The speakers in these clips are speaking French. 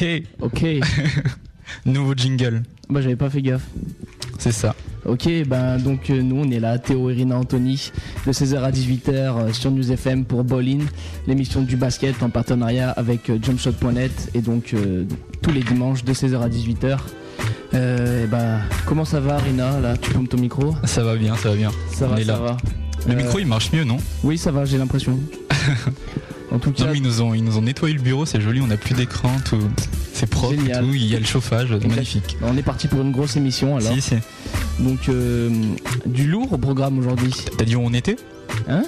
Ok. Ok. Nouveau jingle. Bah j'avais pas fait gaffe. C'est ça. Ok, ben donc euh, nous on est là, Théo, Irina, Anthony, de 16h à 18h euh, sur News FM pour Ballin, l'émission du basket en partenariat avec euh, Jumpshot.net et donc tous les dimanches de 16h à 18h. Euh, et bah, comment ça va, Irina Là, tu pompes ton micro? Ça va bien, ça va bien. Ça On va, est ça là. va. Le micro il marche mieux, non? Oui, ça va, j'ai l'impression. en tout cas, Non, ils nous ont, ils nous ont nettoyé le bureau, c'est joli, on n'a plus d'écran, tout. C'est propre, Génial. tout. Il y a le chauffage, magnifique. on est parti pour une grosse émission alors. Si, si. Donc, euh, du lourd au programme aujourd'hui. T'as dit où on était? Hein?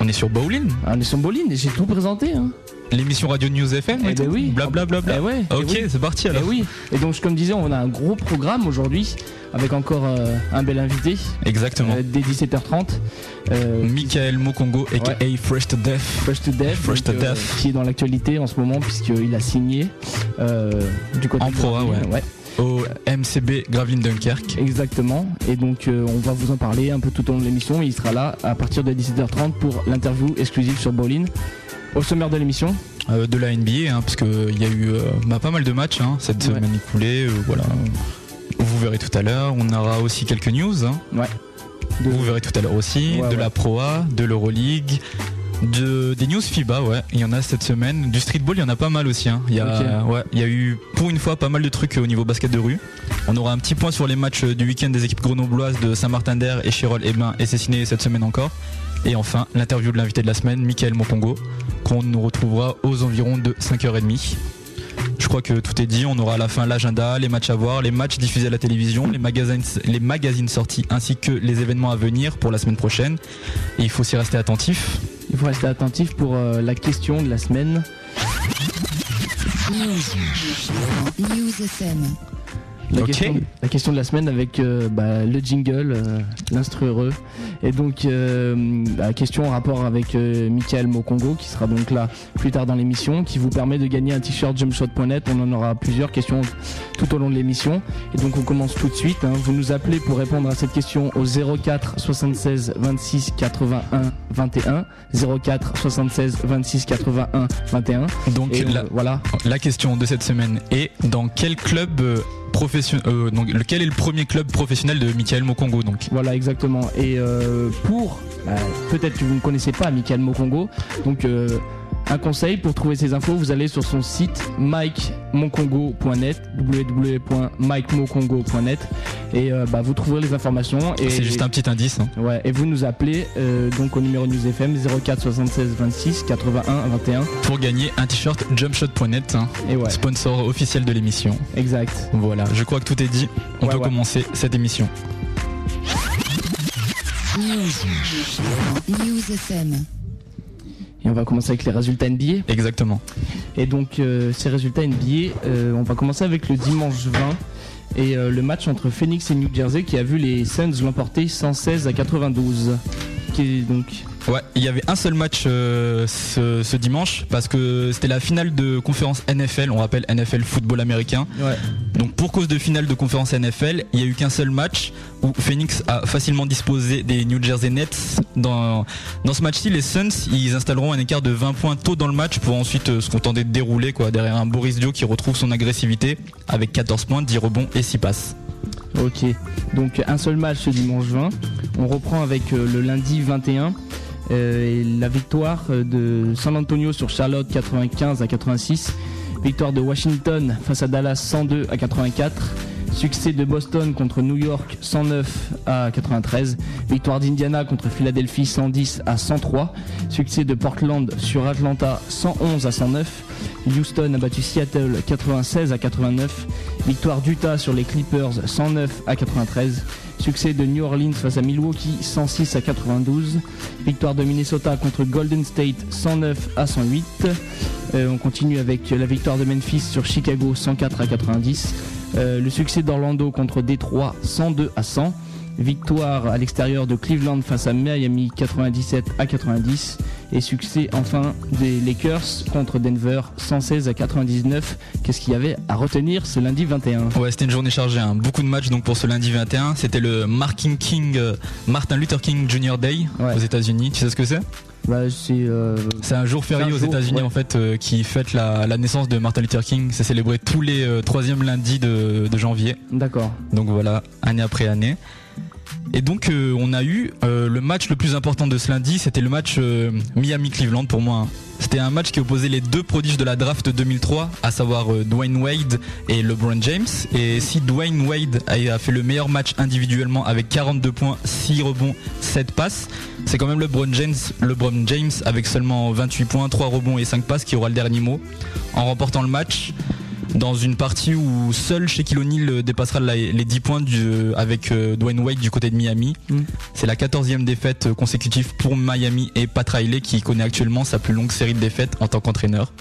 On est sur Bowling, Ah, On est sur Ballin et j'ai tout présenté. Hein. L'émission radio News FM Eh et ben tout. oui. Blablabla. Eh ouais, eh Ok, oui. c'est parti Eh alors. oui, et donc comme disais, on a un gros programme aujourd'hui avec encore euh, un bel invité Exactement. euh, dès 17h30. Euh, Michael Mokongo, aka Fresh to Death. Fresh to Death, Fresh to donc, Death. qui est dans l'actualité en ce moment puisqu'il a signé euh, du côté En de pro, Gravelines, ouais. Au MCB Gravelines Dunkerque. Exactement, et donc euh, on va vous en parler un peu tout au long de l'émission. Il sera là à partir de 17h30 pour l'interview exclusive sur Bowling. Au sommaire de l'émission, euh, de la NBA, hein, parce qu'il y a eu euh, bah, pas mal de matchs hein, cette Ouais. semaine écoulée. euh, voilà. Vous verrez tout à l'heure. On aura aussi quelques news. hein. de- Vous verrez tout à l'heure aussi. Ouais, de ouais. la Pro A, de l'Euroleague. De, des news FIBA, ouais, il y en a cette semaine. Du streetball, il y en a pas mal aussi. hein. Il, y a, ouais, il y a eu pour une fois pas mal de trucs au niveau basket de rue. On aura un petit point sur les matchs du week-end des équipes grenobloises de Saint-Martin-d'Air et Chirol Ebin et c'est signé cette semaine encore. Et enfin, l'interview de l'invité de la semaine, Michael Mopongo, qu'on nous retrouvera aux environs de 5h30. Je crois que tout est dit. On aura à la fin l'agenda, les matchs à voir, les matchs diffusés à la télévision, les magazines, les magazines sortis ainsi que les événements à venir pour la semaine prochaine. Et il faut s'y rester attentif. il faut rester attentif pour euh, la question de la semaine. News. News FM. La, question, la question de la semaine avec euh, bah, le jingle, euh, l'instru heureux. Et donc, euh, la question en rapport avec euh, Michael Mokongo, qui sera donc là plus tard dans l'émission, qui vous permet de gagner un t-shirt jumpshot.net. On en aura plusieurs questions tout au long de l'émission. Et donc, on commence tout de suite. hein. Vous nous appelez pour répondre à cette question au 04 76 26 81 21. 04 76 26 81 21. Donc Et on- la, voilà. la question de cette semaine est dans quel club professionnel, euh, donc lequel est le premier club professionnel de Michael Mokongo donc Voilà, exactement. Et euh, pour, bah, peut-être que vous ne connaissez pas Michael Mokongo, donc euh, un conseil pour trouver ces infos, vous allez sur son site mikemoncongo.net, www.mikemokongo.net, et euh, bah, vous trouverez les informations. Et, C'est juste un petit indice. hein. Ouais, et vous nous appelez euh, donc au numéro News FM 04 76 26 81 21. Pour gagner un t-shirt jumpshot.net, hein, Et ouais, sponsor officiel de l'émission. exact. Voilà, je crois que tout est dit. On Ouais, peut ouais. commencer cette émission. News. News FM. Et on va commencer avec les résultats NBA. Exactement. Et donc euh, ces résultats NBA, euh, on va commencer avec le dimanche 20 et euh, le match entre Phoenix et New Jersey qui a vu les Suns l'emporter 116 à 92. Qui est donc Ouais, il y avait un seul match euh, ce, ce dimanche parce que c'était la finale de conférence NFL, on rappelle NFL football américain. ouais. Donc pour cause de finale de conférence NFL, il y a eu qu'un seul match où Phoenix a facilement disposé des New Jersey Nets. Dans, dans ce match-ci, les Suns, ils installeront un écart de 20 points tôt dans le match pour ensuite euh, se contenter de dérouler quoi, derrière un Boris Dio qui retrouve son agressivité avec 14 points, 10 rebonds et 6 passes. Ok. Donc un seul match ce dimanche 20. On reprend avec euh, le lundi 21 euh, la victoire euh, de San Antonio sur Charlotte 95 à 86. Victoire de Washington face à Dallas 102 à 84. Succès de Boston contre New York 109 à 93. Victoire d'Indiana contre Philadelphie 110 à 103. Succès de Portland sur Atlanta 111 à 109. Houston a battu Seattle 96 à 89. Victoire d'Utah sur les Clippers 109 à 93. Succès de New Orleans face à Milwaukee 106 à 92. Victoire de Minnesota contre Golden State 109 à 108. Euh, on continue avec la victoire de Memphis sur Chicago 104 à 90. Euh, le succès d'Orlando contre Détroit 102 à 100. Victoire à l'extérieur de Cleveland face à Miami 97 à 90. Et succès enfin des Lakers contre Denver 116 à 99. Qu'est-ce qu'il y avait à retenir ce lundi 21 Ouais, c'était une journée chargée, hein. beaucoup de matchs donc pour ce lundi 21. C'était le Martin King, euh, Martin Luther King Jr. Day Ouais. aux États-Unis. Tu sais ce que c'est? Bah, c'est euh, C'est un jour férié aux États-Unis ouais. en fait euh, qui fête la, la naissance de Martin Luther King. C'est célébré tous les euh, troisièmes lundis de, de janvier. d'accord. Donc voilà, année après année. Et donc euh, on a eu euh, le match le plus important de ce lundi, c'était le match euh, Miami-Cleveland pour moi. hein. C'était un match qui opposait les deux prodiges de la draft 2003, à savoir Dwayne Wade et LeBron James. Et si Dwayne Wade a a fait le meilleur match individuellement avec 42 points, 6 rebonds, 7 passes, c'est quand même LeBron James, LeBron James avec seulement 28 points, 3 rebonds et 5 passes qui aura le dernier mot en remportant le match dans une partie où seul Shaquille O'Neal euh, dépassera les 10 points du- euh, avec euh, Dwayne Wade du côté de Miami. Mm. C'est la 14e défaite consécutive pour Miami et Pat Riley qui connaît actuellement sa plus longue série de défaites en tant qu'entraîneur.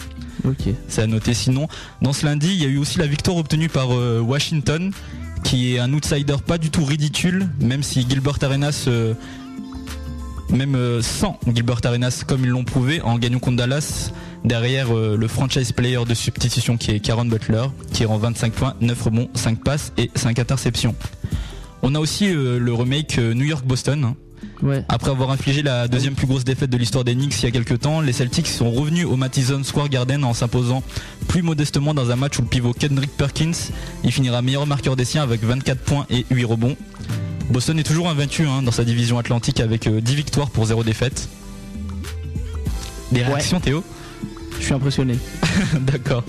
C'est à noter. Sinon, dans ce lundi, il y a eu aussi la victoire obtenue par Washington, qui est un outsider pas du tout ridicule, même si Gilbert Arenas, même euh, sans Gilbert Arenas, comme ils l'ont prouvé, en gagnant contre Dallas, derrière euh, le franchise player de substitution qui est Karen Butler, qui rend 25 points, 9 rebonds, 5 passes et 5 interceptions. On a aussi euh, le remake euh, New York-Boston. hein. Ouais. Après avoir infligé la deuxième plus grosse défaite de l'histoire des Knicks il y a quelques temps, les Celtics sont revenus au Madison Square Garden en s'imposant plus modestement dans un match où le pivot Kendrick Perkins il finira meilleur marqueur des siens avec 24 points et 8 rebonds. Boston est toujours invaincu hein, dans sa division atlantique avec euh, 10 victoires pour 0 défaite. Des réactions Théo? Je suis impressionné. D'accord.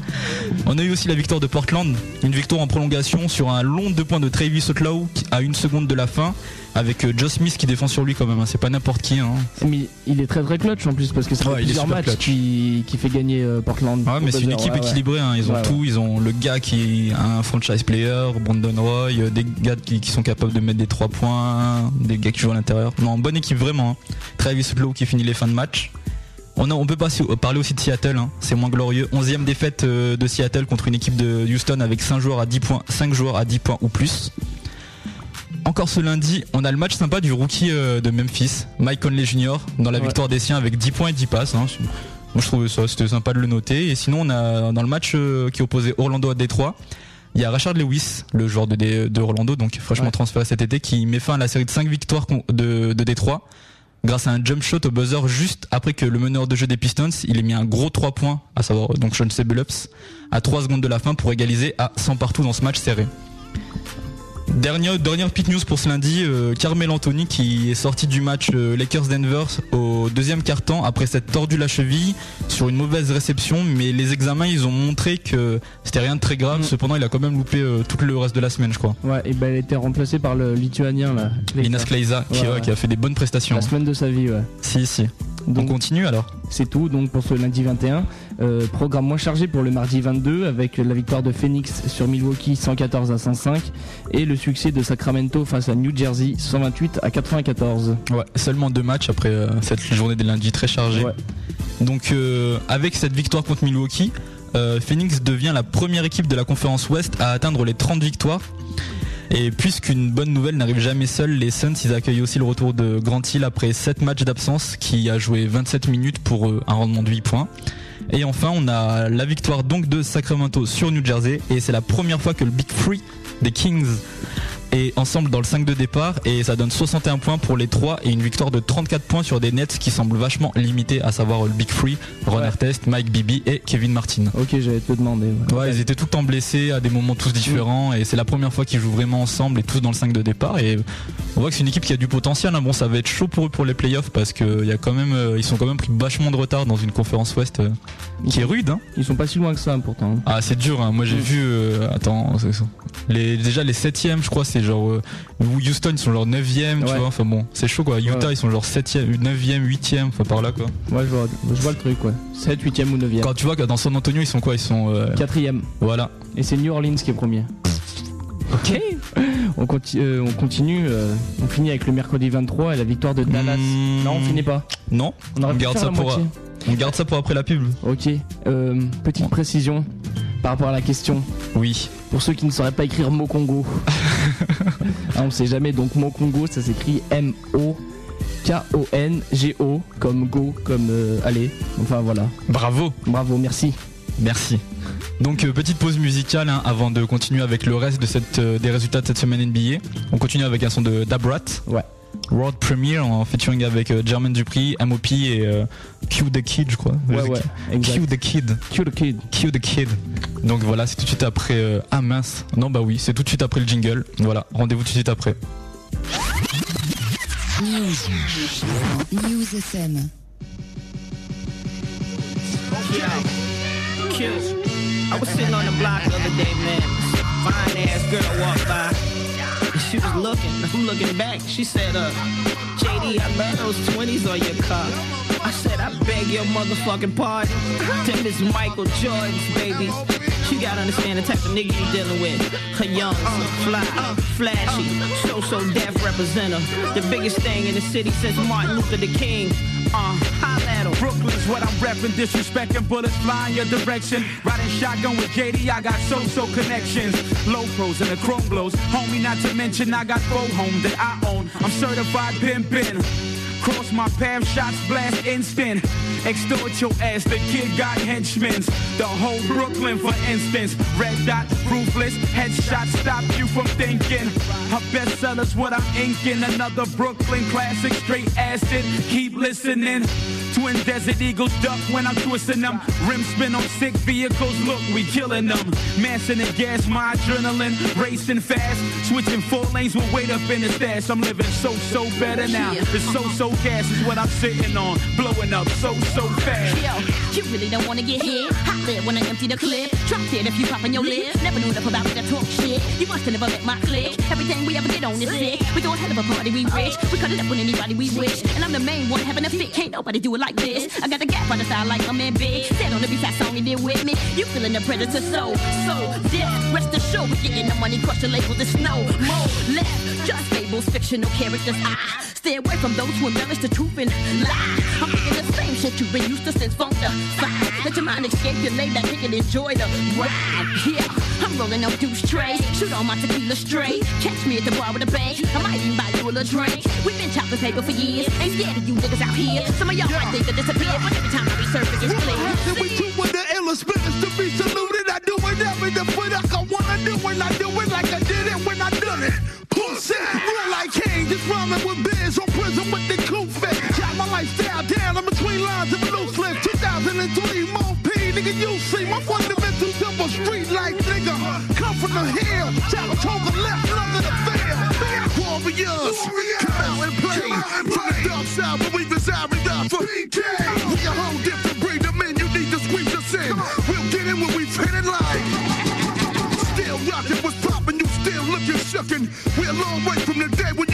On a eu aussi la victoire de Portland, une victoire en prolongation sur un long deux points de Travis Outlaw à une seconde de la fin, avec euh, Joe Smith qui défend sur lui quand même. hein. C'est pas n'importe qui. Hein. Mais il est très très clutch en plus parce que ça Ouais, plusieurs super match clutch. qui, qui fait gagner euh, Portland. Ouais, mais c'est une équipe ouais, équilibrée. hein. Ils ont tout. Ils ont le gars qui est un franchise player, Brandon Roy, euh, des gars qui, qui sont capables de mettre des 3 points, des gars qui jouent à l'intérieur. Non, bonne équipe vraiment. hein. Travis Outlaw qui finit les fins de match. On, a- on peut pas si- parler aussi de Seattle, hein. c'est moins glorieux. 11e défaite euh, de Seattle contre une équipe de Houston avec 5 joueurs à 10 points, 5 joueurs à 10 points ou plus. Encore ce lundi, on a le match sympa du rookie euh, de Memphis, Mike Conley Jr. dans la Ouais. victoire des siens avec 10 points et 10 passes. hein. Moi je trouvais ça, c'était sympa de le noter. Et sinon on a dans le match euh, qui opposait Orlando à Détroit, il y a Rashard Lewis, le joueur de, Orlando, donc fraîchement Ouais. transféré cet été, qui met fin à la série de 5 victoires de, de Détroit grâce à un jump shot au buzzer juste après que le meneur de jeu des Pistons, il ait mis un gros 3 points, à savoir donc Sean Billups, à 3 secondes de la fin pour égaliser à 100 partout dans ce match serré. Dernière, dernière petite news pour ce lundi, euh, Carmel Anthony qui est sorti du match euh, Lakers-Denver au deuxième quart-temps après s'être tordu la cheville sur une mauvaise réception, mais les examens ils ont montré que c'était rien de très grave, Mm. cependant il a quand même loupé euh, tout le reste de la semaine je crois. Ouais, et ben il a été remplacé par le lituanien là. Linas Kleiza qui, Ouais, ouais, ouais. qui a fait des bonnes prestations. La semaine de sa vie, ouais. Si si. On Donc continue alors c'est tout donc pour ce lundi 21. Euh, programme moins chargé pour le mardi 22 avec la victoire de Phoenix sur Milwaukee 114 à 105 et le succès de Sacramento face à New Jersey 128 à 94. Ouais, seulement deux matchs après euh, cette journée des lundis très chargée. Ouais. Donc euh, avec cette victoire contre Milwaukee, Phoenix devient la première équipe de la conférence Ouest à atteindre les 30 victoires. Et puisqu'une bonne nouvelle n'arrive jamais seule, les Suns ils accueillent aussi le retour de Grant Hill après 7 matchs d'absence qui a joué 27 minutes pour euh, un rendement de 8 points. Et enfin on a la victoire donc de Sacramento sur New Jersey et c'est la première fois que le Big Free des Kings est ensemble dans le 5 de départ et ça donne 61 points pour les 3 et une victoire de 34 points sur des nets qui semblent vachement limités à savoir le Big Free, Ron Ouais. Artest, Mike Bibi et Kevin Martin. Ok, j'allais te demander. ouais. Ouais, ils étaient tout le temps blessés à des moments tous différents et c'est la première fois qu'ils jouent vraiment ensemble et tous dans le 5 de départ et on voit que c'est une équipe qui a du potentiel. hein. Bon, ça va être chaud pour eux pour les playoffs parce que il y a quand même, euh, ils sont quand même pris vachement de retard dans une conférence Ouest euh, qui est rude. Hein. Ils sont pas si loin que ça pourtant. Ah, c'est dur. Hein. Moi, j'ai Mm. vu. euh, attends, c'est- les déjà les 7 je crois, c'est genre euh, Houston ils sont genre 9 tu Ouais. vois. Enfin bon, c'est chaud quoi. Utah Ouais. ils sont genre 7e, 9e, 8e, enfin par là quoi. Ouais, je vois, je vois le truc, ouais. 7, 8ème ou 9ème. Quand tu vois que dans San Antonio ils sont quoi Ils sont euh, 4ème. voilà. Et c'est New Orleans qui est premier. Ok. On, euh, on continue, euh, on finit avec le mercredi 23 et la victoire de Dallas. Hmm. Non, on finit pas. Non. On garde ça pour moitié. On garde ça pour après la pub. Ok. Euh, petite précision par rapport à la question. Oui. Pour ceux qui ne sauraient pas écrire mot Congo. Ah, on ne sait jamais. Donc mot Congo, ça s'écrit M-O. K-O-N-G-O comme go, comme euh, allez. Enfin voilà. Bravo. Bravo, merci. Merci. Donc euh, petite pause musicale hein, avant de continuer avec le reste de cette, euh, des résultats de cette semaine NBA. On continue avec un son de Dabrat. Ouais. World Premiere en featuring avec euh, Jermaine Dupri, MOP et euh, Q the Kid, je crois. Ouais, ouais. Q the Kid. Q the Kid. Q the Kid. Donc voilà, c'est tout de suite après. euh, ah mince. Non, bah oui, c'est tout de suite après le jingle. Voilà, rendez-vous tout de suite après. News. News FM. Yo, Q. I was sitting on the block the other day, man. Fine ass girl walked by. She was looking, I'm looking back. She said, uh, JD, I love those 20s on your car. I said, I beg your motherfucking pardon. Them is Michael Jordan's, baby. You gotta understand the type of nigga you dealing with. A young, fly, flashy, so-so deaf representative. The biggest thing in the city since Martin Luther the King. Uh, holla at. Brooklyn's what I'm repping, disrespecting bullets flying your direction. Riding shotgun with JD, I got so-so connections. Low pros and the chrome blows. Homie, not to mention I got four homes that I own. I'm certified pimpin'. Cross my path, shots blast instant. Extort your ass, the kid got henchmen. The whole Brooklyn, for instance. Red dot, ruthless, headshot stop you from thinking. Her bestsellers, what I'm inking. Another Brooklyn classic, straight acid. Keep listening. Twin Desert Eagles duck when I'm twisting them. Rim spin on sick vehicles, look, we killing them. Massing and gas, my adrenaline, racing fast. Switching four lanes with weight up in the stash. I'm living so, so better now. It's so, so gas is what I'm sitting on. Blowing up so, so fast. Yo, you really don't wanna get hit. Hot lid when I empty the clip. Drop it if you poppin' your lid. Never knew enough about that talk shit. You must have never met my clique. Everything we ever did on is sick. We throw a hell of a party, we rich. We cut it up with anybody we wish. And I'm the main one having a fit. Can't nobody do it like this. I got the gap on the side like I'm in big. Said on the beat fast song and did with me. You feeling the predator so, so dead. Rest assured we getting the money, crush the label, the snow. More left. Just fables, fictional characters. I stay away from those who embellish the truth and lie. I'm thinking the same shit you've been used to since funk the five. Let your mind escape your lay back, and enjoy the ride. Yeah, I'm rolling up deuce trays. Shoot all my tequila straight. Catch me at the bar with a bank. I might even buy you a little drink. We've been chopping paper for years. Ain't scared of you niggas out here. Some of y'all might think that disappear, but every time I resurface, it's clear. And we two with the illest spitters to be saluted. I do it every the foot I wanna do it. I do it like I did it when I done it. Pussy, real like king, just rhyming with biz prison with the coup fit. Got my lifestyle down in between lines of loose lift. 2003, Mo P, nigga, you see my fundamental simple street life, nigga. Come from the hill, Saratoga left, of the fail. Warriors, come out and play. From the dark side, where we reside, we die for We a whole different breed of men, you need to squeeze us in. We'll get in when we fit in line. Still rockin' what's poppin', you still looking shookin'. We're a long way from the day when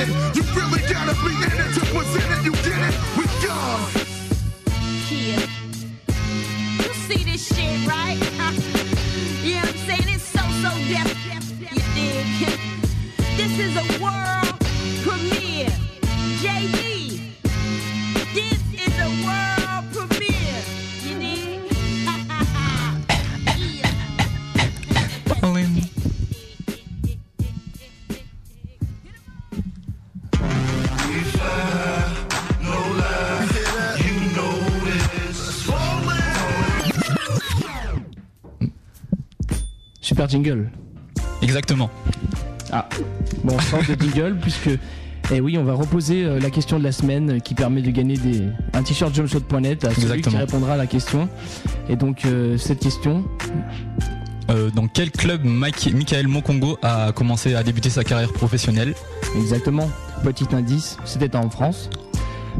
represent it. You really gotta be in it to present it, you get it? We gone. Yeah. You see this shit, right? Uh, know what I'm saying? It's so, so deaf. You dig? This is a world premiere. JD. Super jingle. Exactement. Ah, bon, on sort de jingle puisque. Et oui, on va reposer euh, la question de la semaine euh, qui permet de gagner des, un t-shirt jumpshot.net à celui qui répondra à la question. Et donc, euh, cette question, Euh, dans quel club Mike- Michael Mokongo a commencé à débuter sa carrière professionnelle? Exactement, petit indice, c'était en France.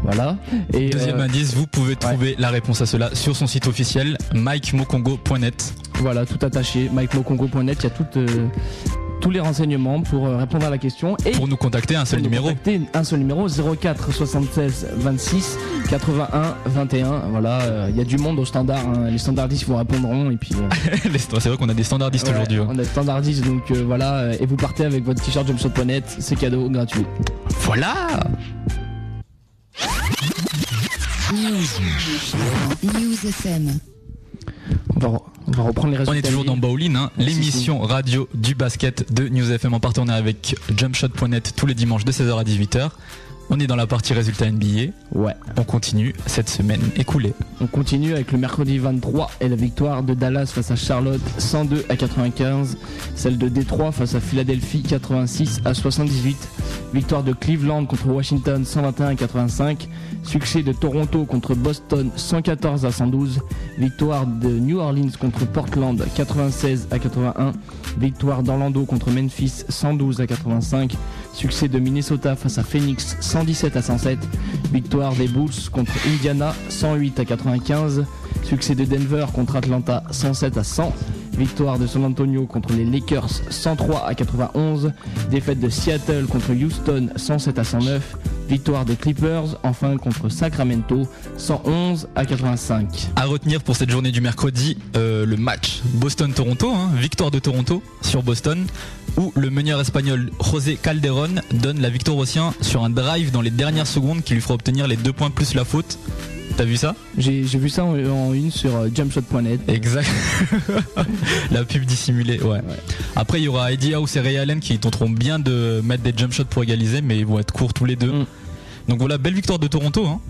Voilà. Et, Deuxième euh, indice, vous pouvez trouver la réponse à cela sur son site officiel mikemokongo.net. Voilà, tout attaché, mikemocongo.net, il y a tout, euh, tous les renseignements pour euh, répondre à la question. Et Pour nous contacter, un seul numéro. contacter, un seul numéro 04 76 26 81 21. Voilà, euh, il y a du monde au standard. hein. Les standardistes vous répondront et puis. euh, C'est vrai qu'on a des standardistes ouais, aujourd'hui. hein. On a standardistes donc euh, voilà et vous partez avec votre t-shirt jumpshot.net, c'est cadeau gratuit. Voilà News. News FM. On va, re- on va reprendre les résultats. On est toujours dans Bowling, hein, Si, l'émission radio du basket de News FM en partenariat avec jumpshot.net tous les dimanches de 16h à 18h. On est dans la partie résultats NBA. Ouais. On continue cette semaine écoulée. On continue avec le mercredi 23 et la victoire de Dallas face à Charlotte 102 à 95. Celle de Détroit face à Philadelphie 86 à 78. Victoire de Cleveland contre Washington 121 à 85. Succès de Toronto contre Boston 114 à 112. Victoire de New Orleans contre Portland 96 à 81. Victoire d'Orlando contre Memphis 112 à 85. Succès de Minnesota face à Phoenix 117 à 107. Victoire des Bulls contre Indiana 108 à 95. Succès de Denver contre Atlanta 107 à 100. Victoire de San Antonio contre les Lakers 103 à 91. Défaite de Seattle contre Houston 107 à 109. Victoire des Clippers enfin contre Sacramento 111 à 85. À retenir pour cette journée du mercredi, euh, le match Boston-Toronto, hein, victoire de Toronto sur Boston, où le meneur espagnol José Calderón donne la victoire aux siens sur un drive dans les dernières secondes qui lui fera obtenir les deux points plus la faute. T'as vu ça J'ai vu ça en, en une sur euh, jumpshot.net. Exact. la pub dissimulée, ouais. Après, il y aura Eddie House et Ray Allen qui tenteront bien de mettre des jump shots pour égaliser, mais ils vont être courts tous les deux. Mm. Donc voilà, belle victoire de Toronto. Hein.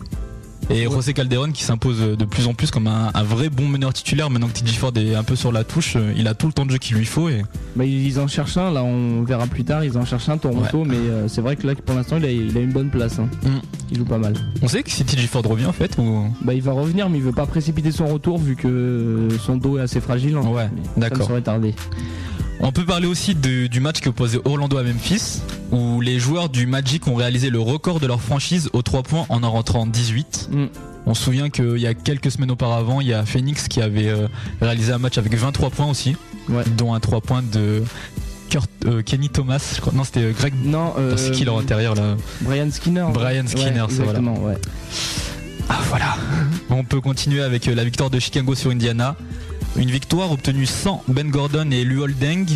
Et José Calderon qui s'impose de plus en plus comme un, un vrai bon meneur titulaire. Maintenant que TJ Ford est un peu sur la touche, euh, il a tout le temps de jeu qu'il lui faut. Et Bah, ils en cherchent un, là on verra plus tard, ils en cherchent un Toronto, mais euh, c'est vrai que là pour l'instant il a, il a une bonne place. hein. Mm. Il joue pas mal. on sait que si TJ Ford revient en fait ou Bah il va revenir mais il veut pas précipiter son retour vu que son dos est assez fragile. hein. Ouais, Ça d'accord. me serait tardé. On peut parler aussi de- du match qui opposait Orlando à Memphis, où les joueurs du Magic ont réalisé le record de leur franchise aux 3 points en en rentrant 18. Mm. On se souvient qu'il y a quelques semaines auparavant, il y a Phoenix qui avait euh, réalisé un match avec 23 points aussi, Ouais. dont un 3 points de Kurt- euh, Kenny Thomas, je crois. Non, c'était euh, Greg. Non, euh, c'est qui leur intérieur là Brian Skinner. Brian Ouais, Skinner, c'est voilà. ouais. Ah voilà. On peut continuer avec la victoire de Chicago sur Indiana. Une victoire obtenue sans Ben Gordon et Luol Deng.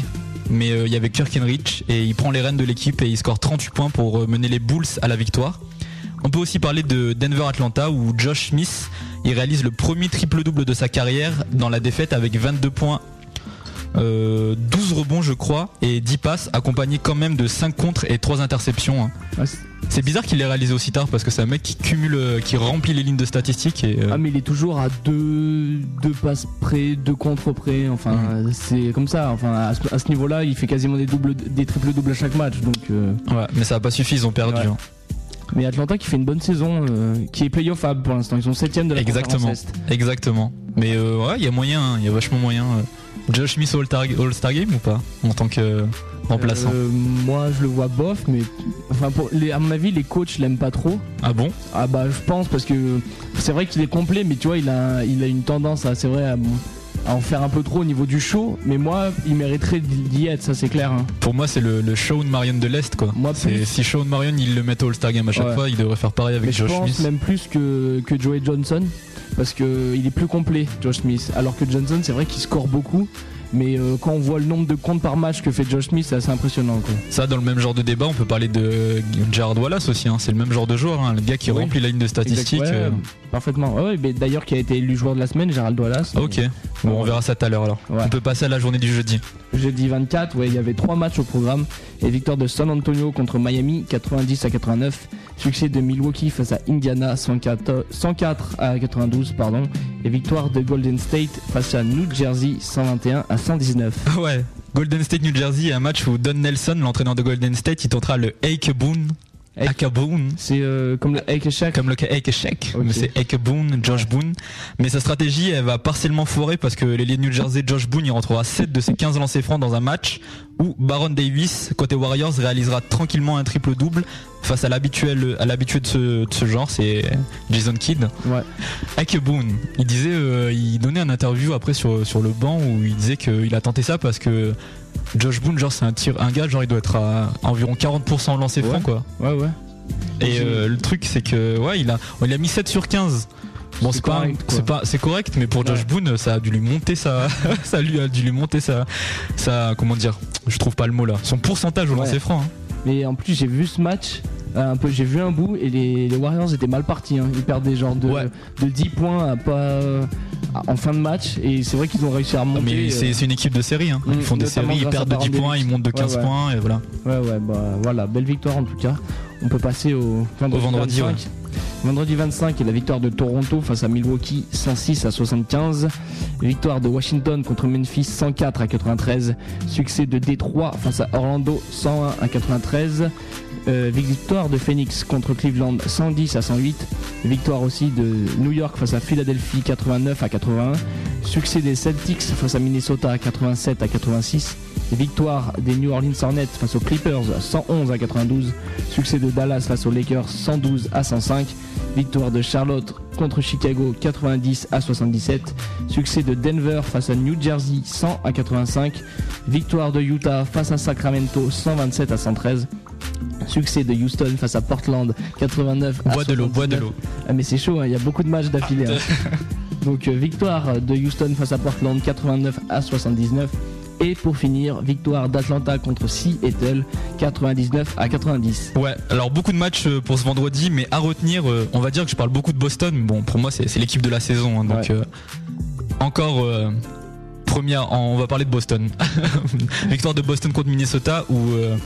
Mais euh, il y avait Kirk Henrich et il prend les rênes de l'équipe et il score 38 points pour euh, mener les Bulls à la victoire. On peut aussi parler de Denver-Atlanta où Josh Smith il réalise le premier triple-double de sa carrière dans la défaite avec 22 points, euh, 12 rebonds je crois et 10 passes accompagné quand même de 5 contres et 3 interceptions. hein. Ouais, c'est- bizarre qu'il l'ait réalisé aussi tard parce que c'est un mec qui cumule, euh, qui remplit les lignes de statistiques et euh, Ah mais il est toujours à deux, deux passes près, deux contre près. Enfin Mm. c'est comme ça. Enfin à ce, niveau-là, il fait quasiment des doubles, des triples doubles à chaque match. Donc euh, ouais, mais ça a pas suffi, ils ont perdu. Ouais. hein. mais Atlanta qui fait une bonne saison, euh, qui est playoffable pour l'instant. Ils sont septième de la Exactement, conférence Est. exactement. Mais euh, ouais, il y a moyen, hein, il y a vachement moyen. Josh Smith All-Star Game ou pas en tant que euh, remplaçant Euh, moi je le vois bof, mais enfin pour les, à mon avis les coachs l'aiment pas trop. Ah bon? Ah bah je pense parce que c'est vrai qu'il est complet, mais tu vois il a, il a une tendance à c'est vrai à, à en faire un peu trop au niveau du show. Mais moi il mériterait d'y être, ça c'est clair. hein. Pour moi, c'est le, le Shawn Marion de l'Est quoi. Moi, plus. si Shawn Marion il le met au All-Star Game à chaque Ouais. fois, il devrait faire pareil avec Mais je Josh pense Smith. même plus que, que Joey Johnson parce que il est plus complet Josh Smith. Alors que Johnson c'est vrai qu'il score beaucoup. Mais euh, quand on voit le nombre de comptes par match que fait Josh Smith, c'est assez impressionnant. Quoi. Ça, dans le même genre de débat, on peut parler de Jared Wallace aussi. hein. C'est le même genre de joueur, hein. le gars qui Oui. remplit la ligne de statistiques. Ouais, euh. Parfaitement. Ouais, ouais, mais d'ailleurs, qui a été élu joueur de la semaine, Gérald Wallace. Ok, bon, on verra ça tout à l'heure alors. Ouais. On peut passer à la journée du jeudi. Jeudi 24, ouais, il y avait trois matchs au programme. Et victoire de San Antonio contre Miami, 90 à 89. Succès de Milwaukee face à Indiana, 104, 104 à 92, pardon. Et victoire de Golden State face à New Jersey, 121 à 119. Ouais. Golden State New Jersey, un match où Don Nelson, l'entraîneur de Golden State, il tentera le Ake Boone. Boone. C'est euh, comme le Ake Shack. Comme le Ok. mais c'est Ake Boone, Josh Boone. Mais sa stratégie, elle va partiellement foirer parce que les New Jersey, Josh Boone, il rentrera 7 de ses 15 lancers francs dans un match où Baron Davis, côté Warriors, réalisera tranquillement un triple-double face à l'habituel, à l'habitué de ce, de ce genre, c'est Jason Kidd. Ouais. Ake Boone, il disait, euh, il donnait un interview après sur, sur le banc où il disait qu'il a tenté ça parce que Josh Boone, genre, c'est un tir, un gars, genre, il doit être à environ 40% lancé franc, Ouais. quoi. Ouais, ouais. Et euh, le truc, c'est que, ouais, il a, il a mis 7 sur 15. Bon, C'est pas, c'est pas, c'est correct, mais pour Josh Ouais. Boone, ça a dû lui monter sa, ça lui a dû lui monter sa, sa, comment dire, je trouve pas le mot là, son pourcentage au Ouais. lancer franc. hein. Mais en plus, j'ai vu ce match. euh, Un peu, j'ai vu un bout et les, les Warriors étaient mal partis. hein. Ils perdent des genres de, Ouais. de 10 points à pas, en fin de match et c'est vrai qu'ils ont réussi à remonter. Mais euh, c'est, une équipe de série, hein. Ils font des séries, ils perdent de 10 Baron points, ils montent de 15 Ouais, ouais. points, et voilà. Ouais, ouais, bah voilà, belle victoire en tout cas. on peut passer au vendredi, Au vendredi, 25. Vendredi 25 et la victoire de Toronto face à Milwaukee 106 à 75. Victoire de Washington contre Memphis 104 à 93. Succès de Détroit face à Orlando 101 à 93. Euh, victoire de Phoenix contre Cleveland 110 à 108. Victoire aussi de New York face à Philadelphie 89 à 81. Succès des Celtics face à Minnesota à 87 à 86. Victoire des New Orleans Hornets face aux Clippers 111 à 92. Succès de Dallas face aux Lakers 112 à 105. Victoire de Charlotte contre Chicago 90 à 77. Succès de Denver face à New Jersey 100 à 85. Victoire de Utah face à Sacramento 127 à 113. Succès de Houston face à Portland 89 à Bois de l'eau, bois de 79. l'eau. Ah mais c'est chaud, hein, il y a beaucoup de matchs d'affilée. hein. Donc euh, victoire de Houston face à Portland 89 à 79. Et pour finir, victoire d'Atlanta contre Seattle 99 à 90. Ouais, alors beaucoup de matchs euh, pour ce vendredi, mais à retenir, euh, on va dire que je parle beaucoup de Boston. Bon, pour moi, c'est c'est l'équipe de la saison. hein, donc, Ouais. euh, encore euh, première, on va parler de Boston. Victoire de Boston contre Minnesota, où euh,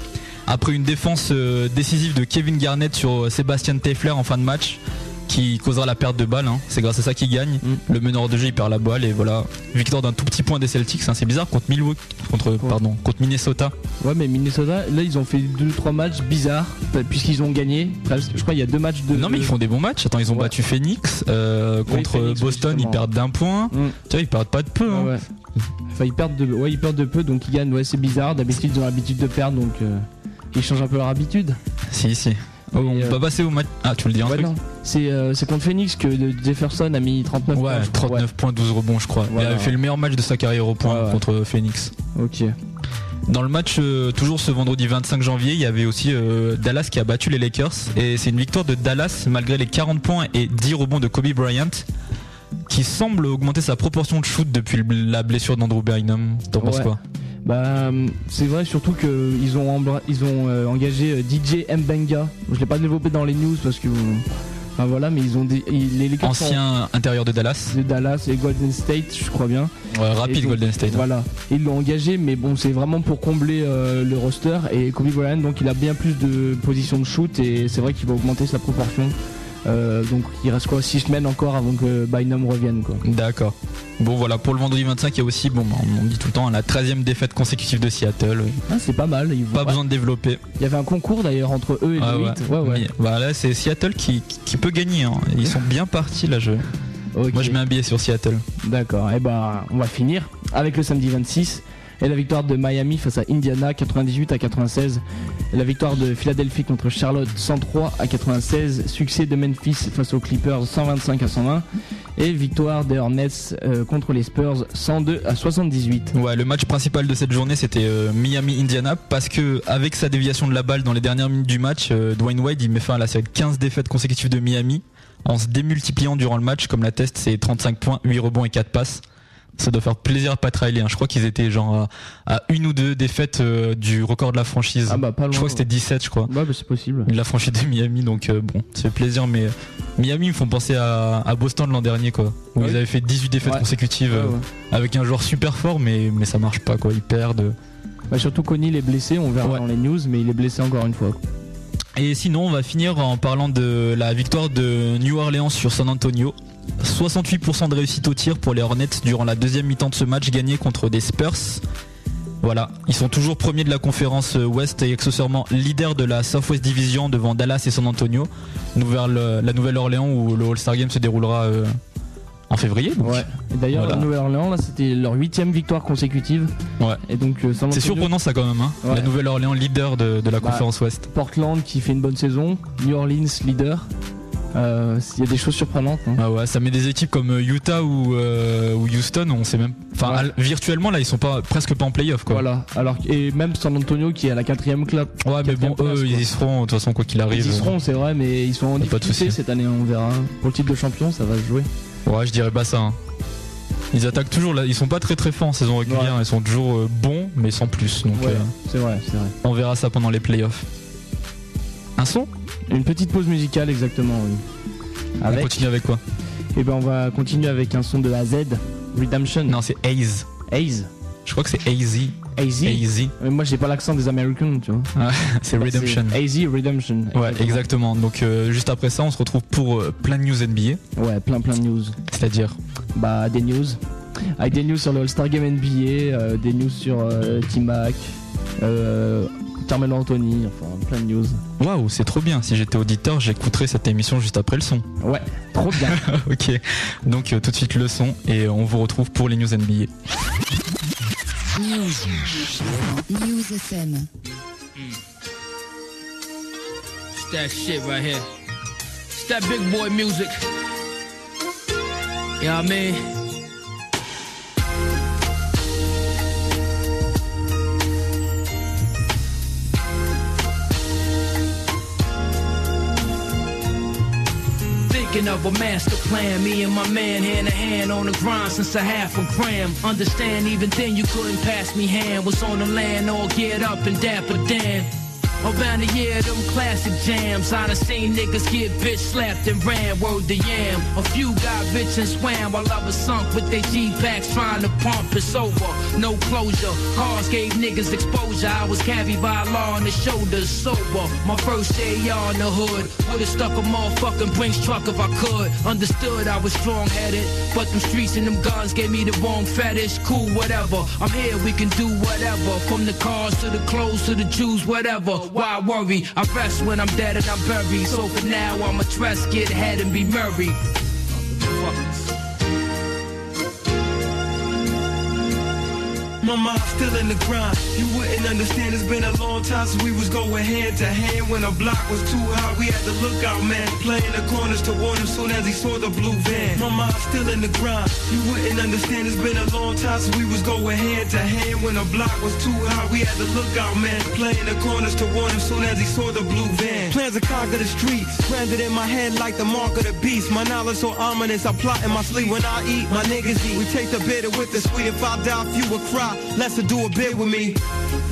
après une défense euh, décisive de Kevin Garnett sur euh, Sébastien Tefler en fin de match, qui causera la perte de balle, hein, c'est grâce à ça qu'il gagne. Mm. Le meneur de jeu, il perd la balle, et voilà. Victoire d'un tout petit point des Celtics, hein, c'est bizarre, contre Milwaukee, contre, pardon, contre Minnesota. Ouais mais Minnesota, là ils ont fait 2-3 matchs bizarres bah, puisqu'ils ont gagné. Je crois qu'il y a deux matchs de... Non mais ils font des bons matchs. Attends, ils ont Ouais. battu Phoenix euh, Oui, contre Phoenix, Boston, ils perdent d'un point. Mm. Tu vois, ils perdent pas de peu. hein. Ouais. Enfin ils perdent de, ouais, ils perdent de peu donc ils gagnent. Ouais c'est bizarre. D'habitude ils ont l'habitude de perdre donc euh, ils changent un peu leur habitude. Si, si. Oh, on euh, va passer au match. Ah, tu le dire un Ouais, truc. C'est euh, c'est contre Phoenix que Jefferson a mis 39 Ouais, points, je crois. 39 points, 12 rebonds, je crois. Voilà. Il avait fait le meilleur match de sa carrière au point ouais. contre Phoenix. Ok. Dans le match, euh, toujours ce vendredi 25 janvier, il y avait aussi euh, Dallas qui a battu les Lakers. Et c'est une victoire de Dallas malgré les 40 points et 10 rebonds de Kobe Bryant. Qui semble augmenter sa proportion de shoot depuis la blessure d'Andrew Bynum. T'en penses quoi? Bah, c'est vrai surtout que ils ont ils ont euh, engagé euh, DJ Mbenga. Je l'ai pas développé dans les news parce que, enfin voilà, mais ils ont des, ils- les Lakers sont Ancien intérieur de Dallas. de Dallas et Golden State, je crois bien. Ouais, rapide donc, Golden State. hein. Voilà, ils l'ont engagé, mais bon, c'est vraiment pour combler euh, le roster et Kobe Bryant, donc il a bien plus de positions de shoot et c'est vrai qu'il va augmenter sa proportion. Euh, donc il reste quoi 6 semaines encore avant que Bynum revienne quoi. D'accord. Bon voilà, pour le vendredi 25, il y a aussi, bon, on dit tout le temps, la 13e défaite consécutive de Seattle. Ah, c'est pas mal. Ils vont- Pas besoin de développer. Il y avait un concours d'ailleurs entre eux et Ah ouais. 8. Ouais, ouais. Mais, bah là, c'est Seattle qui, qui- qui peut gagner. hein. Ils sont bien partis là. Je... Moi, je mets un billet sur Seattle. D'accord, et ben on va finir avec le samedi 26 et la victoire de Miami face à Indiana 98 à 96. Et la victoire de Philadelphie contre Charlotte 103 à 96. Succès de Memphis face aux Clippers 125 à 120. Et victoire des Hornets euh, contre les Spurs 102 à 78. Ouais, le match principal de cette journée, c'était euh, Miami-Indiana parce que avec sa déviation de la balle dans les dernières minutes du match, euh, Dwayne Wade il met fin à la série de 15 défaites consécutives de Miami en se démultipliant durant le match, comme la test, c'est 35 points, 8 rebonds et 4 passes. Ça doit faire plaisir à Pat Riley. hein. Je crois qu'ils étaient genre à, à une ou deux défaites euh, du record de la franchise. Ah bah pas loin. je crois que c'était 17, je crois. Ouais, bah c'est possible. la franchise de Miami donc euh, bon ça fait plaisir mais euh, Miami me font penser à, à Boston l'an dernier quoi où Ouais. ils avaient fait 18 défaites Ouais. consécutives avec un joueur super fort mais, mais ça marche pas quoi ils perdent Bah, surtout qu'O'Neal est blessé, on verra dans les news, mais il est blessé encore une fois. et sinon on va finir en parlant de la victoire de New Orleans sur San Antonio 68% de réussite au tir pour les Hornets durant la deuxième mi-temps de ce match gagné contre des Spurs voilà, ils sont toujours premiers de la conférence euh, Ouest et accessoirement leader de la Southwest Division devant Dallas et San Antonio. Nouvelle- la Nouvelle-Orléans où le All-Star Game se déroulera euh, en février. donc. Ouais. Et d'ailleurs, Voilà. la Nouvelle-Orléans, là, c'était leur huitième victoire consécutive. Ouais. Et donc, euh, San C'est surprenant ça quand même. Hein. Ouais. La Nouvelle-Orléans leader de, de la Bah, conférence Ouest. Portland qui fait une bonne saison, New Orleans leader. Euh, Il y a des choses surprenantes. hein. Ah ouais, ça met des équipes comme euh, Utah ou, euh, ou Houston, on sait même. Enfin, Ouais. virtuellement là, ils sont pas presque pas en playoff quoi. Voilà. Alors et même San Antonio qui est à la quatrième classe. Ouais, mais bon, eux, quoi. ils y seront de toute façon quoi qu'il arrive. Ils y seront, c'est vrai, mais ils sont en a pas de difficulté cette année. On verra. Pour le titre de champion, ça va se jouer. Ouais, je dirais pas ça. hein. Ils attaquent toujours là, ils sont pas très très forts en saison régulière, Ouais. ils sont toujours euh, bons mais sans plus. Donc Ouais, c'est vrai, c'est vrai. on verra ça pendant les playoffs. Un son? Une petite pause musicale, exactement. oui. On Avec. continue avec quoi Et ben, on va continuer avec un son de la Z, Redemption. Non, c'est Haze. Haze. Je crois que c'est. AZ. AZ. Mais moi, j'ai pas l'accent des Americans, tu vois. Ah, c'est Redemption. AZ Redemption. Ouais, exactement. Donc euh, juste après ça, on se retrouve pour euh, plein de news NBA, Ouais, plein plein de news. c'est-à-dire Bah, des news. Avec des news sur le All-Star Game NBA, euh, des news sur T-Mac, euh, Carmelo Anthony, enfin plein de news. waouh, c'est trop bien. Si j'étais auditeur, j'écouterais cette émission juste après le son. Ouais, trop bien. ok. Donc euh, tout de suite le son et on vous retrouve pour les news NBA. News. News FM. It's that shit right here. It's that big boy music. You know what I mean? Thinking of a master plan, me and my man hand in hand on the grind since a half a gram. Understand, even then you couldn't pass me hand. Was on the land, all geared up and dapper Dan. Around the year, them classic jams. I done seen niggas get bitch slapped and ran, word the yam. A few got rich and swam while I was sunk with their G-packs trying to pump. It's over, no closure. Cars gave niggas exposure. I was carried by law on the shoulders, sober. My first AR in the hood. Would've stuck a motherfucking Brinks truck if I could. Understood I was strong headed, but them streets and them guns gave me the wrong fetish. Cool, whatever. I'm here, we can do whatever. From the cars to the clothes to the Jews, whatever. Why worry? I rest when I'm dead and I'm buried. So for now, I'ma dress, get ahead, and be merry. My mind's still in the grind. You wouldn't understand. It's been a long time since we was going hand to hand. When the block was too hot, we had to look out, man. Playing the corners to warn him soon as he saw the blue van. My mind's still in the grind. You wouldn't understand. It's been a long time since we was going hand to hand. When the block was too hot, we had to look out, man. Playing the corners to warn him soon as he saw the blue van. Plans to conquer the streets. Branded in my head like the mark of the beast. My knowledge so ominous. I plot in my sleep when I eat. My niggas eat. We take the bitter with the sweet. If I die, few will cry. Lesser do a bit with me.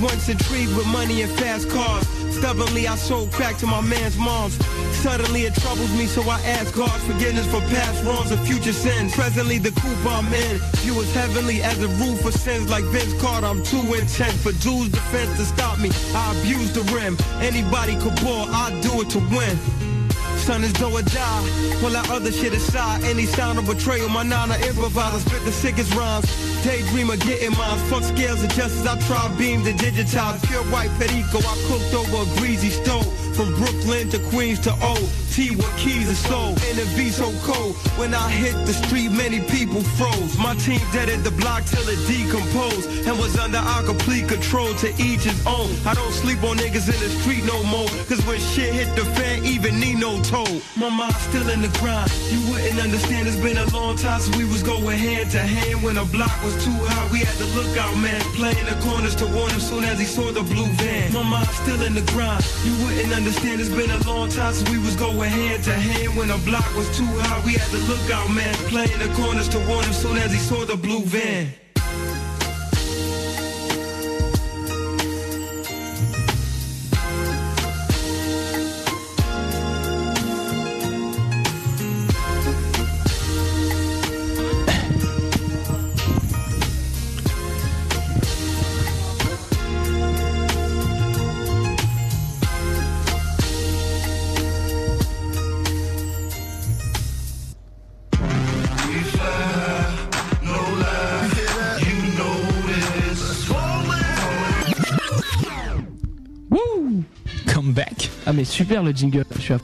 Once intrigued with money and fast cars. Stubbornly, I sold crack to my man's moms. Suddenly, it troubles me, so I ask God's forgiveness for past wrongs and future sins. Presently, the coop I'm in, view as heavenly as a roof for sins like Vince Carter. I'm too intense for Jews' defense to stop me. I abuse the rim. Anybody could ball, I do it to win. Son is though or die. Pull that other shit aside. Any sound of betrayal, my nana improvise. I spit the sickest rhymes. Daydreamer getting mine. Fuck scales and just as I try beam to digitize. Pure white perico, I cooked over a greasy stove. From Brooklyn to Queens to O. T with keys and soul. And the V so cold. When I hit the street, many people froze. My team deaded the block till it decomposed. And was under our complete control to each his own. I don't sleep on niggas in the street no more. Cause when shit hit the fan, even Nino told. My mind's still in the grind. You wouldn't understand, it's been a long time since we was going hand to hand. When the block was too hot, we had to look out, man. Playing the corners to warn him soon as he saw the blue van. My mind's still in the grind. You wouldn't understand, it's been a long time since we was going hand to hand. When the block was too hot, we had to look out, man. Playing the corners to warn him soon as he saw the blue van. Super le jingle. Je suis à...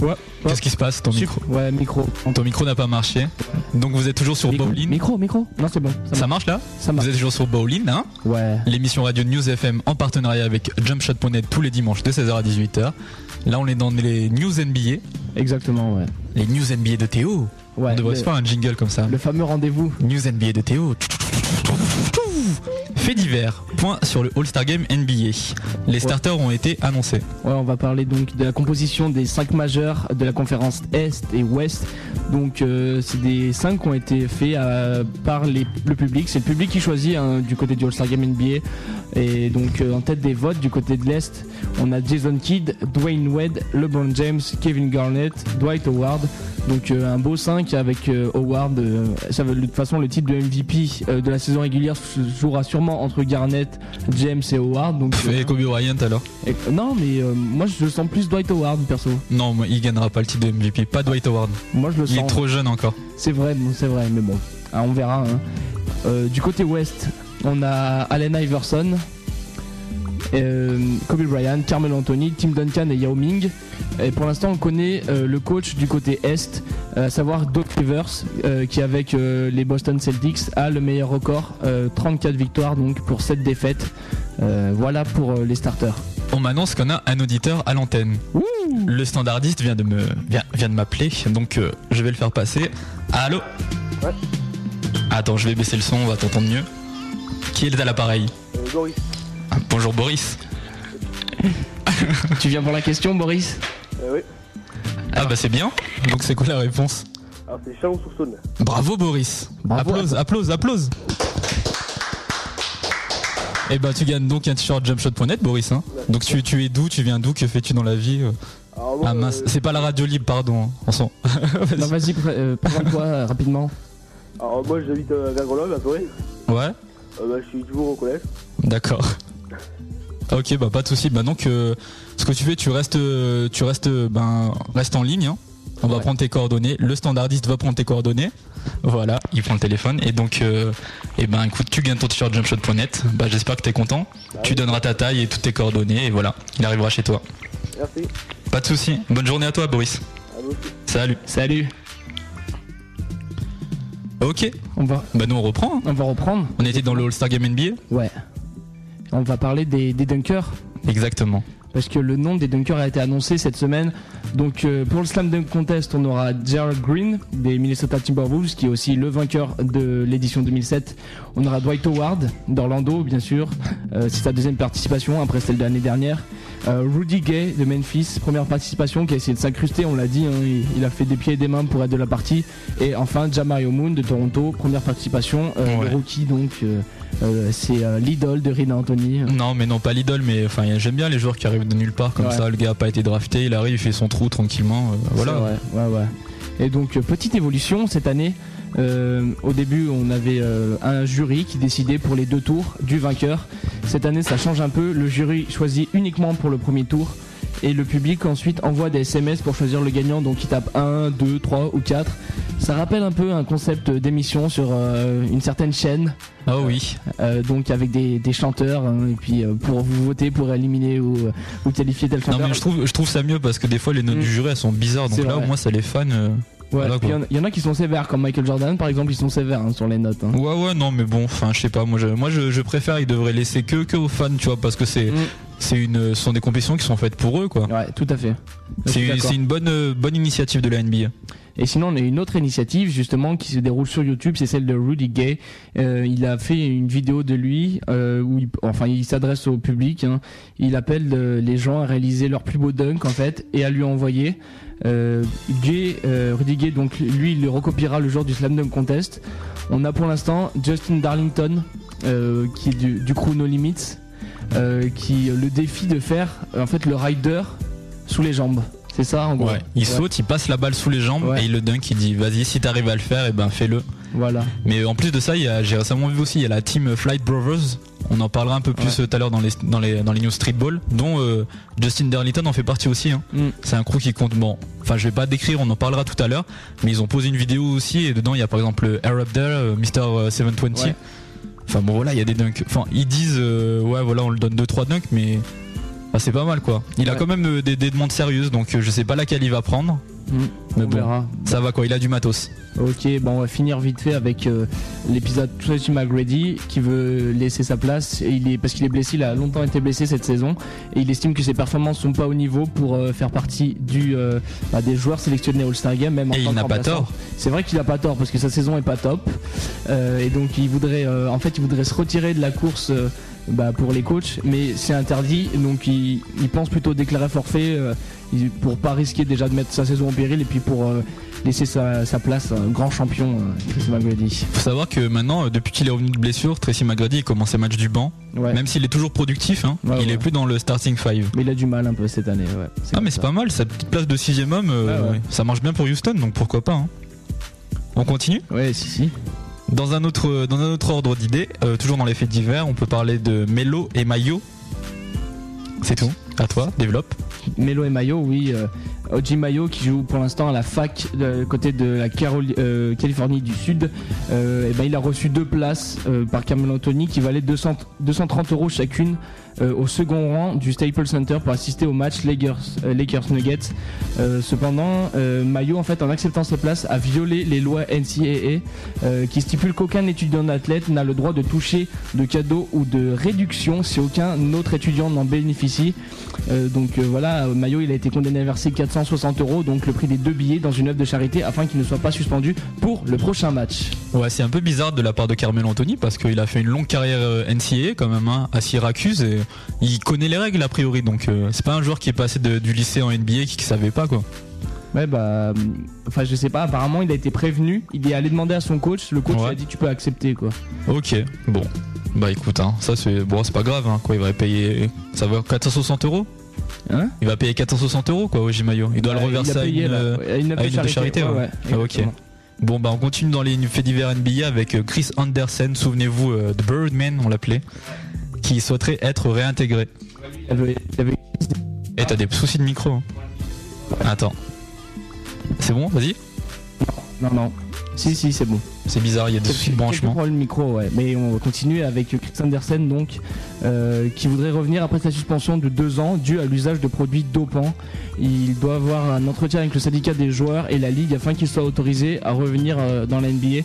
Ouais. Qu'est-ce qui se passe Ton micro Ouais, micro. Ton micro n'a pas marché. Donc vous êtes toujours sur Micro, Bowling. micro, micro. Non, c'est bon. Ça marche là Ça marche. Vous êtes toujours sur Bowling, hein Ouais. L'émission radio News FM en partenariat avec Jumpshot.net tous les dimanches de 16h à 18h. Là, on est dans les news NBA. Exactement, ouais. Les news NBA de Théo. Ouais, on devrait le- se faire un jingle comme ça. Le fameux rendez-vous. News NBA de Théo. Fait divers. Point sur le All-Star Game NBA. Les starters ont été annoncés. Ouais, on va parler donc de la composition des cinq majeurs de la conférence Est et Ouest. Donc, euh, c'est des cinq qui ont été faits euh, par les- le public. C'est le public qui choisit hein, du côté du All-Star Game NBA. Et donc, euh, en tête des votes du côté de l'Est, on a Jason Kidd, Dwayne Wade, LeBron James, Kevin Garnett, Dwight Howard. Donc, un beau 5 avec Howard. ça, de toute façon, le titre de MVP de la saison régulière jouera sûrement entre Garnett, James et Howard. Donc, Et euh, Kobe Bryant alors et- non, mais euh, moi je le sens plus Dwight Howard perso. Non, moi, il gagnera pas le titre de MVP. Pas Dwight Howard. Moi je le Il est sens. trop jeune encore. C'est vrai, bon, c'est vrai, mais bon, Ah, on verra. hein. Euh, du côté ouest, on a Allen Iverson, Kobe Bryant, Carmelo Anthony, Tim Duncan et Yao Ming. Et pour l'instant, on connaît euh, le coach du côté est, euh, à savoir Doc Rivers, euh, qui avec euh, les Boston Celtics a le meilleur record, euh, 34 victoires donc pour 7 défaites. Euh, voilà pour euh, les starters. On m'annonce qu'on a un auditeur à l'antenne. Le standardiste vient de me vient, vient de m'appeler, donc euh, je vais le faire passer. Allô Attends, je vais baisser le son, on va t'entendre mieux. Qui est à l'appareil? Boris. Ah, Bonjour Boris. tu viens pour la question, Boris Euh, oui. Ah bah c'est bien. Donc c'est quoi la réponse Alors c'est Chalon-sur-Saône. Bravo Boris. Bravo. Applause, applause, applause. Et bah tu gagnes donc un t-shirt jumpshot.net Boris hein. Donc tu, tu es d'où Tu viens d'où Que fais-tu dans la vie euh Alors moi, Ah mince, euh, c'est pas la radio libre pardon. hein. On s'en- Non, vas-y, euh, présente-toi euh, rapidement. alors moi j'habite vers Grenoble à Forêt. Ouais Euh, bah, je suis toujours au collège. D'accord. Ok, bah pas de souci. Bah donc, euh, ce que tu fais, tu restes, tu restes, ben, reste en ligne. hein. On va prendre tes coordonnées. Le standardiste va prendre tes coordonnées. Voilà, il prend le téléphone et donc, euh, et ben, écoute, tu gagnes ton t-shirt jumpshot.net. Bah, j'espère que t'es content. Tu donneras ta taille et toutes tes coordonnées et voilà, il arrivera chez toi. Merci. Pas de souci. Bonne journée à toi, Boris. À vous aussi. Salut. Salut. Ok. On va, Bah nous on reprend. hein. on va reprendre. On était dans le All-Star Game NBA. Ouais. On va parler des, des dunkers. Exactement. Parce que le nom des dunkers a été annoncé cette semaine. Donc euh, pour le Slam Dunk Contest, on aura Gerald Green des Minnesota Timberwolves, qui est aussi le vainqueur de l'édition 2007. On aura Dwight Howard d'Orlando, bien sûr. Euh, C'est sa deuxième participation après celle de l'année dernière. Euh, Rudy Gay de Memphis, première participation, qui a essayé de s'incruster, on l'a dit, hein, il, il a fait des pieds et des mains pour être de la partie. Et enfin, Jamario Moon de Toronto, première participation, euh, Ouais. le rookie, donc euh, euh, c'est l'idole de Rina Anthony. Non, mais non, pas l'idole, mais enfin, j'aime bien les joueurs qui arrivent de nulle part comme Ouais. ça. Le gars a pas été drafté, il arrive, il fait son trou tranquillement. voilà. C'est vrai, ouais, ouais. Et donc, petite évolution cette année. Euh, au début, on avait euh, un jury qui décidait pour les deux tours du vainqueur. Cette année, ça change un peu. Le jury choisit uniquement pour le premier tour. Et le public ensuite envoie des SMS pour choisir le gagnant. Donc, il tape 1, 2, 3 ou 4. Ça rappelle un peu un concept d'émission sur euh, une certaine chaîne. Ah oui. Donc, avec des, des chanteurs. hein, et puis, pour vous voter pour éliminer ou, ou qualifier tel Non, chanteur. mais je trouve, je trouve ça mieux parce que des fois les notes Mm. du jury elles sont bizarres. Donc là, au moins, ça les fans. Voilà, il y en a- il y, en a qui sont sévères, comme Michael Jordan par exemple, ils sont sévères hein, sur les notes. hein. Ouais, ouais, non, mais bon, enfin, je sais pas. Moi, je, moi, je, je préfère. Ils devraient laisser que, que aux fans, tu vois, parce que c'est, Mm. c'est une, ce sont des compétitions qui sont faites pour eux, quoi. Ouais, tout à fait. C'est, une bonne, euh, bonne initiative de la NBA. Et sinon, on a une autre initiative justement qui se déroule sur YouTube, c'est celle de Rudy Gay. Euh, il a fait une vidéo de lui euh, où il, enfin, il s'adresse au public. hein. Il appelle euh, les gens à réaliser leur plus beau dunk en fait et à lui envoyer. Euh, Gay, euh, Rudy Gay, donc lui, il le recopiera le jour du Slam Dunk Contest. On a pour l'instant Justin Darlington euh, qui est du, du crew No Limits, euh, qui le défie de faire en fait le rider sous les jambes. C'est ça en gros. Ouais. Il Ouais. saute, il passe la balle sous les jambes Ouais. et il le dunk. Il dit, vas-y, si t'arrives à le faire, et ben fais-le. Voilà. Mais en plus de ça, il y a- j'ai récemment vu aussi, il y a la team Flight Brothers. On en parlera un peu plus Ouais. euh, tout à l'heure dans les, dans, les, dans les news streetball, dont euh, Justin Darlington en fait partie aussi. hein. Mm. C'est un crew qui compte. Bon, enfin, je vais pas décrire, on en parlera tout à l'heure. Mais ils ont posé une vidéo aussi, et dedans, il y a par exemple le Air Up There, euh, Mr. 720. Ouais. Enfin, bon, voilà, il y a des dunks. Enfin, ils disent, euh, ouais, voilà, on le donne 2-3 dunks, mais. bah, c'est pas mal quoi. Il a quand même des, des demandes sérieuses donc je sais pas laquelle il va prendre. Mm. Mais On bon, verra. ça va quoi, il a du matos. Ok, bon, on va finir vite fait avec euh, l'épisode Tracy McGrady qui veut laisser sa place et il est parce qu'il est blessé, il a longtemps été blessé cette saison et il estime que ses performances sont pas au niveau pour euh, faire partie du euh, bah, des joueurs sélectionnés All-Star Game même en Et il n'a pas tort. C'est vrai qu'il a pas tort parce que sa saison est pas top Euh, et donc il voudrait en fait il voudrait se retirer de la course bah, pour les coachs mais c'est interdit donc il, il pense plutôt déclarer forfait pour pas risquer déjà de mettre sa saison en péril et puis pour euh, laisser sa, sa place un grand champion euh, Tracy McGrady. Faut savoir que maintenant, euh, depuis qu'il est revenu de blessure, Tracy McGrady commence ses matchs du banc. Ouais. Même s'il est toujours productif, hein, Ouais, il ouais. est plus dans le starting five. Mais il a du mal un peu cette année. Ouais. Ah mais c'est pas mal, sa petite place de sixième homme, euh, ça marche bien pour Houston, donc pourquoi pas. hein. On continue? Ouais, si, si. Dans un autre, dans un autre ordre d'idées, euh, toujours dans les faits divers, on peut parler de Melo et Mayo. C'est tout. À toi, développe. Melo et Mayo, oui. Euh, Oji Mayo qui joue pour l'instant à la fac de côté de la euh, Californie du Sud. Euh, ben, il a reçu deux places euh, par Carmelo Anthony qui valaient 200 230 euros chacune euh, au second rang du Staples Center pour assister au match Lakers, euh, Nuggets. Euh, cependant, euh, Mayo, en fait, en acceptant ces places, a violé les lois NCAA euh, qui stipulent qu'aucun étudiant athlète n'a le droit de toucher de cadeaux ou de réduction si aucun autre étudiant n'en bénéficie. Euh, donc euh, voilà, euh, Mayo il a été condamné à verser 460 euros, donc le prix des deux billets dans une œuvre de charité afin qu'il ne soit pas suspendu pour le prochain match. Ouais, c'est un peu bizarre de la part de Carmelo Anthony parce qu'il a fait une longue carrière euh, NCAA quand même hein, à Syracuse et il connaît les règles a priori. Donc euh, c'est pas un joueur qui est passé de- du lycée en NBA qui, qui savait pas quoi. Ouais bah, enfin je sais pas, apparemment il a été prévenu, il est allé demander à son coach, le coach Ouais. lui a dit tu peux accepter quoi. Ok, bon. Bah écoute, hein, ça c'est bon, c'est pas grave, hein, quoi. Il va payer, ça va 460 euros? Hein Il va payer 460 euros quoi, au Mayo. Il doit Bah, le reverser il a payé, à une, euh, une à de une charité. charité, ouais. ouais, Ah, ok. Bon bah on continue dans les faits divers NBA avec euh, Chris Anderson, souvenez-vous euh, The Birdman on l'appelait, qui souhaiterait être réintégré. Et t'as des soucis de micro. hein. Attends. C'est bon, vas-y. Non non. Si si c'est bon. C'est bizarre, il y a des soucis de branchement. Problèmes micro, ouais. Mais on va continuer avec Chris Andersen, donc, euh, qui voudrait revenir après sa suspension de deux ans due à l'usage de produits dopants. Il doit avoir un entretien avec le syndicat des joueurs et la ligue afin qu'il soit autorisé à revenir euh, dans la NBA.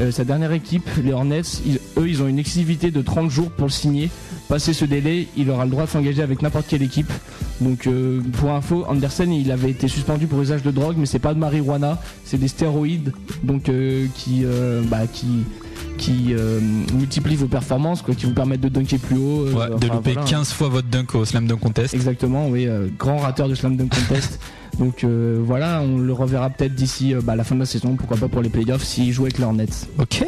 Euh, sa dernière équipe, les Hornets, ils- eux, ils ont une exclusivité de 30 jours pour le signer. Passé ce délai, il aura le droit de s'engager avec n'importe quelle équipe. Donc, euh, pour info, Andersen, il avait été suspendu pour usage de drogue, mais c'est pas de marijuana, c'est des stéroïdes, donc euh, qui, euh, bah, qui, qui euh, multiplient vos performances, quoi, qui vous permettent de dunker plus haut. Ouais, de enfin, louper voilà. 15 fois votre dunk au Slam Dunk Contest. Exactement, oui, grand rateur de Slam Dunk Contest. Donc euh, voilà, on le reverra peut-être d'ici euh, bah, la fin de la saison, pourquoi pas pour les playoffs s'il joue avec les Hornets. Ok.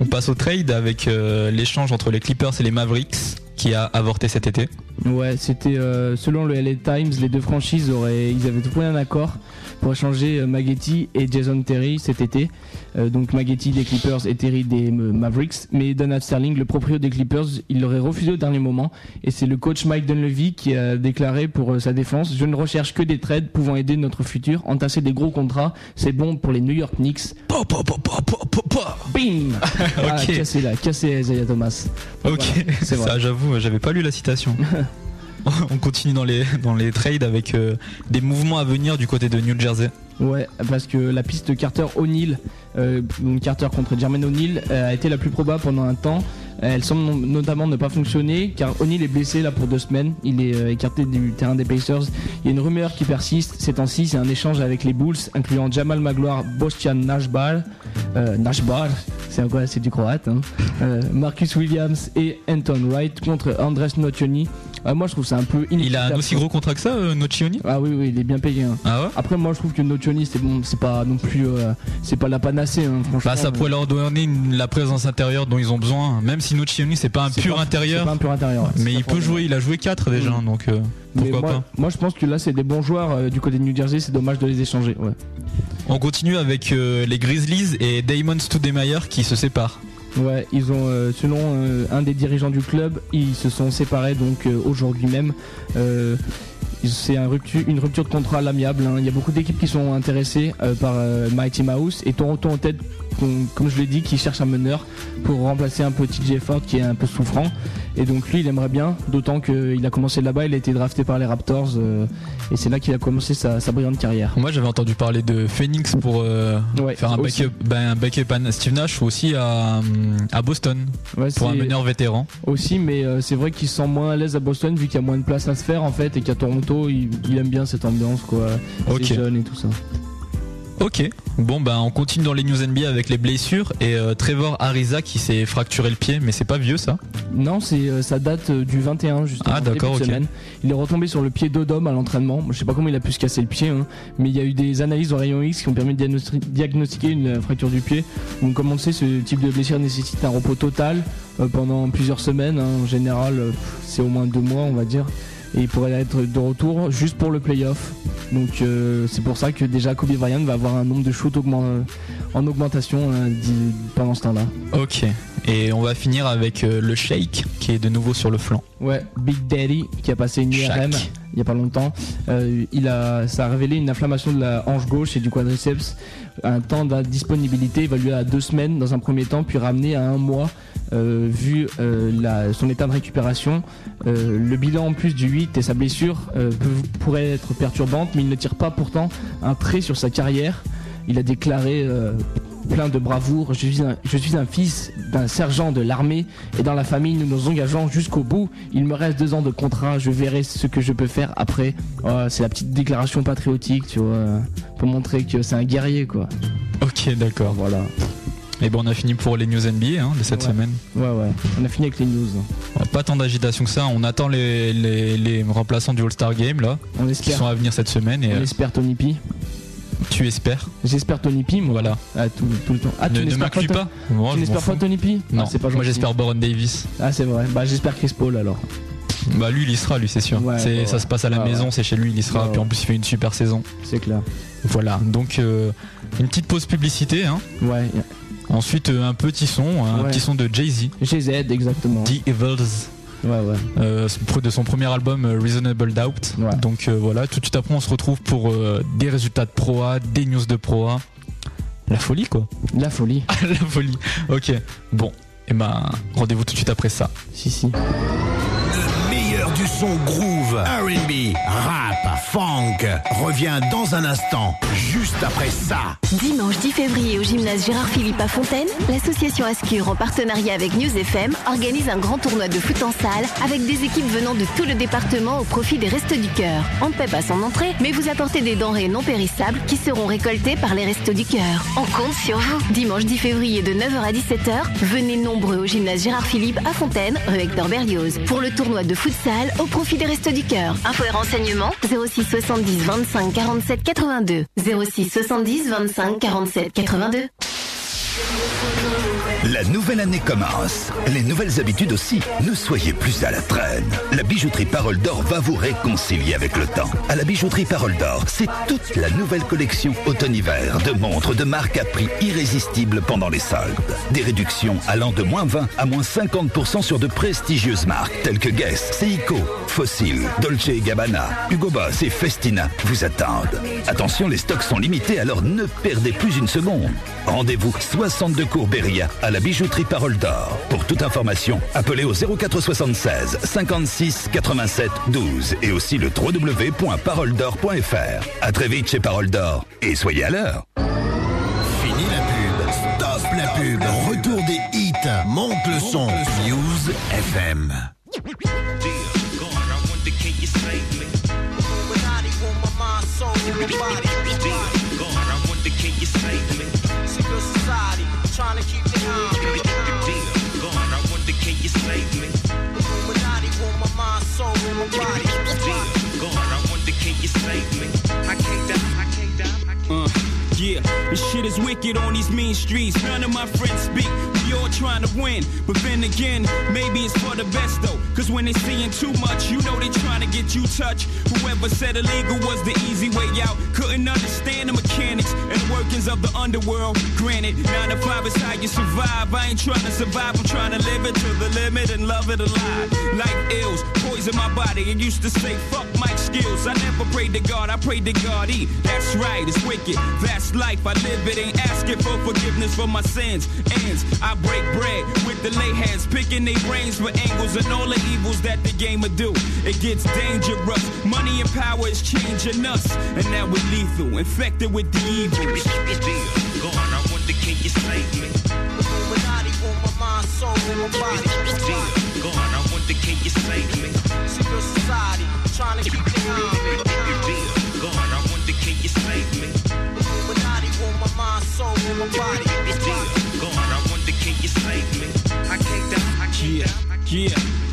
On passe au trade avec euh, l'échange entre les Clippers et les Mavericks qui a avorté cet été. Ouais, c'était euh, selon le LA Times, les deux franchises auraient, avaient trouvé un accord pour échanger euh, Maggetti et Jason Terry cet été. Euh, donc Maggetti des Clippers et Terry des euh, Mavericks. Mais Donald Sterling, le proprio des Clippers, il l'aurait refusé au dernier moment. Et c'est le coach Mike Dunleavy qui a déclaré pour sa défense Je ne recherche que des trades pouvant aider notre futur. Entasser des gros contrats, c'est bon pour les New York Knicks. Pa, pa. Bim ah, Ok. Cassé là, cassé Isaiah Thomas. Ok, Voilà, c'est vrai. ça j'avoue, j'avais pas lu la citation. On continue dans les, trades avec euh, des mouvements à venir du côté de New Jersey. Ouais, parce que la piste Carter O'Neill, euh, Carter contre Jermaine O'Neill, euh, a été la plus probable pendant un temps. Elle semble notamment ne pas fonctionner car O'Neill est blessé là pour deux semaines. Il est euh, écarté du terrain des Pacers. Il y a une rumeur qui persiste ces temps-ci, c'est un échange avec les Bulls incluant Jamal Magloire, Bostian Nashbal, euh, Nashbal, c'est quoi C'est du croate. hein. Euh, Marcus Williams et Anton Wright contre Andres Nocioni. Euh, moi je trouve ça un peu Il a un aussi gros contrat que ça, Nocioni? Ah oui oui, il est bien payé. hein. Ah ouais? Après, moi, je trouve que Nocioni, c'est bon, c'est pas non plus, c'est pas la panacée, hein, franchement. Bah ça pourrait leur donner la présence intérieure dont ils ont besoin, même si C'est pas un pur pas- intérieur. Pas un pur intérieur. ouais, Mais il peut jouer, il a joué 4 déjà, Mm. donc euh, pourquoi moi, pas. moi, je pense que là, c'est des bons joueurs euh, du côté de New Jersey. C'est dommage de les échanger. Ouais. On continue avec euh, les Grizzlies et Damon Stoudemire qui se séparent. Ouais, ils ont, euh, selon euh, un des dirigeants du club, ils se sont séparés donc euh, aujourd'hui même. C'est un rupture- une rupture de contrat à l'amiable. hein. Il y a beaucoup d'équipes qui sont intéressées par Mighty Mouse et Toronto en tête, com- comme je l'ai dit, qui cherche un meneur pour remplacer un petit Jefford qui est un peu souffrant. Et donc lui, il aimerait bien, d'autant qu'il a commencé là-bas, il a été drafté par les Raptors euh, et c'est là qu'il a commencé sa, sa brillante carrière. Moi j'avais entendu parler de Phoenix pour euh, Ouais, faire un aussi. backup, ben, un backup à Steve Nash ou aussi à, à Boston Ouais, pour un meneur vétéran. aussi, mais euh, c'est vrai qu'il se sent moins à l'aise à Boston vu qu'il y a moins de place à se faire en fait et qu'à Toronto il, il aime bien cette ambiance quoi. Jeune et tout ça. Ok, bon ben on continue dans les news NBA avec les blessures et euh, Trevor Ariza qui s'est fracturé le pied, mais c'est pas vieux ça? Non, c'est euh, ça date euh, du 21 justement. Ah, d'accord, ok. semaine. Il est retombé sur le pied d'Odom à l'entraînement. Je sais pas comment il a pu se casser le pied, hein, mais il y a eu des analyses au rayon X qui ont permis de diagnosti- diagnostiquer une fracture du pied. Donc comme on le sait, ce type de blessure nécessite un repos total pendant plusieurs semaines. hein. En général, c'est au moins deux mois, on va dire. Et il pourrait être de retour juste pour le playoff. Donc euh, c'est pour ça que déjà Kobe Bryant va avoir un nombre de shoots augment- en augmentation euh, d'i- pendant ce temps-là. Ok. Et on va finir avec euh, le Shake qui est de nouveau sur le flanc. Ouais, Big Daddy qui a passé une IRM Shaq. il y a pas longtemps. Euh, il a, ça a révélé une inflammation de la hanche gauche et du quadriceps. Un temps d'indisponibilité évalué à deux semaines dans un premier temps, puis ramené à un mois. Euh, vu euh, la- son état de récupération, Euh, le bilan en plus du 8 et sa blessure peut- pourrait être perturbante, mais il ne tire pas pourtant un trait sur sa carrière. Il a déclaré plein de bravoure. Je suis un, je suis un fils d'un sergent de l'armée et dans la famille nous nous engageons jusqu'au bout. Il me reste deux ans de contrat. Je verrai ce que je peux faire après. Oh, c'est la petite déclaration patriotique, tu vois, pour montrer que c'est un guerrier, quoi. Ok, d'accord. Voilà. Et bon, on a fini pour les news NBA hein, de cette Ouais. semaine. Ouais, ouais. On a fini avec les news. Pas tant d'agitation que ça. On attend les, les, les remplaçants du All-Star Game là, On qui espère. sont à venir cette semaine. Et On euh, espère Tony P. tu espères J'espère Tony P, moi. Voilà. Ah, tout, tout le temps. Ah, tu ne ne m'inclus pas. Moi, Tu n'espères pas. Tony P Non, Ah, c'est pas moi j'espère Baron Davis. Ah, c'est vrai. Bah, j'espère Chris Paul alors. Bah lui il y sera, lui c'est sûr. Ouais, C'est- ouais, ça se passe à la ouais, maison, c'est chez lui, il y sera. Puis en plus il fait une super saison. C'est clair. Voilà. Donc euh, une petite pause publicité. Hein. Ouais. Ensuite euh, un petit son, un Ouais. petit son de Jay Z, GZ, exactement. The Evils. Ouais, ouais. euh, de son premier album euh, Reasonable Doubt. Ouais. Donc euh, voilà, tout de suite après on se retrouve pour euh, des résultats de Pro A, des news de Pro A. La folie quoi. La folie. La folie. Ok. Bon. Et ben rendez-vous tout de suite après ça. Si, si. Son groove, R&B, rap, funk revient dans un instant, juste après ça. Dimanche 10 février au gymnase Gérard Philippe à Fontaine, l'association Ascure en partenariat avec News FM organise un grand tournoi de foot en salle avec des équipes venant de tout le département au profit des Restos du Cœur. On ne paie pas son entrée, mais vous apportez des denrées non périssables qui seront récoltées par les Restos du Cœur. On compte sur vous. Dimanche 10 février de 9h à 17h, venez nombreux au gymnase Gérard Philippe à Fontaine, rue Hector Berlioz, pour le tournoi de futsal au profit des Restos du Cœur. Infos et renseignements 06 70 25 47 82. 06 70 25 47 82. La nouvelle année commence. Les nouvelles habitudes aussi. Ne soyez plus à la traîne. La bijouterie Parole d'Or va vous réconcilier avec le temps. À la bijouterie Parole d'Or, c'est toute la nouvelle collection automne-hiver de montres de marque à prix irrésistible pendant les soldes. Des réductions allant de moins 20 à moins 50% sur de prestigieuses marques telles que Guess, Seiko, Fossil, Dolce Gabbana, Hugo Boss et Festina vous attendent. Attention, les stocks sont limités, alors ne perdez plus une seconde. Rendez-vous 62 cours Beria à la bijouterie Parole d'Or. Pour toute information, appelez au 0476 56 87 12 et aussi le www.paroledor.fr. À très vite chez Parole d'Or et soyez à l'heure. Fini la pub. Stop la pub. Retour des hits. Monte le son. News FM. Uh, yeah, this shit is wicked on these mean streets. None of my friends speak. We all trying to win. But then again, maybe it's for the best though. Cause when they seeing too much, you know they trying to get you touched. Whoever said illegal was the easy way out. Couldn't understand the mechanics and of the underworld. Granted, 9 to 5 is how you survive. I ain't trying to survive, I'm trying to live it to the limit and love it alive. Like ills, poison my body. I used to say, fuck my skills. I never prayed to God, I prayed to God. E. That's right, it's wicked. That's life. I live it, ain't asking for forgiveness for my sins. Ends, I break bread with the lay hands, picking their brains for angles and all the evils that the game will do. It gets dangerous. Money and power is changing us. And now we're lethal, infected with the evil. God, I wonder can you save me? Illuminati want my mind, soul, and my body. God, I wonder can you save me? Secret society, trying to keep me on. God, I wonder can you save me? Illuminati want my mind, soul, and my body. God, I wonder can you save me? I can't die, I can't die. Yeah, yeah.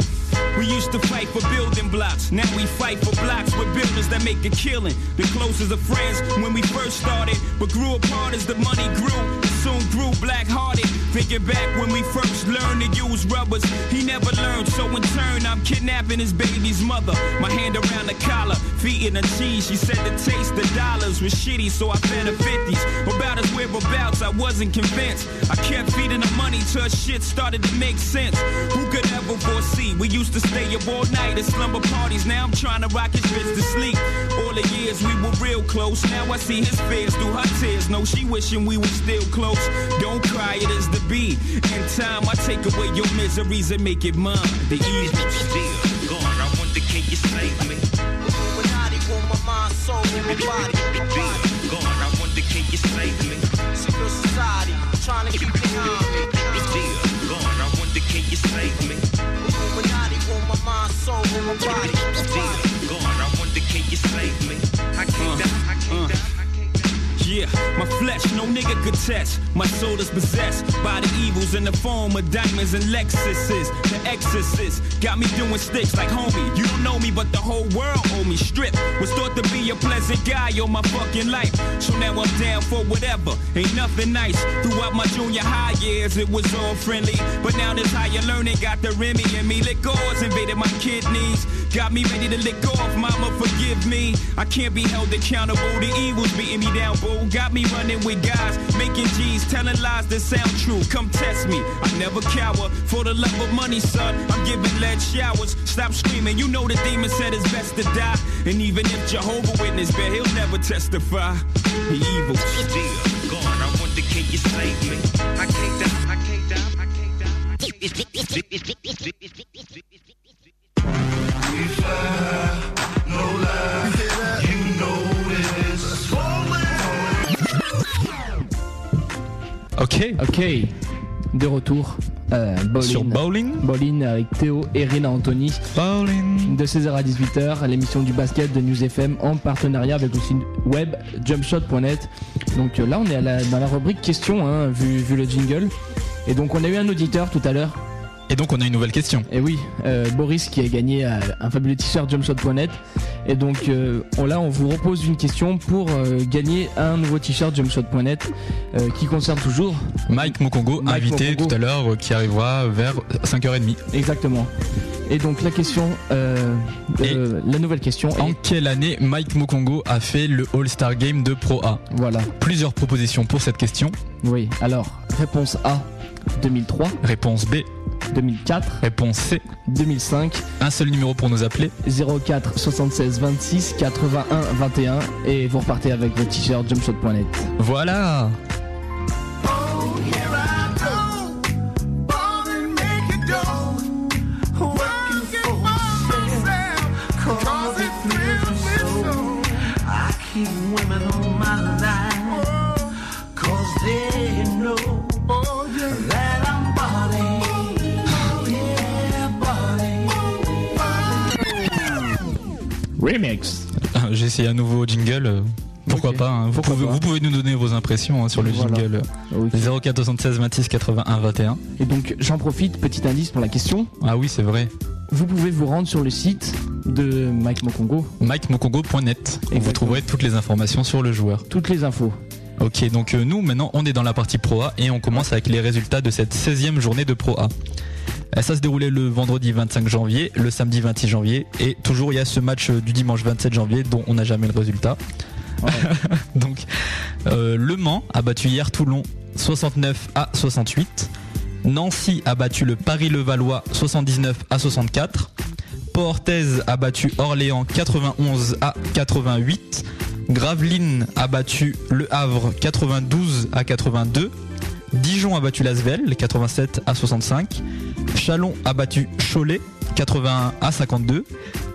We used to fight for building blocks. Now we fight for blocks with builders that make a killing. The closest of friends when we first started, but grew apart as the money grew. Soon grew black hearted. Thinking back when we first learned to use rubbers, he never learned. So in turn, I'm kidnapping his baby's mother. My hand around the collar, feet in the cheese. She said the taste of dollars was shitty, so I fed her 50s. About his whereabouts, I wasn't convinced. I kept feeding the money till shit started to make sense. Who could ever foresee? We used to stay up all night at slumber parties. Now I'm trying to rock his bitch to sleep. All the years we were real close. Now I see his fears through her tears. No, she wishing we were still close. Don't cry, it is the be. In time, I take away your miseries and make it mine. The evil still gone. I wonder, can you save me? Illuminati want my mind, soul, and my body. My body. Gone. I wonder, can you save me? Secret society, trying to keep me on me. Still gone. I wonder, can you save me? Soul, my body. Gone. I wonder, can you save me? Yeah, my flesh, no nigga could test. My soul is possessed by the evils in the form of diamonds and Lexuses. The exorcist got me doing sticks like homie. You don't know me, but the whole world owe me. Strip was thought to be a pleasant guy all my fucking life. So now I'm down for whatever. Ain't nothing nice. Throughout my junior high years, it was all friendly. But now this higher learning got the Remy in me. Liquors invaded my kidneys. Got me ready to lick off, mama, forgive me. I can't be held accountable. The evil's beating me down, boo. Got me running with guys, making G's, telling lies that sound true. Come test me. I never cower for the love of money, son. I'm giving lead showers. Stop screaming. You know the demon said it's best to die. And even if Jehovah Witness, bet he'll never testify. The evil's still gone. I wonder, can you save me? I can't die. I can't die. I can't die. Ok. Ok, de retour. Euh, bowling. Sur Bowling Bowling avec Théo et Rina Anthony. Bowling. De 16h à 18h, l'émission du basket de News FM en partenariat avec le site web jumpshot.net. Donc euh, là, on est à la- dans la rubrique questions, hein, vu, vu le jingle. Et donc, on a eu un auditeur tout à l'heure. Et donc on a une nouvelle question. Et oui, euh, Boris qui a gagné euh, un fabuleux t-shirt jumpshot.net. Et donc euh, on, là, on vous repose une question pour euh, gagner un nouveau t-shirt jumpshot.net qui concerne toujours Mike Mokongo, Mike invité Mokongo. tout à l'heure, qui arrivera vers 5h30. exactement. Et donc la question, la nouvelle question En est quelle année Mike Mokongo a fait le All-Star Game de Pro A? Voilà. Plusieurs propositions pour cette question. Oui. Alors réponse A 2003, Réponse B, 2004, réponse C. 2005, Un seul numéro pour nous appeler. 04 76 26 81 21 et vous repartez avec votre t-shirt jumpshot.net. Voilà keep Remix. Ah, J'ai essayé un nouveau jingle. euh, Pourquoi pas hein. vous, Pourquoi pouvez, pas. vous pouvez nous donner vos impressions hein, sur le Voilà. jingle. Ok. 04 76 26 81 21. Et donc j'en profite, petit indice pour la question. Ah oui, c'est vrai. Vous pouvez vous rendre sur le site de Mike Mokongo, MikeMokongo.net. où Vous trouverez toutes les informations sur le joueur. toutes les infos. Ok, donc euh, nous maintenant on est dans la partie Pro A et on commence avec les résultats de cette 16e journée de Pro A. Euh, Ça se déroulait le vendredi 25 janvier, le samedi 26 janvier et toujours il y a ce match euh, du dimanche 27 janvier dont on n'a jamais le résultat. donc euh, Le Mans a battu hier Toulon 69 à 68. Nancy a battu le Paris-Levallois 79 à 64. Port-Orthez a battu Orléans 91 à 88. Gravelines a battu Le Havre 92 à 82. Dijon a battu Lasvel 87 à 65. Chalon a battu Cholet 81 à 52.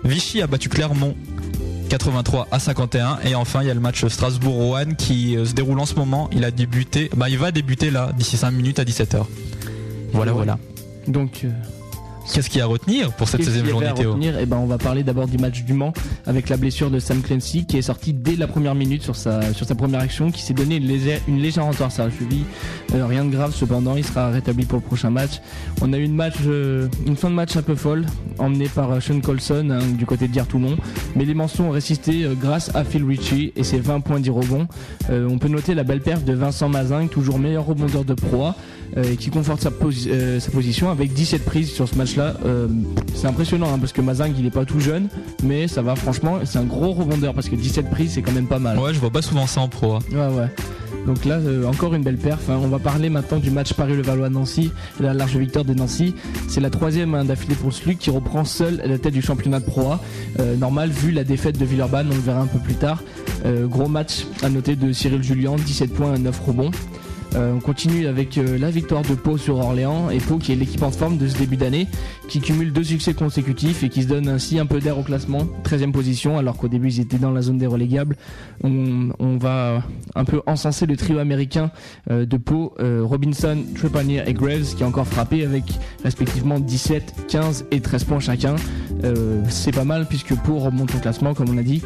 Vichy a battu Clermont 83 à 51 et enfin il y a le match Strasbourg-Roanne qui euh, se déroule en ce moment il a débuté bah il va débuter là d'ici 5 minutes à 17h voilà Ouais. voilà Donc euh, Qu'est-ce qu'il y a à retenir pour cette Qu'est-ce 16e qu'il y avait journée, à Théo Eh ben, on va parler d'abord du match du Mans avec la blessure de Sam Clancy qui est sorti dès la première minute sur sa, sur sa première action, qui s'est donné une légère, une légère entorse à la cheville. Euh, rien de grave cependant, il sera rétabli pour le prochain match. On a eu une, match, euh, une fin de match un peu folle, emmenée par euh, Sean Colson hein, du côté de Toulon. Mais les mentions ont résisté euh, grâce à Phil Ritchie et ses 20 points 10 rebonds. Euh, on peut noter la belle perf de Vincent Mazin, toujours meilleur rebondeur de proie. Euh, qui conforte sa, posi- euh, sa position avec 17 prises sur ce match-là. Euh, c'est impressionnant hein, parce que Mazing il est pas tout jeune, mais ça va franchement. C'est un gros rebondeur parce que 17 prises c'est quand même pas mal. Ouais, je vois pas souvent ça en pro. hein. Ouais, ouais. Donc là, euh, encore une belle perf. hein. On va parler maintenant du match Paris-Levallois-Nancy, et la large victoire de Nancy. C'est la troisième hein, d'affilée pour ce qui reprend seul la tête du championnat de Pro A. Euh, normal, vu la défaite de Villeurbanne, on le verra un peu plus tard. Euh, gros match à noter de Cyril Julien, 17 points, 9 rebonds. Euh, on continue avec euh, la victoire de Pau sur Orléans et Pau qui est l'équipe en forme de ce début d'année qui cumule deux succès consécutifs et qui se donne ainsi un peu d'air au classement. 13e position alors qu'au début ils étaient dans la zone des relégables. On, va un peu encenser le trio américain euh, de Pau Robinson, Trepanier et Graves qui a encore frappé avec respectivement 17, 15 et 13 points chacun. C'est pas mal puisque Pau remonte au classement comme on a dit.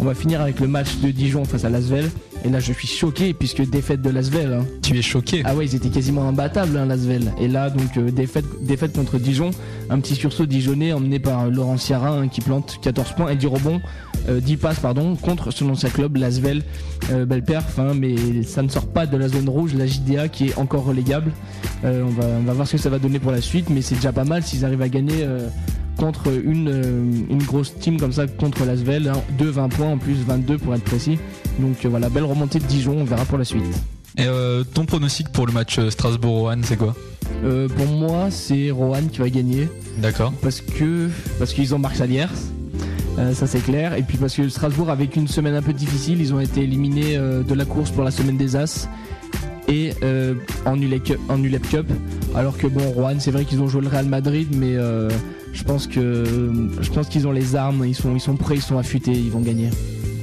On va finir avec le match de Dijon face à Lasvel et là je suis choqué puisque défaite de Lasvel hein. Tu es choqué Ah ouais, ils étaient quasiment imbattables, hein, Lasvel. Et là, donc, euh, défaite, défaite contre Dijon. Un petit sursaut dijonnais emmené par euh, Laurent Sierra hein, qui plante 14 points et 10 rebonds, euh, 10 passes, pardon, contre son ancien club, Lasvel. Euh, belle perf, hein, mais ça ne sort pas de la zone rouge, la JDA qui est encore relégable. On, va, on va voir ce que ça va donner pour la suite, mais c'est déjà pas mal s'ils arrivent à gagner. contre une, une grosse team comme ça contre Lasvel, hein, 2 20 points en plus 22 pour être précis. Donc euh, voilà, belle remontée de Dijon, on verra pour la suite. Et euh, ton pronostic pour le match euh, Strasbourg-Rohan, c'est quoi? Euh, pour moi, c'est Rohan qui va gagner D'accord. parce que parce qu'ils ont Marc Saliers. Euh, ça c'est clair. Et puis parce que Strasbourg avec une semaine un peu difficile, ils ont été éliminés de la course pour la semaine des As et en ULEP Cup, en ULEP Cup. Alors que bon, Rohan, c'est vrai qu'ils ont joué le Real Madrid, mais je pense que je pense qu'ils ont les armes, ils sont ils sont prêts, ils sont affûtés, ils vont gagner.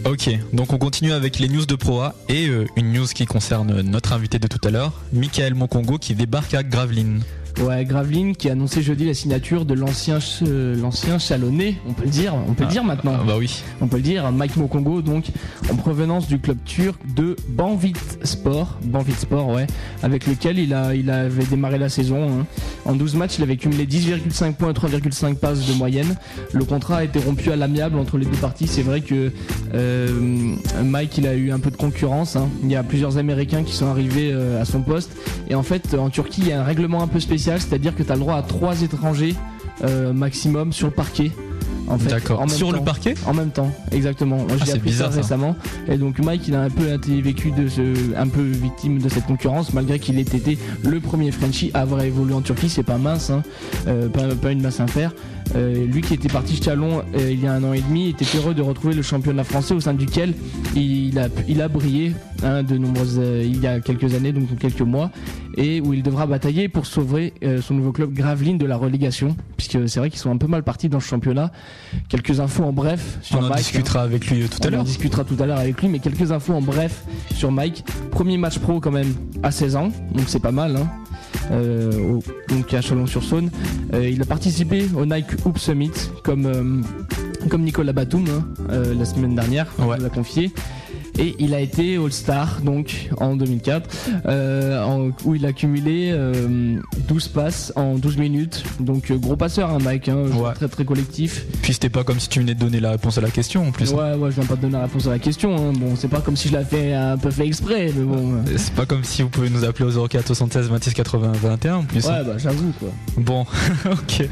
Ok, donc on continue avec les news de Pro A et euh, une news qui concerne notre invité de tout à l'heure, Michael Moncongo qui débarque à Gravelines. Ouais, Graveline qui a annoncé jeudi la signature de l'ancien euh, l'ancien chalonnais, on peut le dire, on peut le dire maintenant. Ah bah oui. on peut le dire, Mike Mokongo, donc en provenance du club turc de Banvit Sport, Banvit Sport, ouais, avec lequel il, a, il avait démarré la saison. hein. En 12 matchs, il avait cumulé 10,5 points et 3,5 passes de moyenne. Le contrat a été rompu à l'amiable entre les deux parties. C'est vrai que euh, Mike, il a eu un peu de concurrence. hein. Il y a plusieurs Américains qui sont arrivés euh, à son poste. Et en fait, en Turquie, il y a un règlement un peu spécial, c'est-à-dire que tu as le droit à trois étrangers euh, maximum sur le parquet. En fait, D'accord. en même Sur le temps. parquet? En même temps, exactement. Moi, Ah, j'ai c'est appris bizarre, ça ça. récemment. Et donc Mike, il a un peu été vécu de ce, un peu victime de cette concurrence, malgré qu'il ait été le premier Frenchie à avoir évolué en Turquie. C'est pas mince, hein. Euh, pas, pas une masse infère. Euh, lui qui était parti Chalon euh, il y a un an et demi était heureux de retrouver le championnat français au sein duquel il a, il a brillé hein, de nombreuses, euh, il y a quelques années, donc quelques mois, et où il devra batailler pour sauver son nouveau club Gravelines de la relégation, puisque c'est vrai qu'ils sont un peu mal partis dans ce championnat. Quelques infos en bref sur On en Mike, discutera avec lui tout à on en l'heure. discutera tout à l'heure avec lui, mais quelques infos en bref sur Mike. Premier match pro quand même à 16 ans, donc c'est pas mal. Hein. Au- donc à Chalon-sur-Saône. Il a participé au Nike Hoop Summit comme, euh, comme Nicolas Batum hein, euh, la semaine dernière, on Ouais. nous l'a confié. Et il a été All-Star donc en 2004 euh, en- où il a cumulé euh, 12 passes en 12 minutes. Donc euh, gros passeur hein, Mike, hein, Ouais. très très collectif. Puis c'était pas comme si tu venais de donner la réponse à la question en plus. Ouais, ouais, je viens pas te donner la réponse à la question. hein. Bon, c'est pas comme si je l'avais fait un peu fait exprès, mais bon. euh. C'est pas comme si vous pouvez nous appeler au 04 76 26 80 21 en plus. Ouais, bah j'avoue quoi. Bon, ok.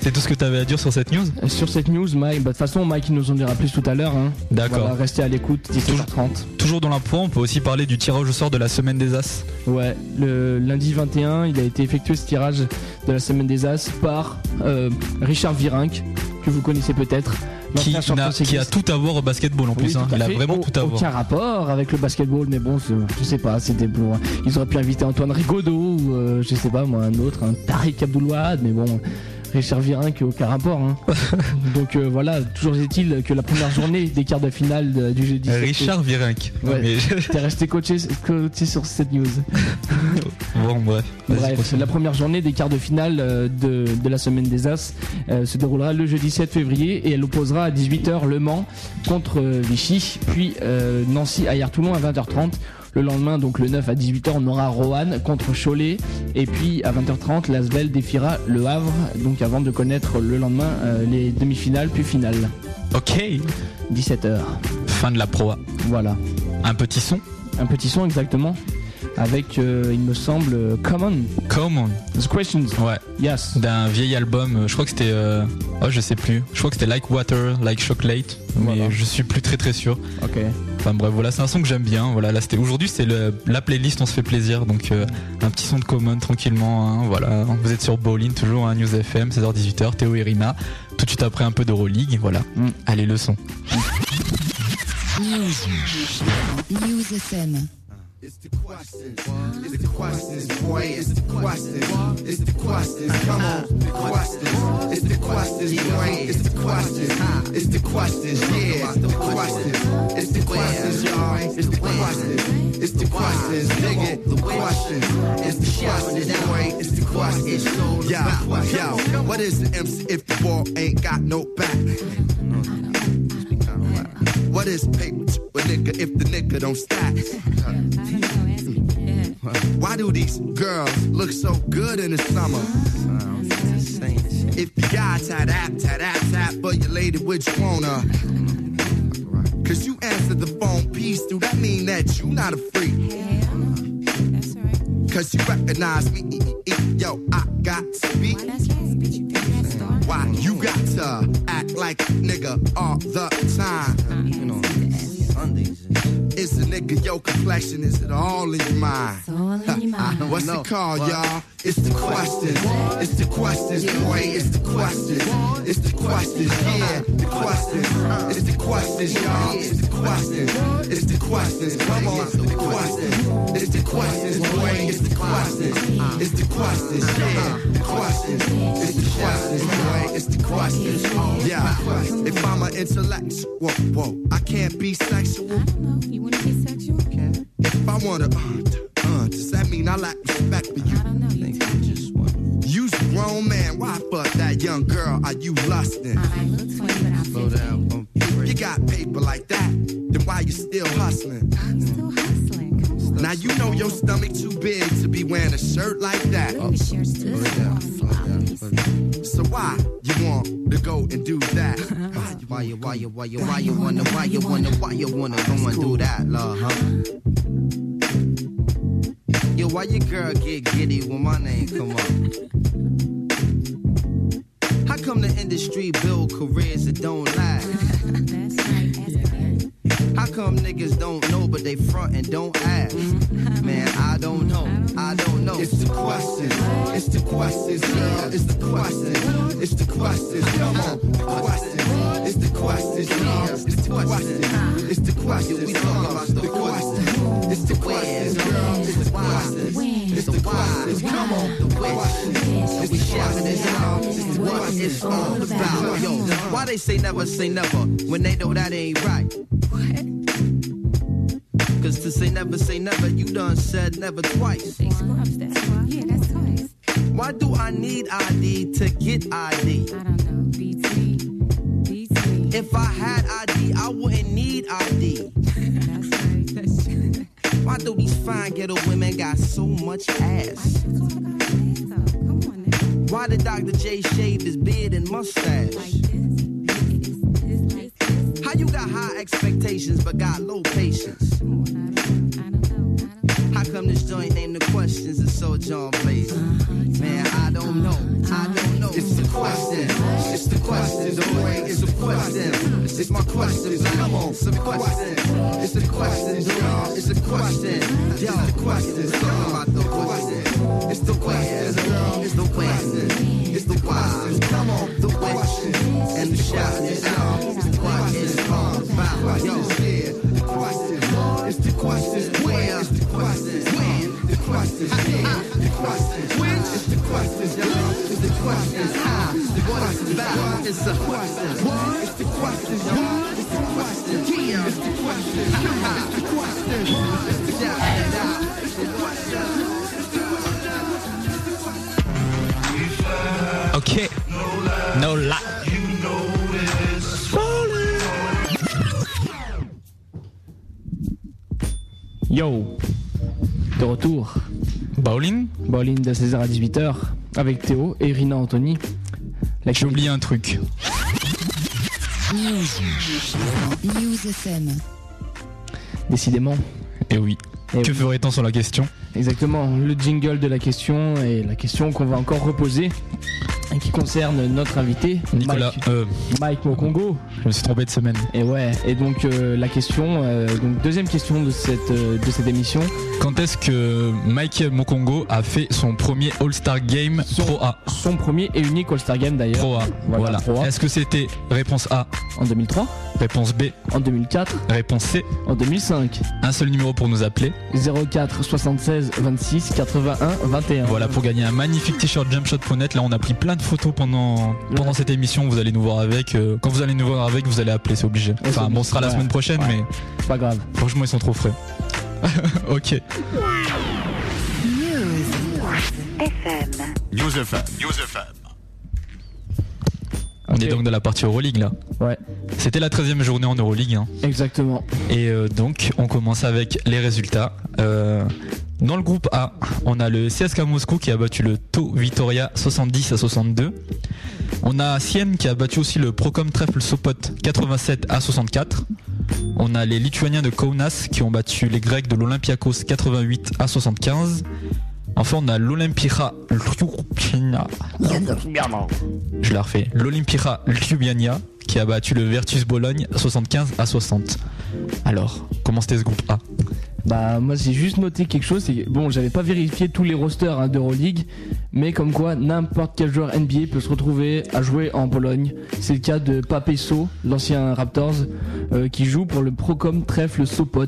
C'est tout ce que t'avais à dire sur cette news? Euh, Sur cette news, Mike, bah, de toute façon, Mike, il nous en dira plus tout à l'heure. Hein. D'accord. Voilà, restez à l'écoute, 17h30. Toujours dans l'impo, on peut aussi parler du tirage au sort de la semaine des As. Ouais, le lundi 21, il a été effectué ce tirage de la semaine des As par euh, Richard Virenque, que vous connaissez peut-être. Qui, a tout à voir au basketball en Oui, plus. hein. Il a vraiment Au- tout à voir. Aucun rapport avec le basketball, mais bon, je sais pas, c'était pour. Ils auraient pu inviter Antoine Rigaudot ou euh, je sais pas moi, un autre, un Tariq Abdoulouad, mais bon. Richard Virin qui aucun rapport. hein. Donc euh, voilà, toujours est-il que la première journée des quarts de finale de- du jeudi. Richard Virenque. Ouais, Mais- t'es resté coaché, coaché sur cette news. Bon, bref. Bref, la première journée des quarts de finale euh, de, de la semaine des As euh, se déroulera le jeudi 7 février et elle opposera à 18h Le Mans contre Vichy, puis euh, Nancy à Toulon à 20h30. Le lendemain, donc le 9 à 18h, on aura Roanne contre Cholet. Et puis à 20h30, Lasvel défiera Le Havre, donc avant de connaître le lendemain euh, les demi-finales puis finales. Ok. 17h. Fin de la proa. Voilà. Un petit son Un petit son exactement. Avec, euh, il me semble, Common. Common. The Questions. Ouais. Yes. D'un vieil album, euh, je crois que c'était. euh, Oh, je sais plus. Je crois que c'était Like Water, Like Chocolate. Mais Voilà. je suis plus très très sûr. Ok. Enfin bref, voilà, c'est un son que j'aime bien. Voilà, là c'était aujourd'hui, c'est la playlist, on se fait plaisir. Donc euh, un petit son de Common tranquillement. hein, voilà, vous êtes sur Bowling, toujours à News FM, 16h-18h, Théo et Rina. Tout de suite après un peu d'Euroleague, voilà. Mm. Allez, le son. News. News FM. It's the questions. It's the questions, boy. It's the questions. It's the questions. Come on, the questions. It's the questions, boy. It's the questions. It's the questions. Yeah, it's the questions. It's the questions, y'all. It's the questions. It's the questions. Dig it. The questions. It's the questions, boy. It's the questions. Yo, yo. What is the MC if the ball ain't got no back? What is paper to a nigga if the nigga don't stack? Why do these girls look so good in the summer? If you got tap tap tap tap but your lady which wanna? Uh? Cause you answered the phone piece, do that mean that you not a freak? Cause you recognize me, yo, I got to be. Why you got to act like nigga all the time? You know, Is a nigga your complexion? Is it all in your mind? What's it called, y'all? It's the questions. It's the questions, boy. It's the questions. It's the questions, yeah. The questions. It's the questions, y'all. It's the questions. It's the questions. Come on, the questions. It's the questions, boy. It's the questions. It's the questions, yeah. The questions. It's the questions, boy. It's the questions. Yeah. If I'm an intellectual, whoa, whoa, I can't be sexual. You wanna be sexual? If I wanna, uh, uh, does that mean I lack respect for you? I don't know. You tell me. You's a grown man, why fuck that young girl? Are you lusting? I look 20, but I'm 50. If you got paper like that, then why you still hustling? I'm still hustling. Now you know your stomach too big to be wearing a shirt like that. The shirt's too small. Flop, let me see. So why you want to go and do that? Why you, why you, why you, why you wanna, why you wanna, why you wanna go and do that, love, huh? Yo, why your girl get giddy when my name come up? How come the industry build careers that don't last? How come niggas don't know but they front and don't ask? Man, I don't know. I don't know. It's the questions. It's the questions, girl. It's the questions. It's the questions. Come on, the questions. It's the questions, y'all. It's the questions. It's the questions. We talk about the questions. It's the questions, girl. It's the questions. It's the questions. Come on, the questions. It's the questions, y'all. It's What it's all about. Yo, why they say never say never when they know that ain't right? Cause to say never say never, you done said never twice. They scrubs, that's why. Yeah, that's twice. Why do I need ID to get ID? I don't know. BT. BT. If I had ID, I wouldn't need ID. That's right. That's true. Why do these fine ghetto women got so much ass? Talk about this, though. Come on now. Why did Dr. J shave his beard and mustache? Like How you got high expectations but got low patience? How come this joint named the questions and so John Blaze? Man, I don't know. I don't know. It's the question. It's the questions. Oh wait, it's the question. It's my questions. Come on, some questions. It's the questions, y'all. It's the question. Yo, the questions. Talk about the questions. It's the questions, girl. It's the questions. It's the questions. Come on, the questions. And the shouting is Question. The. No lie. Yo De retour. Bowling Bowling de 16h à 18h avec Théo et Rina Anthony. J'ai oublié un truc. News. News FM. Décidément. Et oui. Et que oui. ferait-on sans la question? Exactement, le jingle de la question et la question qu'on va encore reposer qui concerne notre invité, Nicolas, Mike, euh, Mike Mokongo. je me suis trompé de semaine. Et ouais, et donc euh, la question, euh, donc deuxième question de cette, de cette émission, Quand est-ce que Michael Mokongo a fait son premier All-Star Game Pro A? son premier et unique All-Star Game d'ailleurs. Pro A. Voilà, Voilà. Est-ce que c'était réponse A? En 2003, Réponse B? En 2004, Réponse C? En 2005. Un seul numéro pour nous appeler. 04 76 26 81 21. Voilà pour gagner un magnifique t-shirt jumpshot.net. Là on a pris plein de photos pendant, pendant cette émission. Vous allez nous voir avec. euh, quand vous allez nous voir avec, vous allez appeler, c'est obligé. Enfin bon, ce sera la semaine prochaine, Ouais. mais C'est pas grave. franchement ils sont trop frais. ok. News FM. News FM. On est donc dans la partie Euroleague là. Ouais. C'était la 13 e journée en Euroleague. hein. Exactement. Et euh, donc, on commence avec les résultats. Euh, dans le groupe A, on a le CSKA Moscou qui a battu le To Vitoria 70 à 62. On a Sienne qui a battu aussi le Procom Trèfle Sopot 87 à 64. On a les Lituaniens de Kaunas qui ont battu les Grecs de l'Olympiakos 88 à 75. Enfin, on a l'Olympira Ljubljana. Je la refais. L'Olympira Ljubljana qui a battu le Virtus Bologne 75 à 60. Alors, comment c'était ce groupe A? Bah moi j'ai juste noté quelque chose, c'est bon j'avais pas vérifié tous les rosters hein, d'Euroleague, mais comme quoi n'importe quel joueur NBA peut se retrouver à jouer en Pologne. C'est le cas de Papeso, l'ancien Raptors, euh, qui joue pour le Procom Trèfle Sopot.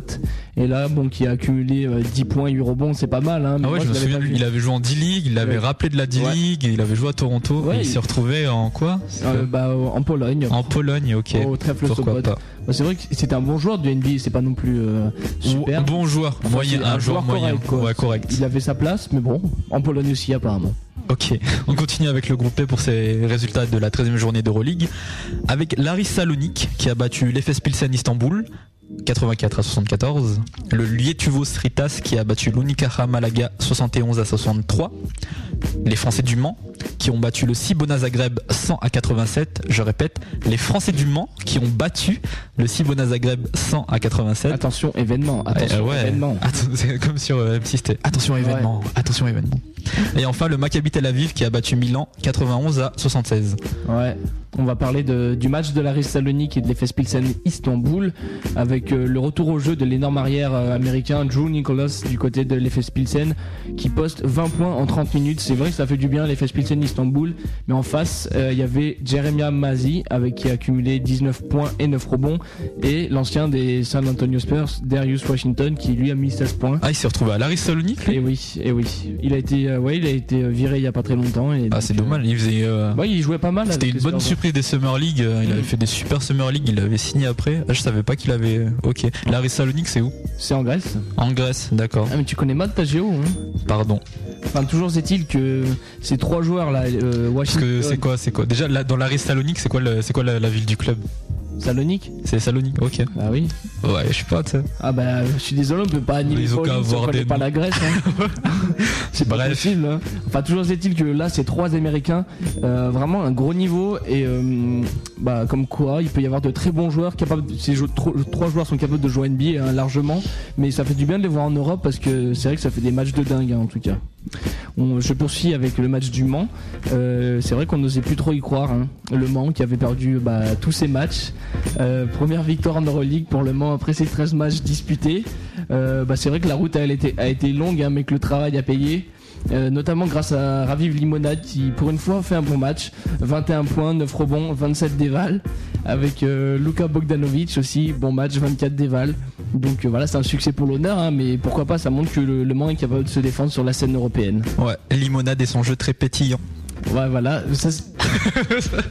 Et là bon qui a accumulé euh, 10 points, 8 rebonds, c'est pas mal. Hein, Ah ouais, moi, je me souviens, il avait joué en D-League, il avait Ouais. rappelé de la D-League, il avait joué à Toronto, et il, il- s'est retrouvé en quoi Euh, bah, en Pologne. En Pologne, ok. Au Trèfle Sopot. Bah, c'est vrai que c'était un bon joueur du NBA, c'est pas non plus euh, super. Bon joueur, Enfin, moyen, un, joueur, moyen. correct, quoi. Ouais, correct. Il avait sa place, mais bon, en Pologne aussi apparemment. Ok, on continue avec le groupe P pour ces résultats de la 13e journée d'Euroleague. Avec Laris Salonique qui a battu l'FS Pilsen Istanbul 84 à 74. Le Lietuvos Ritas qui a battu l'Unicaja Malaga 71 à 63. Les Français du Mans qui ont battu le Cibona Zagreb 100 à 87. Je répète, les Français du Mans qui ont battu le Cibona Zagreb 100 à 87. Attention événement, attention Eh, ouais. événement. C'est comme sur euh, M6 c'était attention événement, attention événement. Et enfin le Maccabi Tel Aviv qui a battu Milan 91 à 76. Ouais, on va parler de- du match de la Salonique et de l'FS Pilsen Istanbul avec euh, le retour au jeu de l'énorme arrière euh, américain Drew Nicholas du côté de l'FS Pilsen qui poste 20 points en 30 minutes. C'est vrai que ça fait du bien l'FS Pilsen Istanbul, mais en face euh, il y avait Jeremiah Mazi avec qui a accumulé 19 points et 9 rebonds et l'ancien des San Antonio Spurs Darius Washington qui lui a mis 16 points. Ah il s'est retrouvé à Laris Salonique Et oui, et oui, il a été, euh, ouais, il a été euh, viré il y a pas très longtemps. Et Ah c'est dommage, il faisait euh, Ouais, il jouait pas mal. C'était une bonne Spurs. surprise des Summer League, il avait Mm. fait des super Summer League, il avait signé après. Ah, je savais pas qu'il avait OK. Laris Salonique c'est où? C'est en Grèce. En Grèce, d'accord. Ah mais tu connais mal ta géo. Hein Pardon. enfin toujours est-il que ces trois joueurs là, euh, Washington, c'est quoi c'est quoi? Déjà là, dans Laris Salonique, c'est quoi le- c'est quoi la, la ville du club? Salonique. C'est Salonique, OK. Bah oui. Ouais, je sais pas, tu sais. Ah bah je suis désolé, on peut pas animer Ils ont qu'à Pauline si on avoir connaît des pas la Grèce. Hein. c'est pas possible. hein. Enfin toujours est-il que là c'est trois Américains, euh, vraiment un gros niveau et euh, bah comme quoi il peut y avoir de très bons joueurs capables. Ces tro- trois joueurs sont capables de jouer NBA hein, largement, mais ça fait du bien de les voir en Europe parce que c'est vrai que ça fait des matchs de dingue hein, en tout cas. On- je poursuis avec le match du Mans. Euh, c'est vrai qu'on n'osait plus trop y croire. hein. Le Mans qui avait perdu bah, tous ses matchs. Euh, première victoire en Euroleague pour le Mans après ses 13 matchs disputés. Euh, bah, c'est vrai que la route a, été, longue, hein, mais que le travail a payé. Euh, notamment grâce à Raviv Limonade qui pour une fois fait un bon match 21 points, 9 rebonds, 27 dévals avec Luka Bogdanovic aussi bon match 24 dévals donc voilà c'est un succès pour l'honneur hein, mais pourquoi pas ça montre que le, le Mans est capable de se défendre sur la scène européenne Ouais, Limonade et son jeu très pétillant. Ouais, voilà. Ça, c'est-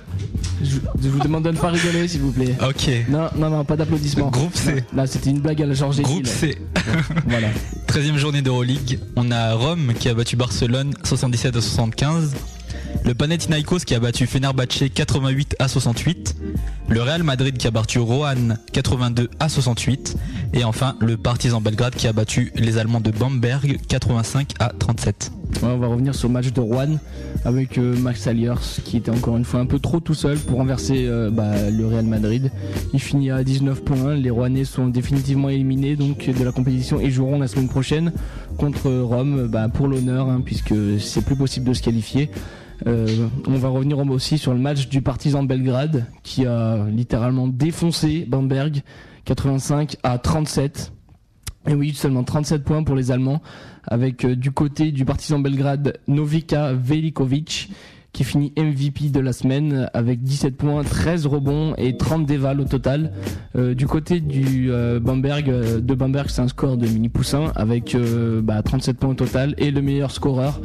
Je, je vous demande de ne pas rigoler, s'il vous plaît. Ok. Non, non, non, pas d'applaudissements. Groupe C. Là, c'était une blague à la Georges Groupe C. Voilà. 13e journée d'Euroleague. On a Rome qui a battu Barcelone 77 à 75. Le Panathinaikos qui a battu Fenerbahçe 88 à 68. Le Real Madrid qui a battu Roanne 82 à 68. Et enfin le Partizan Belgrade qui a battu les Allemands de Bamberg 85 à 37. Ouais, on va revenir sur le match de Rouen avec euh, Max Alliers qui était encore une fois un peu trop tout seul pour renverser euh, bah, le Real Madrid. Il finit à 19 points. Les Rouennais sont définitivement éliminés donc de la compétition et joueront la semaine prochaine contre Rome bah, pour l'honneur hein, puisque c'est plus possible de se qualifier. Euh, on va revenir aussi sur le match du Partizan Belgrade qui a littéralement défoncé Bamberg 85 à 37. Et oui, seulement 37 points pour les Allemands, avec euh, du côté du Partizan Belgrade Novika Velikovic, qui finit MVP de la semaine avec 17 points, 13 rebonds et 30 dévals au total. Euh, du côté du euh, Bamberg, euh, de Bamberg, c'est un score de mini poussin avec euh, bah, 37 points au total et le meilleur scoreur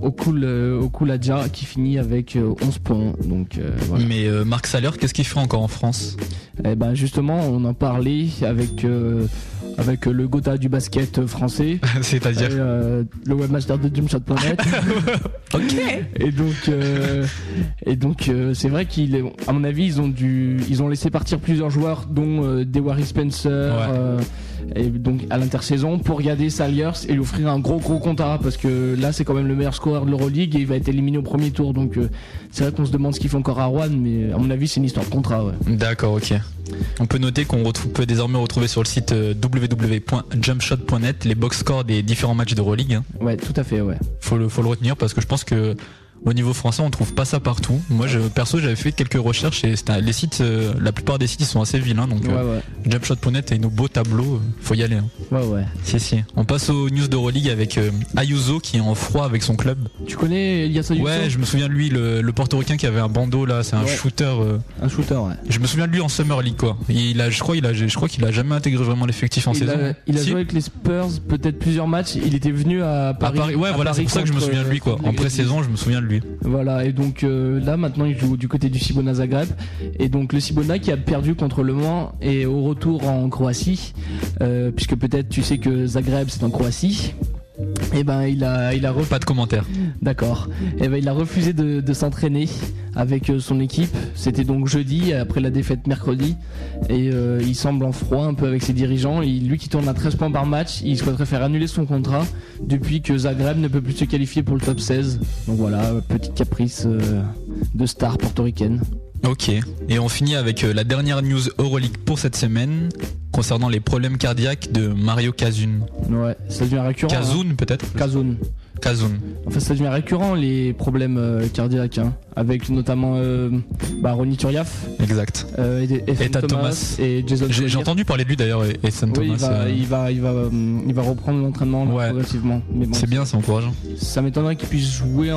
Okul Okuladja qui finit avec euh, 11 points. Donc voilà. Mais Marc Saler, qu'est-ce qu'il fait encore en France? Eh ben justement, on en parlait avec avec le Gotha du basket français. C'est-à-dire Euh, le webmaster de Jumpshot.net. ok. Et donc euh, et donc euh, c'est vrai qu'il est à mon avis ils ont dû ils ont laissé partir plusieurs joueurs dont euh, Dewari Spencer euh, et donc à l'intersaison pour garder Saliers et lui offrir un gros gros contrat parce que là c'est quand même le meilleur scoreur de l'Euroleague et il va être éliminé au premier tour donc euh, c'est vrai qu'on se demande ce qu'il fait encore à Rouen mais à mon avis c'est une histoire de contrat ouais. D'accord, ok. On peut noter qu'on peut désormais retrouver sur le site euh, www.jumpshot.net les box scores des différents matchs d'Euroleague. hein. Ouais, tout à fait, ouais. Faut le, faut le retenir parce que je pense que au niveau français on trouve pas ça partout. Moi je, perso j'avais fait quelques recherches et les sites, euh, la plupart des sites ils sont assez vilains donc Ouais, euh, ouais. jumpshot.net et nos beaux tableaux, euh, faut y aller. hein. Ouais, ouais. Si si. On passe aux news d'Euroleague avec euh, Ayuso qui est en froid avec son club. Tu connais Elias Ayuso? Ouais, je me souviens de lui, le, le portoricain qui avait un bandeau là, c'est un shooter. euh, Un shooter, ouais. je me souviens de lui en Summer League quoi. Il a, je crois, il a, je crois qu'il a jamais intégré vraiment l'effectif en il saison. a, il a Si joué avec les Spurs peut-être plusieurs matchs. Il était venu à à Paris. Ouais, à voilà, c'est pour ça que je me souviens de lui quoi. En pré-saison, je me souviens de lui. Voilà, et donc euh, là maintenant il joue du côté du Cibona Zagreb. Et donc le Cibona qui a perdu contre Le Mans est au retour en Croatie, euh, puisque peut-être tu sais que Zagreb c'est en Croatie. Et ben il a il a. Pas de commentaire. D'accord. Et ben il a refusé de, de s'entraîner avec euh, son équipe. C'était donc jeudi après la défaite mercredi. Et euh, il semble en froid un peu avec ses dirigeants. Il, lui qui tourne à 13 points par match, il souhaiterait faire annuler son contrat depuis que Zagreb ne peut plus se qualifier pour le top 16. Donc voilà, petite caprice euh, de star portoricaine. Ok. Et on finit avec la dernière news Euroleague pour cette semaine concernant les problèmes cardiaques de Mario Kazun. Ouais, ça devient récurrent. Kazun hein. peut-être Kazun. Kazun. Enfin, ça devient récurrent les problèmes euh, cardiaques, hein, avec notamment euh, bah, Ronny Turiaf, Exact. euh, et, et Thomas, Thomas. et Jason J'ai entendu parler de lui d'ailleurs et, et Sam Oui, il Thomas. va, euh, il va, il va, euh, il va reprendre l'entraînement Ouais. progressivement. Bon, C'est bien, c'est encourageant. ça m'étonnerait qu'il puisse jouer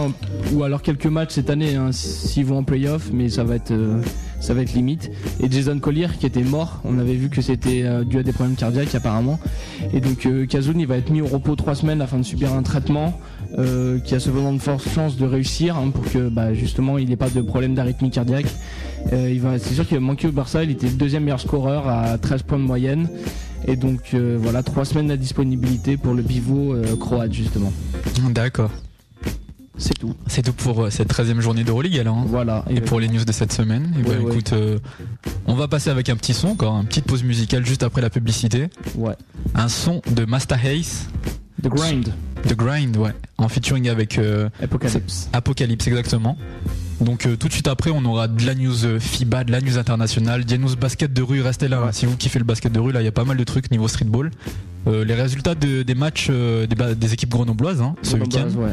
ou alors quelques matchs cette année hein, s'ils vont en playoff, mais ça va être, euh, ça va être limite. Et Jason Collier qui était mort, on avait vu que c'était dû à des problèmes cardiaques apparemment. Et donc Kazun il va être mis au repos trois semaines afin de subir un traitement euh, qui a cependant de fortes chances de réussir hein, pour que bah, justement il n'ait pas de problème d'arythmie cardiaque. Euh, il va, c'est sûr qu'il va manquer au Barça, il était le deuxième meilleur scoreur à 13 points de moyenne. Et donc euh, voilà, trois semaines de disponibilité pour le pivot croate justement. D'accord. C'est tout. C'est tout pour cette 13e journée d'Euroleague alors. hein. Voilà. Et pour les news de cette semaine, et Ouais, ben, ouais. écoute, euh, on va passer avec un petit son encore, une petite pause musicale juste après la publicité. Ouais. Un son de Master Hayes. The Grind. The Grind, ouais. En featuring avec euh, Apocalypse. Apocalypse, exactement. Donc euh, tout de suite après, on aura de la news euh, FIBA, de la news internationale, des news basket de rue. Restez là. hein. Si vous kiffez le basket de rue, là, il y a pas mal de trucs niveau streetball. Euh, les résultats de- des matchs des, équipes grenobloises hein, ce week-end. Ouais.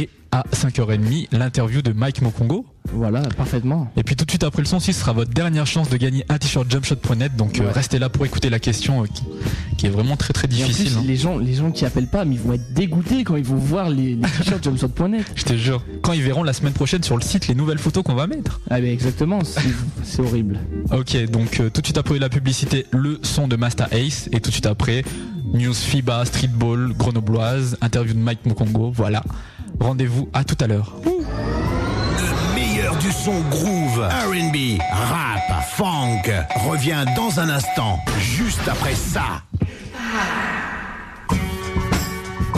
Et à 5h30, l'interview de Mike Mokongo. Voilà, parfaitement. Et puis tout de suite après le son, ce sera votre dernière chance de gagner un t-shirt jumpshot.net. Donc euh, restez là pour écouter la question euh, qui, qui est vraiment très très difficile. plus, hein. les gens, les gens qui appellent pas, mais ils vont être dégoûtés quand ils vont voir les, les t-shirts jumpshot.net. Je te jure. Quand ils verront la semaine prochaine sur le site les nouvelles photos qu'on va mettre. Ah, mais exactement, c'est c'est horrible. Ok, donc euh, tout de suite après la publicité, le son de Master Ace. Et tout de suite après, news FIBA, streetball, grenobloise, interview de Mike Mokongo. Voilà. Rendez-vous à tout à l'heure. Le meilleur du son groove. RB, rap, funk revient dans un instant, juste après ça.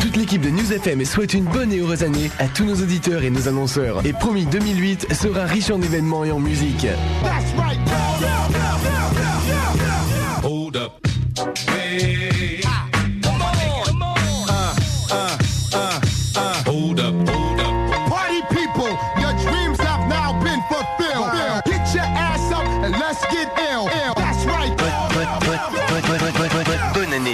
Toute l'équipe de News FM souhaite une bonne et heureuse année à tous nos auditeurs et nos annonceurs. Et promis 2008 sera riche en événements et en musique. Hold up. Hey.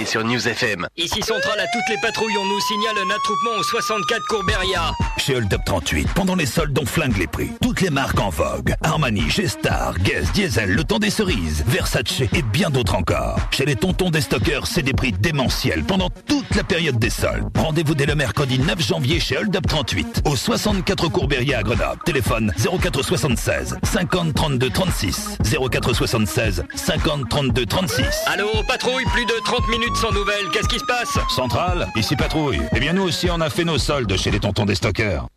Sur News FM. Ici Centrale à toutes les patrouilles, on nous signale un attroupement au 64 Courberia. Chez Hold Up 38, pendant les soldes, on flingue les prix. Toutes les marques en vogue. Armani, G-Star, Guess, Diesel, Le Temps des Cerises, Versace et bien d'autres encore. Chez les tontons des stockeurs, c'est des prix démentiels pendant toute la période des soldes. Rendez-vous dès le mercredi 9 janvier chez Hold Up 38, au 64 Courberia à Grenoble. Téléphone 0476 50 32 36. 0476 50 32 36. Allô, patrouille, plus de 30 minutes sans nouvelles, qu'est-ce qui se passe? Centrale, ici patrouille. Eh bien nous aussi on a fait nos soldes chez les tontons des stockeurs.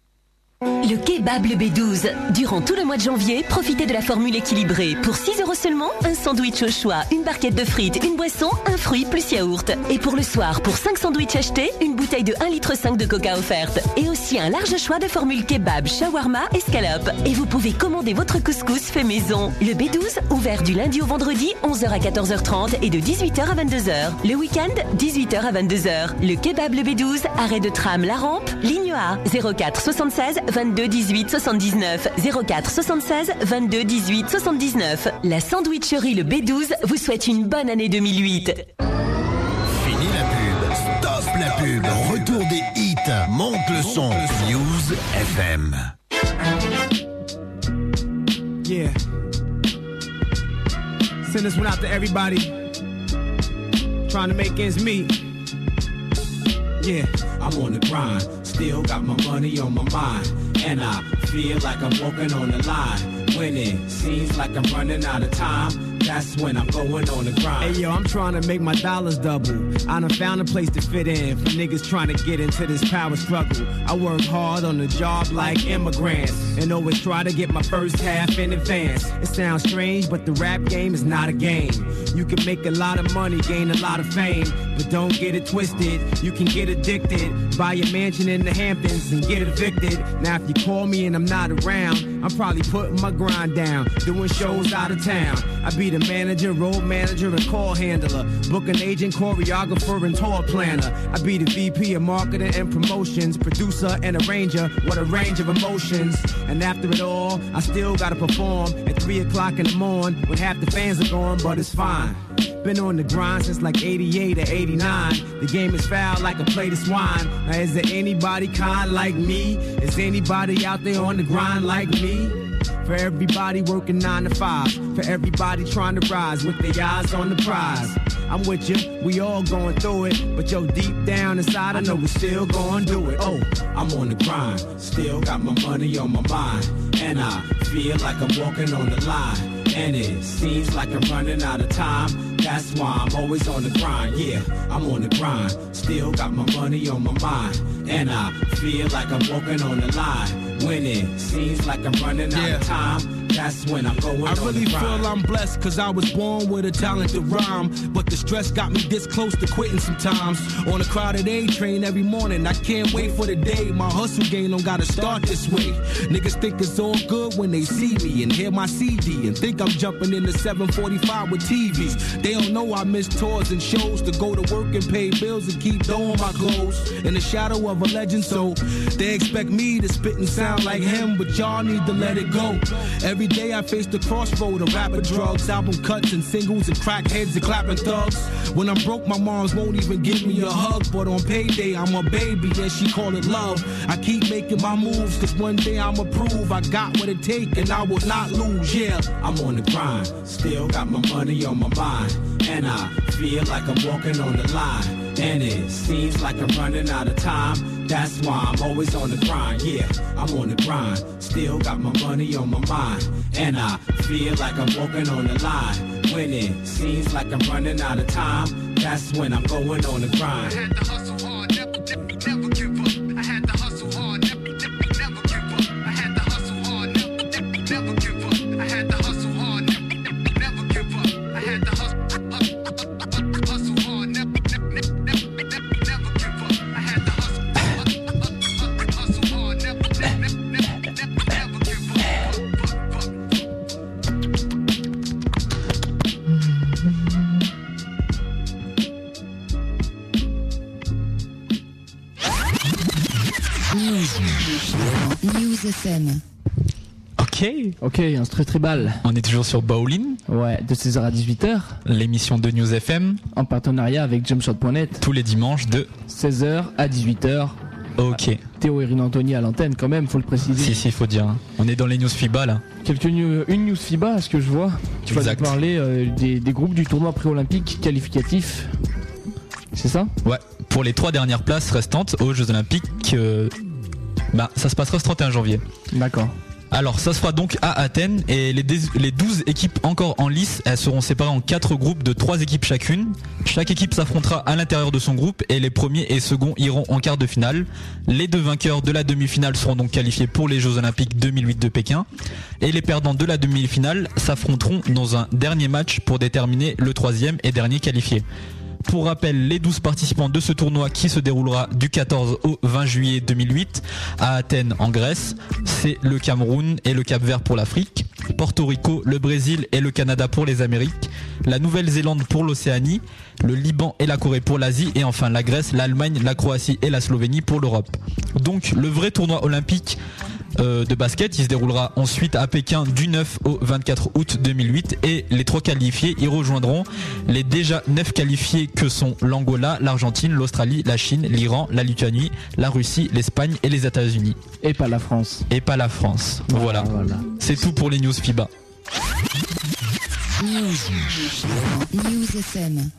Le kebab le B12. Durant tout le mois de janvier, profitez de la formule équilibrée. Pour 6 euros seulement, un sandwich au choix, une barquette de frites, une boisson, un fruit plus yaourt. Et pour le soir, pour 5 sandwichs achetés, une bouteille de 1,5 litre de coca offerte. Et aussi un large choix de formules kebab, shawarma et scalope. Et vous pouvez commander votre couscous fait maison. Le B12, ouvert du lundi au vendredi, 11h à 14h30 et de 18h à 22h. Le week-end, 18h à 22h. Le kebab le B12, arrêt de tram La Rampe, ligne A, 04 76 22 18 79 04 76 22 18 79. La sandwicherie le B12 vous souhaite une bonne année 2008. Fini la pub. Stop la pub. Retour des hits. Monte le son. News FM. Yeah. Send this one out to everybody trying to make ends meet. Yeah, I'm on the grind. Still got my money on my mind. And I feel like I'm walking on the line. When it seems like I'm running out of time, that's when I'm going on the grind. Hey yo, I'm trying to make my dollars double. I done found a place to fit in for niggas trying to get into this power struggle. I work hard on the job like immigrants and always try to get my first half in advance. It sounds strange, but the rap game is not a game. You can make a lot of money, gain a lot of fame, but don't get it twisted. You can get addicted, buy a mansion in the Hamptons and get evicted. Now if you call me and I'm not around, I'm probably putting my grind down, doing shows out of town. I be the manager, road manager, and call handler, booking agent, choreographer, and tour planner. I be the VP of marketing and promotions, producer and arranger. What a range of emotions. And after it all, I still gotta perform at 3 o'clock in the morning when half the fans are gone, but it's fine. Been on the grind since like 88 or 89. The game is foul like a plate of swine. Now, is there anybody kind like me? Is anybody out there on the grind like me? For everybody working nine to five. For everybody trying to rise with their eyes on the prize. I'm with you, we all going through it. But yo, deep down inside, I know we still gonna do it. Oh, I'm on the grind. Still got my money on my mind. And I feel like I'm walking on the line. And it seems like I'm running out of time. That's why I'm always on the grind. Yeah, I'm on the grind. Still got my money on my mind. And I feel like I'm walking on the line. When it seems like I'm running out of time. That's when I'm going I really feel I'm blessed cause I was born with a talent to rhyme. But the stress got me this close to quitting sometimes. On a crowded A train every morning. I can't wait for the day my hustle game don't gotta start this way. Niggas think it's all good when they see me and hear my CD and think I'm jumping in the 745 with TVs. They don't know I miss tours and shows to go to work and pay bills and keep doing my clothes. In the shadow of a legend, so they expect me to spit and sound like him, but y'all need to let it go. Every day I face the crossroad of rapper drugs, album cuts and singles and crackheads and clapping thugs. When I'm broke, my moms won't even give me a hug, but on payday I'm a baby and she call it love. I keep making my moves, cause one day I'ma prove I got what it take and I will not lose, yeah. I'm on the grind, still got my money on my mind, and I feel like I'm walking on the line. And it seems like I'm running out of time. That's why I'm always on the grind. Yeah, I'm on the grind. Still got my money on my mind. And I feel like I'm walking on the line. When it seems like I'm running out of time. That's when I'm going on the grind. Ok. Un street tribal. On est toujours sur Bowling. Ouais, de 16h à 18h. L'émission de News FM. En partenariat avec jumpshot.net. Tous les dimanches de 16h à 18h. Ok. Théo et Anthony à l'antenne quand même, faut le préciser. Si, si, faut dire. hein. On est dans les news FIBA là. Quelques news- une news FIBA, à ce que je vois. Tu vas nous parler euh, des, des groupes du tournoi pré-olympique qualificatif. C'est ça? Ouais. Pour les trois dernières places restantes aux Jeux Olympiques, euh, bah, ça se passera ce 31 janvier. D'accord. Alors, ça se fera donc à Athènes et les, dés- les 12 équipes encore en lice, elles seront séparées en 4 groupes de 3 équipes chacune. Chaque équipe s'affrontera à l'intérieur de son groupe et les premiers et seconds iront en quart de finale. Les deux vainqueurs de la demi-finale seront donc qualifiés pour les Jeux Olympiques 2008 de Pékin et les perdants de la demi-finale s'affronteront dans un dernier match pour déterminer le troisième et dernier qualifié. Pour rappel, les 12 participants de ce tournoi qui se déroulera du 14 au 20 juillet 2008 à Athènes en Grèce, c'est le Cameroun et le Cap Vert pour l'Afrique, Porto Rico, le Brésil et le Canada pour les Amériques, la Nouvelle-Zélande pour l'Océanie, le Liban et la Corée pour l'Asie et enfin la Grèce, l'Allemagne, la Croatie et la Slovénie pour l'Europe. Donc le vrai tournoi olympique de basket. Il se déroulera ensuite à Pékin du 9 au 24 août 2008 et les trois qualifiés y rejoindront les déjà neuf qualifiés que sont l'Angola, l'Argentine, l'Australie, la Chine, l'Iran, la Lituanie, la Russie, l'Espagne et les États-Unis. Et pas la France. Et pas la France. Voilà. C'est tout pour les news FIBA. News. News FM.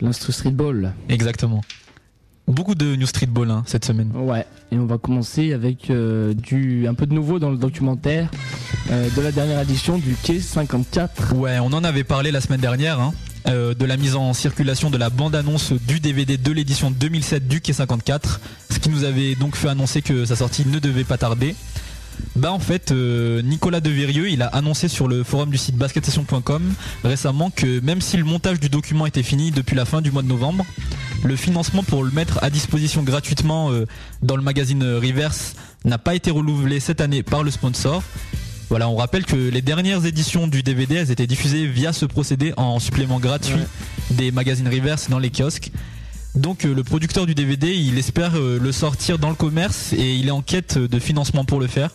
L'instru streetball. Exactement. Beaucoup de news streetball hein, cette semaine. Ouais, et on va commencer avec euh, du un peu de nouveau dans le documentaire euh, de la dernière édition du Quai 54. Ouais, on en avait parlé la semaine dernière. hein, euh, de la mise en circulation de la bande-annonce du DVD de l'édition 2007 du Quai 54, ce qui nous avait donc fait annoncer que sa sortie ne devait pas tarder. Bah en fait, euh, Nicolas Devirieux, il a annoncé sur le forum du site basketstation.com récemment que même si le montage du document était fini depuis la fin du mois de novembre, le financement pour le mettre à disposition gratuitement euh, dans le magazine Reverse n'a pas été renouvelé cette année par le sponsor. Voilà, on rappelle que les dernières éditions du DVD, elles étaient diffusées via ce procédé en supplément gratuit des magazines Reverse dans les kiosques. Donc euh, le producteur du DVD, il espère euh, le sortir dans le commerce et il est en quête de financement pour le faire.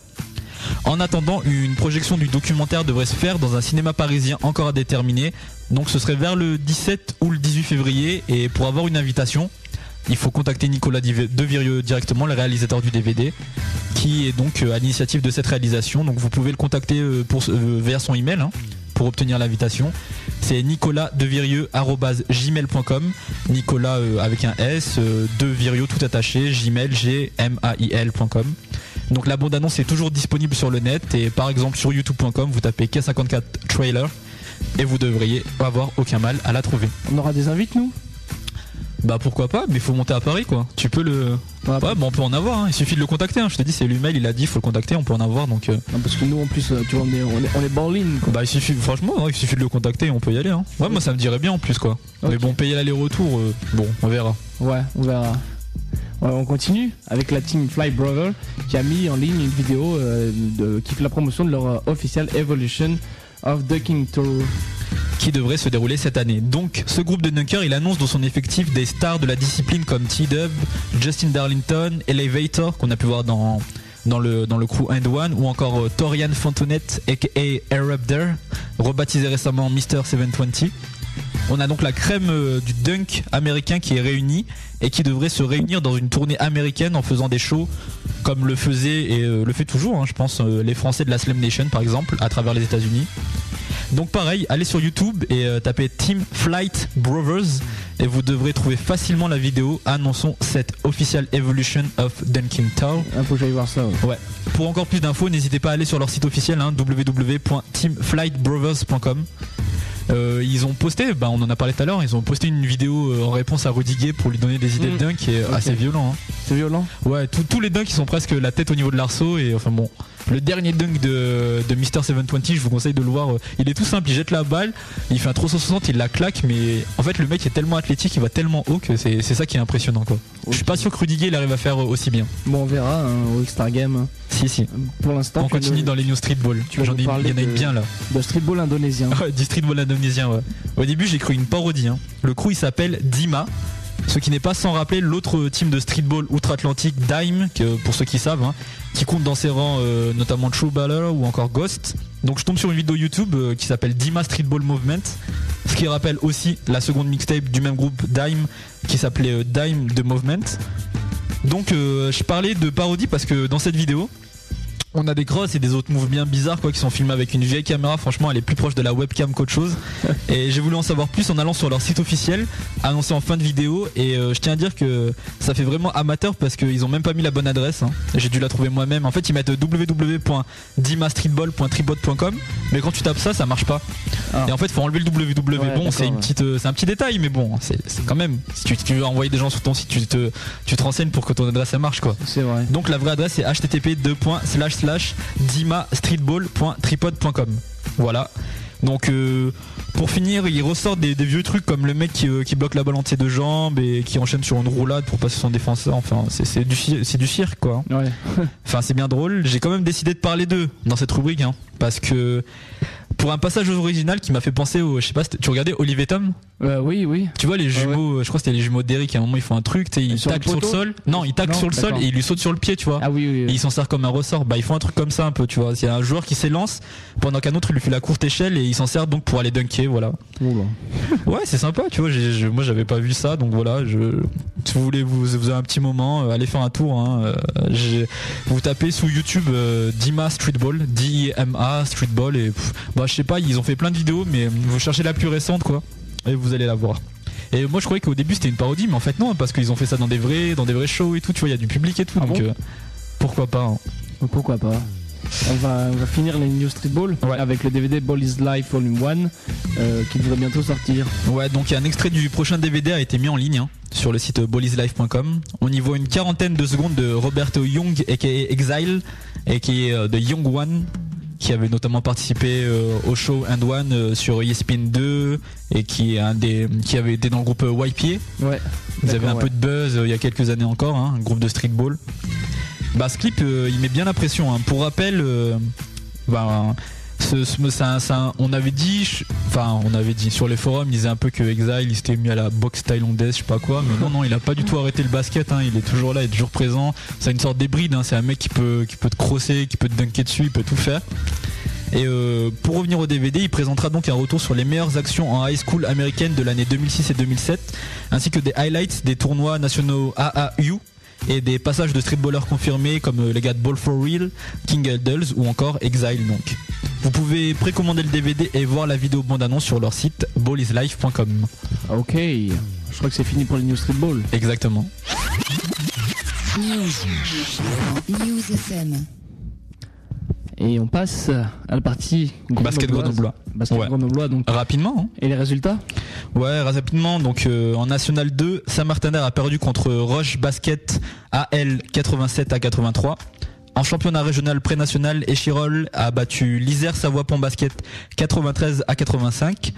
En attendant, une projection du documentaire devrait se faire dans un cinéma parisien encore à déterminer. Donc ce serait vers le 17 ou le 18 février et pour avoir une invitation, il faut contacter Nicolas Devirieux directement, le réalisateur du DVD, qui est donc euh, à l'initiative de cette réalisation. Donc vous pouvez le contacter euh, pour, euh, vers son email hein, pour obtenir l'invitation. C'est Nicolas euh, avec un S, euh, tout attaché, gmail, g. Donc la bande annonce est toujours disponible sur le net et par exemple sur youtube.com vous tapez K54 trailer et vous devriez avoir aucun mal à la trouver. On aura des invites nous? Bah pourquoi pas, mais il faut monter à Paris quoi. Tu peux le. Ouais, bah, on peut en avoir, hein. il suffit de le contacter. hein. Je te dis, c'est l'email, il a dit, il faut le contacter, on peut en avoir donc. euh, Non, parce que nous en plus, euh, tu vois, on est, on est, on est quoi. Bah il suffit, franchement, ouais, il suffit de le contacter et on peut y aller. Hein. Ouais, moi ça me dirait bien en plus quoi. Mais bon, payer l'aller-retour, euh, bon, on verra. Ouais, on verra. Ouais, on continue avec la team Fly Brother qui a mis en ligne une vidéo euh, de, qui fait la promotion de leur euh, official Evolution of Ducking Tour. qui devrait se dérouler cette année. Donc, ce groupe de dunkers, il annonce dans son effectif des stars de la discipline comme T-Dub, Justin Darlington, Elevator, qu'on a pu voir dans, le, crew End One, ou encore euh, Torian Fontonette, aka Erupder, rebaptisé récemment Mr. 720. On a donc la crème euh, du dunk américain qui est réunie et qui devrait se réunir dans une tournée américaine en faisant des shows comme le faisait et euh, le fait toujours, hein, je pense, euh, les Français de la Slam Nation par exemple, à travers les États-Unis. Donc pareil, allez sur YouTube et euh, tapez Team Flight Brothers et vous devrez trouver facilement la vidéo annonçant cette official evolution of Dunking Tower. Il faut que j'aille voir ça. Ouais. Pour encore plus d'infos, n'hésitez pas à aller sur leur site officiel hein, www.teamflightbrothers.com. Euh, ils ont posté, bah, on en a parlé tout à l'heure, ils ont posté une vidéo euh, en réponse à Rudy Gay pour lui donner des idées Mm. de dunk qui est assez violent. hein. C'est violent Ouais, tous- tous les dunks ils sont presque la tête au niveau de l'arceau et enfin bon. Le dernier dunk de, de Mr 720, je vous conseille de le voir. euh, Il est tout simple, il jette la balle, il fait un 360, il la claque, mais en fait le mec est tellement athlétique, il va tellement haut que c'est ça qui est impressionnant quoi. Je suis pas sûr que Rudiger il arrive à faire euh, aussi bien. Bon, on verra hein, au X-Star Game. Si si. Pour l'instant, On continue nous- dans les news streetball. tu J'en ai, il y en a une bien là. De streetball indonésien. Du streetball indonésien, ouais. Au début, j'ai cru une parodie. hein. Le crew, il s'appelle Dima. Ce qui n'est pas sans rappeler l'autre team de streetball outre-Atlantique, Dime, que, pour ceux qui savent, hein, qui compte dans ses rangs euh, notamment True Baller ou encore Ghost. Donc je tombe sur une vidéo YouTube euh, qui s'appelle Dima Streetball Movement, ce qui rappelle aussi la seconde mixtape du même groupe Dime qui s'appelait euh, Dime de Movement. Donc je parlais de parodie parce que dans cette vidéo, on a des crosses et des autres moves bien bizarres quoi qui sont filmés avec une vieille caméra. Franchement, elle est plus proche de la webcam qu'autre chose. et j'ai voulu en savoir plus en allant sur leur site officiel, annoncé en fin de vidéo. Et euh, je tiens à dire que ça fait vraiment amateur parce qu'ils ont même pas mis la bonne adresse. hein. J'ai dû la trouver moi-même. En fait, ils mettent www.dimastreetball.tribot.com. Mais quand tu tapes ça, ça marche pas. Et en fait, faut enlever le www. Ouais, bon, c'est une ouais. petite, euh, c'est un petit détail, mais bon, c'est quand même. Si tu, tu veux envoyer des gens sur ton site, tu te, tu te renseignes pour que ton adresse marche quoi. C'est vrai. Donc la vraie adresse c'est http dimastreetball.tripod.com. Voilà. Donc euh, pour finir, il ressort des, des vieux trucs comme le mec qui, euh, qui bloque la balle entre ses deux jambes et qui enchaîne sur une roulade pour passer son défenseur. Enfin, c'est du, cirque quoi. Ouais. Enfin, c'est bien drôle. J'ai quand même décidé de parler d'eux dans cette rubrique, hein, parce que pour un passage original qui m'a fait penser au, je sais pas, tu regardais Olive et Tom? Euh, oui, oui. Tu vois les jumeaux, je crois que c'était les jumeaux d'Eric. À un moment, ils font un truc, tu sais, ils Sur le taclent sur le sol. Non, ils taclent Non, sur le sol et ils lui sautent sur le pied, tu vois. Ah oui, oui, oui. Et ils s'en servent comme un ressort. Bah, ils font un truc comme ça un peu, tu vois. Il y a un joueur qui s'élance pendant qu'un autre il lui fait la courte échelle et il s'en sert donc pour aller dunker, voilà. Ouais, c'est sympa, tu vois. je- moi, j'avais pas vu ça, donc voilà. Je, si vous voulez, vous, vous avez un petit moment, euh, allez faire un tour. Hein, euh, vous tapez sous YouTube euh, Dima Streetball, D-I-M-A Streetball, et pff, bah, je sais pas, ils ont fait plein de vidéos, mais vous cherchez la plus récente, quoi, et vous allez la voir. Et moi, je croyais qu'au début c'était une parodie, mais en fait non, parce qu'ils ont fait ça dans des vrais, dans des vrais shows et tout. Tu vois, il y a du public et tout, donc bon euh, pourquoi pas. hein. Pourquoi pas on va, on va finir les News Streetball avec le DVD Ball is Life Volume 1 euh, qui devrait bientôt sortir. Ouais, donc il y a un extrait du prochain DVD a été mis en ligne hein, sur le site bollislife.com. On y voit une quarantaine de secondes de Roberto Young, aka Exile, aka euh, The Young One, qui avait notamment participé euh, au show And One euh, sur ESPN 2 et qui est un des qui avait été dans le groupe euh, YPA. Ouais. Ils avaient un peu de buzz il y a quelques années encore, hein, un groupe de streetball. Bah ce clip il met bien la pression. hein. Pour rappel, bah, on avait dit, dit sur les forums, il disait un peu que Exile il s'était mis à la boxe thaïlandaise, je sais pas quoi, mais non non il a pas du tout arrêté le basket, hein, il est toujours là, il est toujours présent. C'est une sorte d'hybride, hein, c'est un mec qui peut qui te crosser, qui peut te dunker dessus, il peut tout faire. Et euh, pour revenir au DVD, il présentera donc un retour sur les meilleures actions en high school américaine de l'année 2006 et 2007, ainsi que des highlights des tournois nationaux AAU et des passages de streetballers confirmés comme euh, les gars de Ball for Real, King Eldels ou encore Exile donc. Vous pouvez précommander le DVD et voir la vidéo bande-annonce sur leur site ballislife.com. Ok, je crois que c'est fini pour les News Streetball. Exactement. News. News FM. Et on passe à la partie Basket grenoblois. Basket Ouais. grenoblois, donc. Rapidement. hein. Et les résultats? Ouais, rapidement. Donc euh, en National 2, Saint-Martin a perdu contre Roche Basket AL 87 à 83. En championnat régional pré-national, Échirol a battu l'Isère Savoie Pont Basket 93 à 85.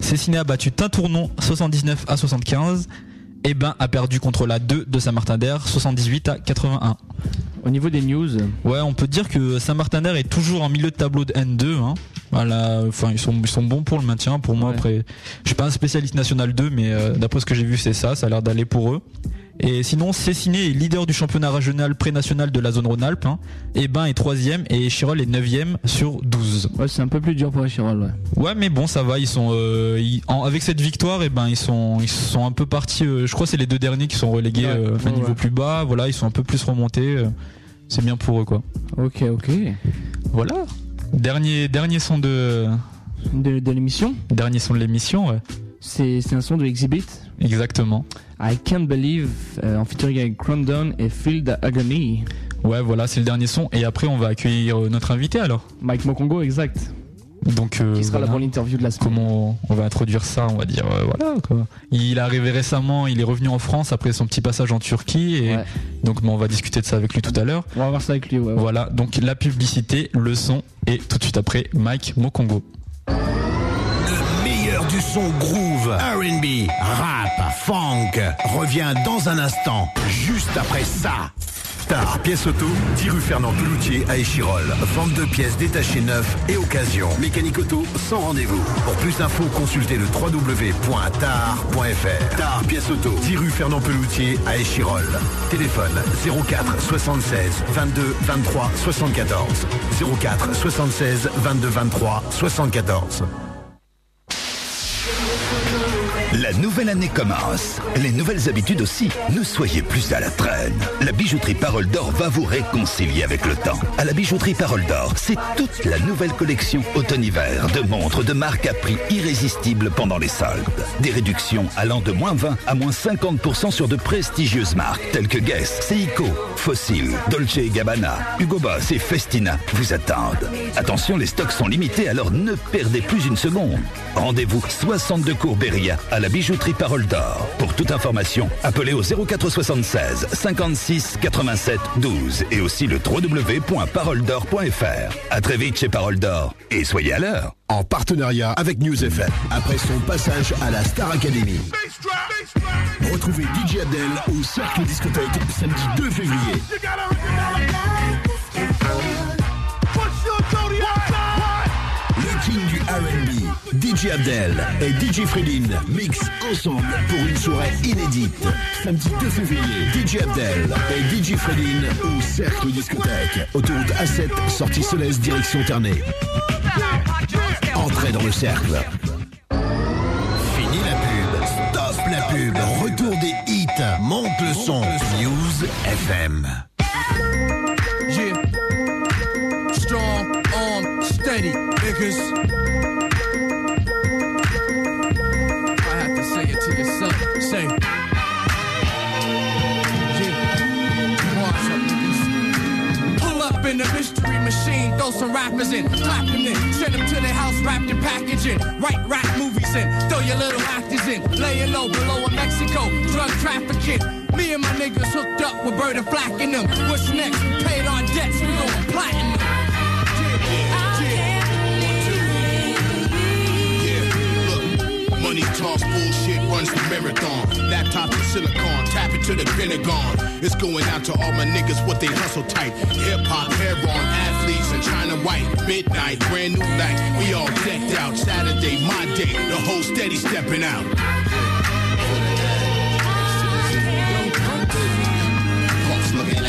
Cessiné a battu Tintournon 79 à 75. Et Ben a perdu contre la 2 de Saint-Martin d'Air 78 à 81. Au niveau des news, Ouais, on peut dire que Saint-Martin d'Air est toujours en milieu de tableau de N2. Hein. Voilà, enfin ils sont, ils sont bons pour le maintien. Pour moi, après, je suis pas un spécialiste national 2, mais euh, d'après ce que j'ai vu, c'est ça. Ça a l'air d'aller pour eux. Et sinon, Cessiné est leader du championnat régional pré-national de la zone Rhône-Alpes. Hein. Et Ben est troisième et Chirol est neuvième sur 12. ouais, c'est un peu plus dur pour les Chirol. Ouais. Ouais, mais bon, ça va. Ils sont euh, ils- en- avec cette victoire, et ben ils sont ils sont un peu partis. euh, je crois que c'est les deux derniers qui sont relégués Ouais, euh, à ouais, niveau plus bas. Voilà, ils sont un peu plus remontés. euh, c'est bien pour eux, quoi. Ok, ok. Voilà. Dernier dernier son de de, de l'émission. Dernier son de l'émission, ouais. C'est un son de Exhibit. Exactement. I Can't Believe euh, en featuring avec Crandon et Phil Agony. Ouais, voilà, c'est le dernier son. Et après, on va accueillir euh, notre invité alors. Mike Mokongo, exact. Donc, euh, Qui sera là pour l'interview de la semaine. Comment on va introduire ça On va dire euh, voilà quoi. Il est arrivé récemment, il est revenu en France après son petit passage en Turquie et donc bon, on va discuter de ça avec lui tout à l'heure. On va voir ça avec lui. Ouais, ouais. Voilà, donc la publicité, le son et tout de suite après Mike Mokongo. Du son groove, RB, rap, funk revient dans un instant, juste après ça. Star Pièce Auto, 10 rue Fernand Peloutier à Échirol. Vente de pièces détachées neuves et occasion. Mécanique auto sans rendez-vous. Pour plus d'infos, consultez le www.tar.fr. Tar Pièce Auto, 10 rue Fernand Peloutier à Échirol. Téléphone 04 76 22 23 74. 04 76 22 23 74. La nouvelle année commence. Les nouvelles habitudes aussi. Ne soyez plus à la traîne. La bijouterie Parole d'Or va vous réconcilier avec le temps. À la bijouterie Parole d'Or, c'est toute la nouvelle collection automne-hiver de montres de marque à prix irrésistible pendant les soldes. Des réductions allant de moins 20 à moins 50% sur de prestigieuses marques telles que Guess, Seiko, Fossil, Dolce Gabbana, Hugo Boss et Festina vous attendent. Attention, les stocks sont limités, alors ne perdez plus une seconde. Rendez-vous 62 cours Beria à la bijouterie Parole d'Or. Pour toute information, appelez au 0476 56 87 12 et aussi le www.paroledor.fr. À très vite chez Parole d'Or et soyez à l'heure. En partenariat avec News FM, après son passage à la Star Academy. Retrouvez DJ Abdel au Cercle Discothèque samedi 2 février. DJ Abdel et DJ Fredin mixent ensemble pour une soirée inédite. Samedi 2 février, DJ Abdel et DJ Fredin au Cercle Discothèque. Autoroute A7, sortie Solès, direction Ternay. Entrez dans le cercle. Fini la pub. Stop la pub. Retour des hits. Monte le son. News FM. Strong steady. Say. Yeah. Watch up, niggas. Pull up in the mystery machine, throw some rappers in, clap them in, send them to their house wrapped in packaging. Write rap movies in, throw your little actors in, lay low below in Mexico, drug trafficking. Me and my niggas hooked up with Bird Flack in them. What's next? We paid our debts, we going platinum. Money talks bullshit, runs the marathon. Laptop to silicon, tap it to the Pentagon. It's going out to all my niggas, what they hustle tight. Hip hop, hair on, athletes and China white. Midnight, brand new light. We all decked out. Saturday, my day. The whole steady stepping out.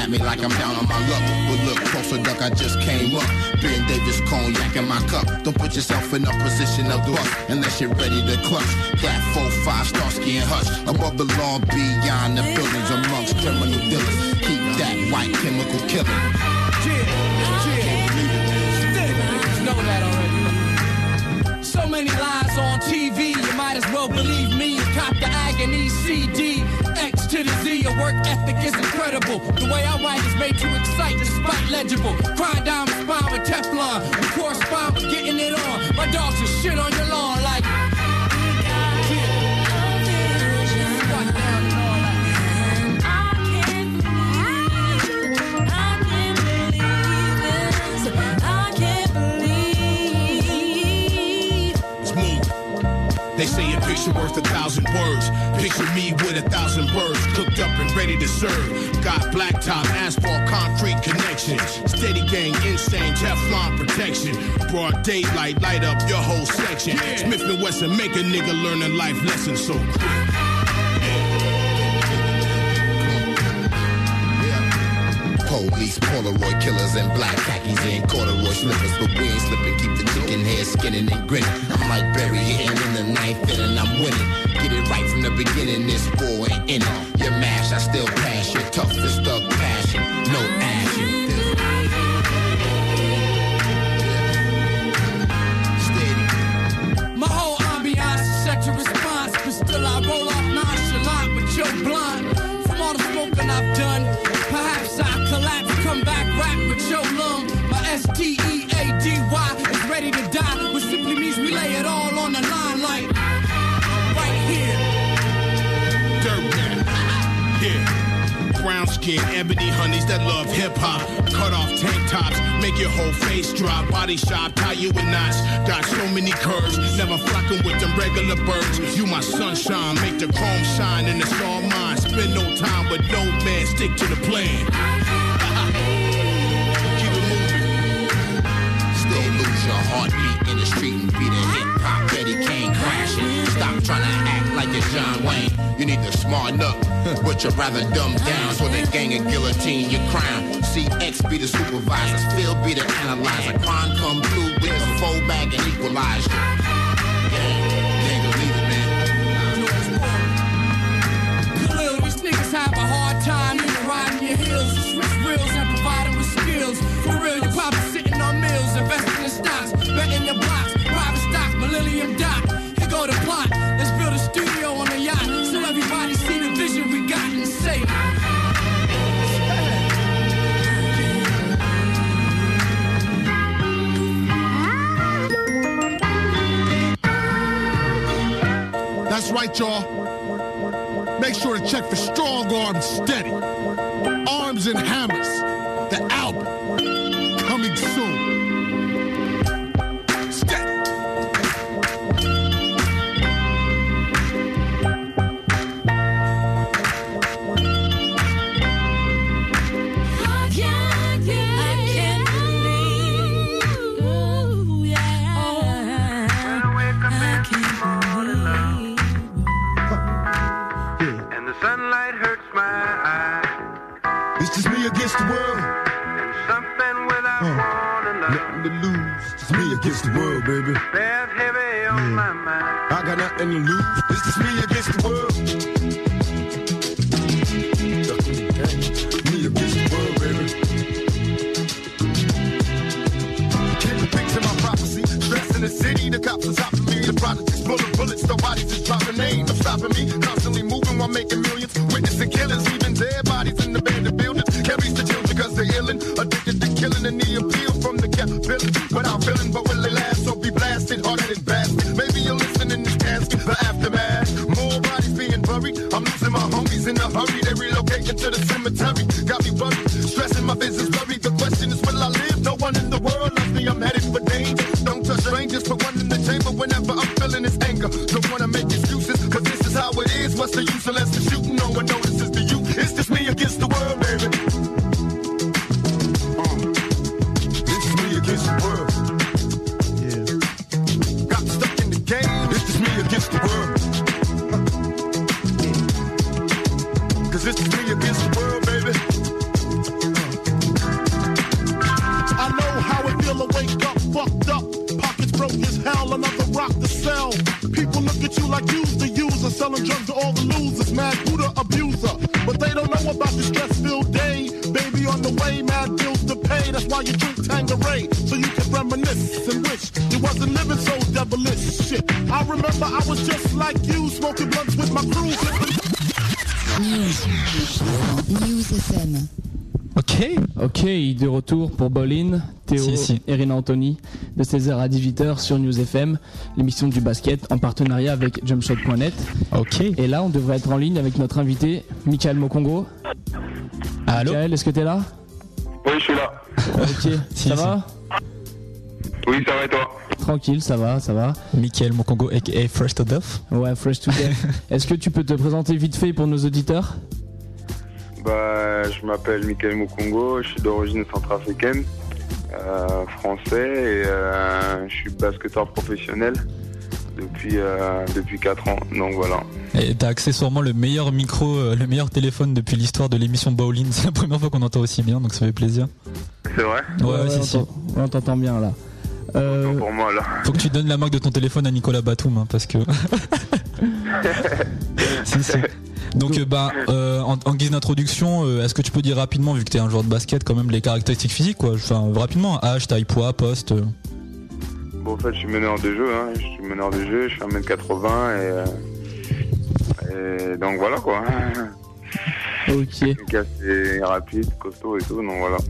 At me like I'm down on my luck. But look closer, duck, I just came up. Ben Davis cognac in my cup. Don't put yourself in a position of bust unless you're ready to clutch. That 4-5 Starsky and Hush. Above the law, beyond the buildings amongst criminal dealers. Keep that white chemical killing. know that already. So many lies on TV, you might as well believe me. Cop the agony CD. To the Z, your work ethic is incredible. The way I write is made to excite despite legible. Grind down my spine with Teflon. We correspond with getting it on. My dogs just shit on your lawn like. They say a picture worth a thousand words. Picture me with a thousand birds cooked up and ready to serve. Got blacktop, asphalt, concrete connections. Steady gang, insane Teflon protection. Broad daylight, light up your whole section. Smith and Wesson make a nigga learn a life lesson so quick. Police, Polaroid killers, and black khakis and corduroy slippers. But we ain't slipping, keep the chicken head skinning and grinning. I'm like Barry hitting in the ninth inning, I'm winning. Get it right from the beginning, this war ain't in it. Your mash, I still pass your toughest thug passion. No action. Get ebony honeys that love hip hop. Cut off tank tops, make your whole face drop. Body shop, tie you in knots. Got so many curves, never flocking with them regular birds. You my sunshine, make the chrome shine, and it's all mine. Spend no time with no man, stick to the plan. Keep it moving. Still lose your heartbeat in the street and be the hip hop Betty can't crash it. Stop trying to act like you're John Wayne. You need to smarten up, but you're rather dumb down so the gang and guillotine your crown. CX be the supervisor, Phil be the analyzer. Crime come through with the full bag and equalize you. Niggas have a hard time even riding your heels. Switch reels and providing with skills. For real, you probably sitting on mills, investing in stocks, betting your blocks, private stock, Millennium Dot. Here go the plot. That's right, y'all. Make sure to check for strong arms steady. Arms and hammers. Retour pour Bolin, Théo Si, si. et Rina Anthony de 16h à 18h sur News FM, l'émission du basket en partenariat avec jumpshot.net. Ok. Et là, on devrait être en ligne avec notre invité, Michael Mokongo. Allô Michael, est-ce que t'es là? Oui, je suis là. Ok, ça va? Oui, ça va et toi? Tranquille, ça va, ça va. Michael Mokongo, aka Fresh to Death. Ouais, fresh to death. Est-ce que tu peux te présenter vite fait pour nos auditeurs? Je m'appelle Michael Mukongo, je suis d'origine centrafricaine, euh, français et euh, je suis basketteur professionnel depuis euh, depuis 4 ans. Donc voilà. Et t'as accessoirement le meilleur micro, le meilleur téléphone depuis l'histoire de l'émission Bowling. C'est la première fois qu'on entend aussi bien, donc ça fait plaisir. C'est vrai Ouais, si, on si. on t'entend bien là. Euh, Pour moi là. Faut que tu donnes la marque de ton téléphone à Nicolas Batum, hein, parce que. Si, si. Donc, bah, euh, en, en guise d'introduction, euh, est-ce que tu peux dire rapidement, vu que t'es un joueur de basket, quand même les caractéristiques physiques, quoi Enfin, rapidement, âge, taille, poids, poste. euh. Bon, en fait, je suis meneur de jeu, hein. je suis meneur de jeu, je fais 1m80 et, euh, et donc voilà quoi. Ok. C'est rapide, costaud et tout, donc voilà.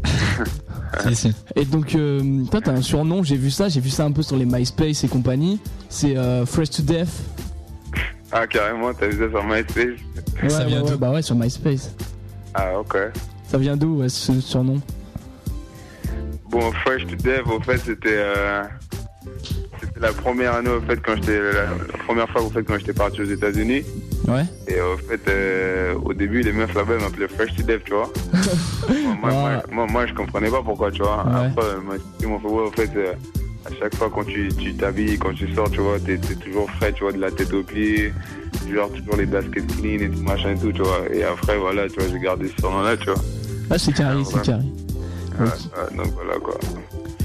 Et donc, euh, toi, t'as un surnom, j'ai vu ça, j'ai vu ça un peu sur les MySpace et compagnie. C'est euh, Fresh to Death. Ah, carrément, t'as vu ça sur MySpace Ouais, ouais, ouais, bah ouais, sur MySpace. Ah, ok. Ça vient d'où, ouais, ce surnom? Bon, Fresh to Dev, au fait, c'était euh, c'était la première année, au fait, quand j'étais la, la première fois, au fait, quand j'étais parti aux États-Unis. Ouais. Et au fait, euh, au début, les meufs là-bas m'appelaient Fresh to Dev, tu vois. moi, moi, moi, moi, moi, je comprenais pas pourquoi, tu vois. Ouais. Après, ils m'ont fait, ouais, au fait, euh, à chaque fois quand tu tu t'habilles, quand tu sors, tu vois, t'es es toujours frais, tu vois, de la tête aux pieds, genre toujours les baskets clean et tout machin et tout, tu vois. Et après, voilà, tu vois, j'ai gardé ce surnom-là, tu vois. Ah, c'est carré, c'est carré. Ouais, ouais, donc voilà quoi.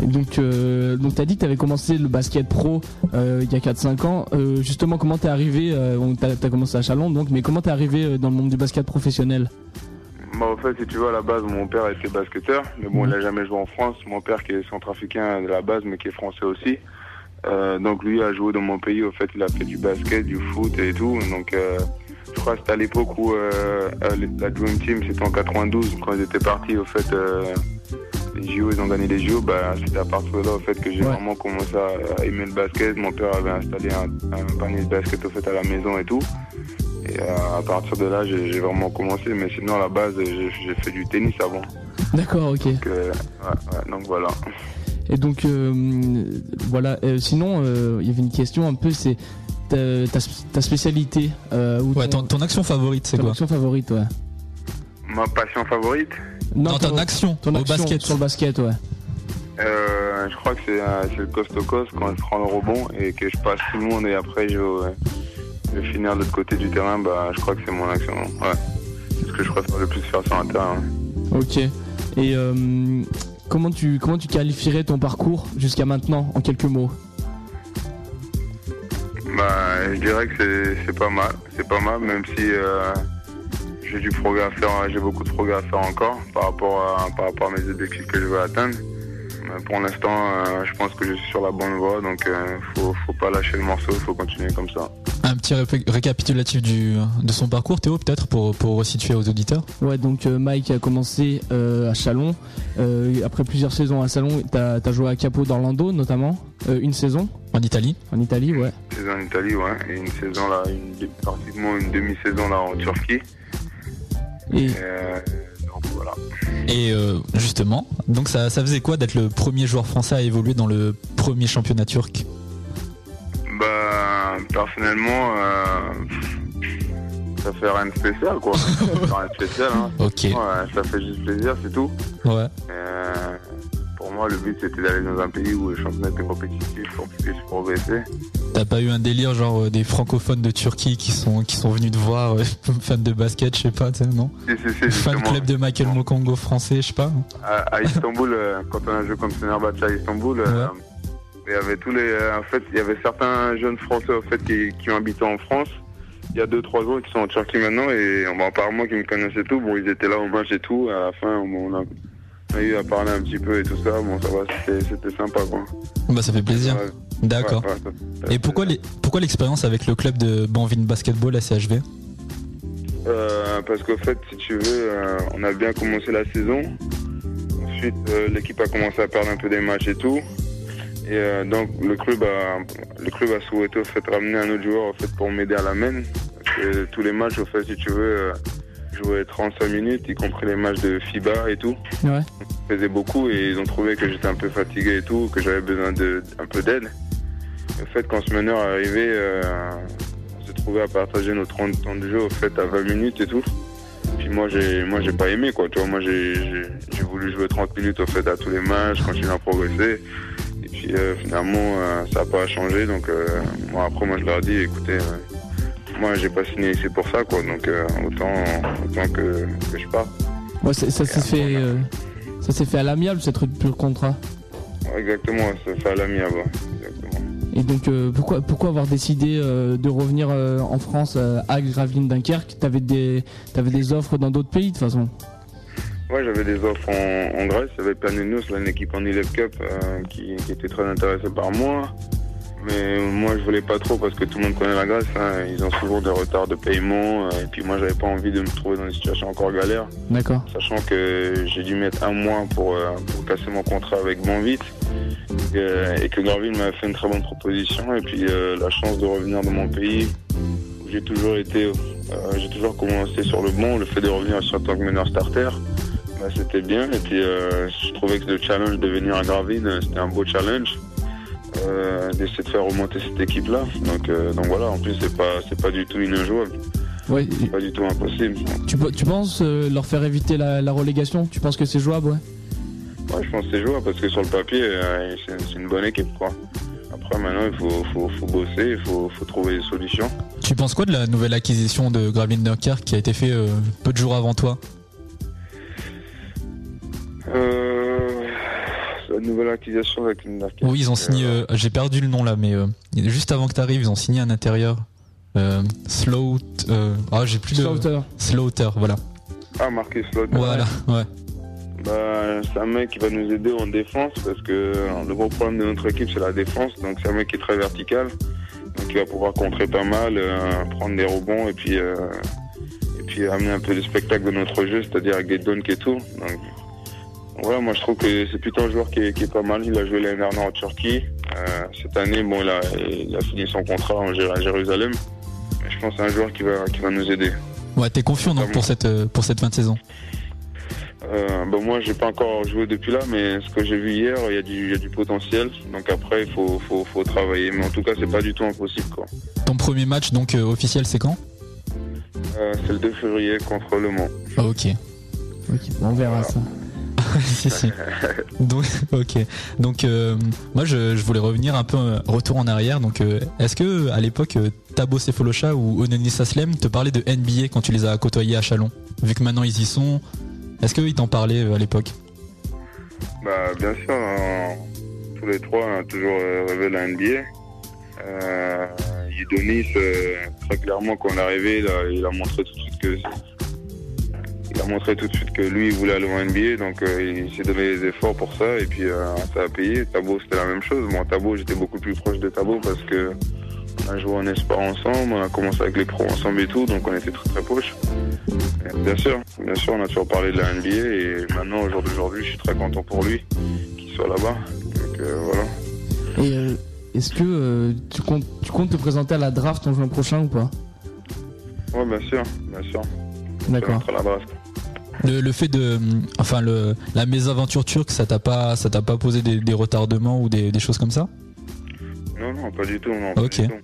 Et donc, euh, donc t'as dit que t'avais commencé le basket pro euh, il y a 4-5 ans. Euh, justement, comment t'es arrivé euh, T'as as commencé à Chalon, donc, mais comment t'es arrivé dans le monde du basket professionnel? Bah, en fait, si tu veux, à la base, mon père était basketteur, mais bon, il a jamais joué en France. Mon père, qui est centrafricain de la base, mais qui est français aussi. Euh, donc, lui a joué dans mon pays. Au fait, il a fait du basket, du foot et tout. Donc, euh, je crois que c'était à l'époque où euh, la Dream Team, c'était en 92, quand ils étaient partis, au fait, les JO, ils ont gagné les JO. Bah, c'était à partir de là, au fait, que j'ai vraiment commencé à, à aimer le basket. Mon père avait installé un, un panier de basket, au fait, à la maison et tout. Et euh, à partir de là, j'ai vraiment commencé. Mais sinon, à la base, j'ai fait du tennis avant. D'accord, ok. Donc, euh, ouais, ouais, donc voilà. Et donc, euh, voilà. euh, sinon, euh, il y avait une question un peu, c'est ta, ta, ta spécialité. Euh, ou Ouais, ton, ton action favorite, c'est ton quoi? action favorite, ouais. Ma passion favorite, Non, ton action ton au action basket. sur le basket, ouais. euh, je crois que c'est le coast to coast quand je prends le rebond et que je passe tout le monde et après je, vais finir de l'autre côté du terrain. Bah, je crois que c'est mon action. Ouais. C'est ce que je préfère le plus faire sur un terrain. Ok. Et euh, comment tu comment tu qualifierais ton parcours jusqu'à maintenant en quelques mots? Bah, je dirais que c'est- pas mal. C'est pas mal, même si euh, j'ai du progrès à faire, j'ai beaucoup de progrès à faire encore par rapport à, par rapport à mes objectifs que je veux atteindre. Mais pour l'instant, euh, je pense que je suis sur la bonne voie, donc faut, faut pas lâcher le morceau, faut continuer comme ça. Un petit ré- récapitulatif du, de son parcours, Théo, peut-être, pour, pour resituer aux auditeurs Ouais, donc euh, Mike a commencé euh, à Chalon. Euh, après plusieurs saisons à Chalon, t'as as joué à Capo d'Orlando notamment, euh, une saison. En Italie En Italie, ouais. saison en Italie, ouais, et une saison là, une, pratiquement une demi-saison là en Turquie. Et euh, voilà. Et euh, justement, donc ça, ça faisait quoi d'être le premier joueur français à évoluer dans le premier championnat turc? Bah, personnellement, euh, ça fait rien de spécial, quoi. ça fait rien de spécial, hein. Ok. Ouais, ça fait juste plaisir, c'est tout. Ouais. Euh, pour moi, le but, c'était d'aller dans un pays où le championnat était compétitif pour progresser. T'as pas eu un délire genre euh, des francophones de Turquie qui sont, qui sont venus te voir, euh, fans de basket, je sais pas, tu sais, non? Si, si, si, Fan club de Michael Mokongo français, je sais pas. à, à Istanbul, quand on a joué contre Fenerbahçe à Istanbul, il y avait tous les, en fait, il y avait certains jeunes Français en fait qui, qui ont habité en France. Il y a deux trois ans qui sont en Turquie maintenant et bon, apparemment qui me connaissaient tout. Bon, ils étaient là au match et tout. À la fin, on, a, on a eu à parler un petit peu et tout ça. Bon, ça va, c'était sympa quoi. Bah ça fait plaisir. Ouais. D'accord. Ouais, ouais, Et pourquoi les, pourquoi l'expérience avec le club de Banvin Basketball à CHV Euh, parce qu'au fait, si tu veux, euh, on a bien commencé la saison. Ensuite, euh, l'équipe a commencé à perdre un peu des matchs et tout. Et euh, donc, le club a, le club a souhaité au fait ramener un autre joueur au fait pour m'aider à la main. Tous les matchs, au fait, si tu veux, euh, jouer 35 minutes, y compris les matchs de FIBA et tout. Ouais. Je faisais beaucoup et ils ont trouvé que j'étais un peu fatigué et tout, que j'avais besoin de un peu d'aide. Au fait, quand ce meneur est arrivé, euh, on s'est trouvé à partager nos 30 temps de jeu au fait à 20 minutes et tout. Puis moi j'ai moi j'ai pas aimé quoi, tu vois, moi j'ai voulu jouer 30 minutes au fait à tous les matchs, continuer à progresser. Et puis euh, finalement euh, ça a pas changé donc euh, moi après moi je leur ai dit écoutez moi j'ai pas signé ici pour ça quoi donc autant autant que, que je parte. Ouais, ça s'est fait, ça s'est fait à l'amiable cette rupture de contrat. Ouais, Exactement, ça fait à l'amiable. Et donc euh, pourquoi pourquoi avoir décidé euh, de revenir euh, en France à Gravelines Dunkerque T'avais des t'avais des offres dans d'autres pays de toute façon. Ouais, j'avais des offres en, en Grèce, il y avait Planinos, là, une équipe en Elite Cup euh, qui, qui était très intéressée par moi. Mais moi, je voulais pas trop parce que tout le monde connaît la Grèce. hein. Ils ont souvent des retards de paiement. euh, et puis moi, j'avais pas envie de me trouver dans une situation encore galère. D'accord. Sachant que j'ai dû mettre un mois pour, euh, pour casser mon contrat avec Banvite. Et, euh, et que Garvin m'a fait une très bonne proposition. Et puis la chance de revenir dans mon pays où j'ai toujours été, j'ai toujours commencé sur le bon. Le fait de revenir sur tant que meneur starter, bah, c'était bien. Et puis euh, je trouvais que le challenge de venir à Garvin, euh, c'était un beau challenge. Euh, d'essayer de faire remonter cette équipe là donc euh, donc voilà en plus c'est pas c'est pas du tout injouable Ouais. c'est pas du tout impossible Tu, pe- tu penses euh, leur faire éviter la, la relégation? Tu penses que c'est jouable ouais? Ouais, je pense que c'est jouable parce que sur le papier, euh, c'est c'est une bonne équipe, quoi. Après, maintenant, il faut, faut, faut bosser, il faut, faut trouver des solutions. Tu penses quoi de la nouvelle acquisition de Gravin Dunkerque qui a été fait euh, peu de jours avant toi? Euh, la nouvelle acquisition avec une marque. Oui, ils ont signé. euh, J'ai perdu le nom là, mais euh, juste avant que tu arrives, ils ont signé un intérieur. Euh, Slow. euh, ah, j'ai plus de. Slaughter. Slaughter, voilà. Ah, Marcus Slaughter. Voilà, ouais. Bah, c'est un mec qui va nous aider en défense parce que euh, le gros problème de notre équipe c'est la défense. Donc c'est un mec qui est très vertical. Donc il va pouvoir contrer pas mal, euh, prendre des rebonds et puis euh, et puis amener un peu le spectacle de notre jeu, c'est-à-dire avec des dunks et tout. Donc voilà, moi je trouve que c'est plutôt un joueur qui est, qui est pas mal. Il a joué l'année dernière en Turquie. Euh, cette année, bon, il a, il a fini son contrat à Jérusalem. Mais je pense que c'est un joueur qui va, qui va nous aider. Ouais, t'es confiant donc pour cette, euh, pour cette fin de saison? Euh, bah, moi, j'ai pas encore joué depuis là, mais ce que j'ai vu hier, il y, a du- il y a du potentiel. Donc après, il faut, faut, faut travailler. Mais en tout cas, c'est pas du tout impossible. Quoi. Ton premier match donc euh, officiel, c'est quand? Euh, c'est le 2 février contre Le Mans. Ah, ok. Ok, on verra ça. Si, si. Donc, ok. Donc, euh, moi, je, je voulais revenir un peu euh, retour en arrière. Donc, euh, est-ce que à l'époque, Tabo Sefolosha ou Ononis Aslem te parlaient de NBA quand tu les as côtoyés à Chalon? Vu que maintenant ils y sont, est-ce qu'ils t'en parlaient à l'époque? Bah, bien sûr, hein, tous les trois, on a toujours rêvé de la NBA. Euh, Udonis, euh, très clairement, quand on est arrivé, il a, il a montré tout de suite que il a montré tout de suite que lui, il voulait aller en NBA, donc euh, il s'est donné des efforts pour ça, et puis euh, ça a payé. Tabo, c'était la même chose. Moi, Tabo, j'étais beaucoup plus proche de Tabo parce que on a joué en espoir ensemble, on a commencé avec les pros ensemble et tout, donc on était très très proches. Bien sûr, bien sûr, on a toujours parlé de la NBA, et maintenant, au jour d'aujourd'hui, je suis très content pour lui qu'il soit là-bas. Donc euh, voilà. Et est-ce que tu, comptes, tu comptes te présenter à la draft en juin prochain ou pas? Ouais, bien sûr, bien sûr. D'accord. Entre la draft. Le, le fait de, enfin, le, la mésaventure turque, ça t'a pas, ça t'a pas posé des, des retardements ou des, des choses comme ça? Non, non, pas du tout, non. Pas Ok. du tout.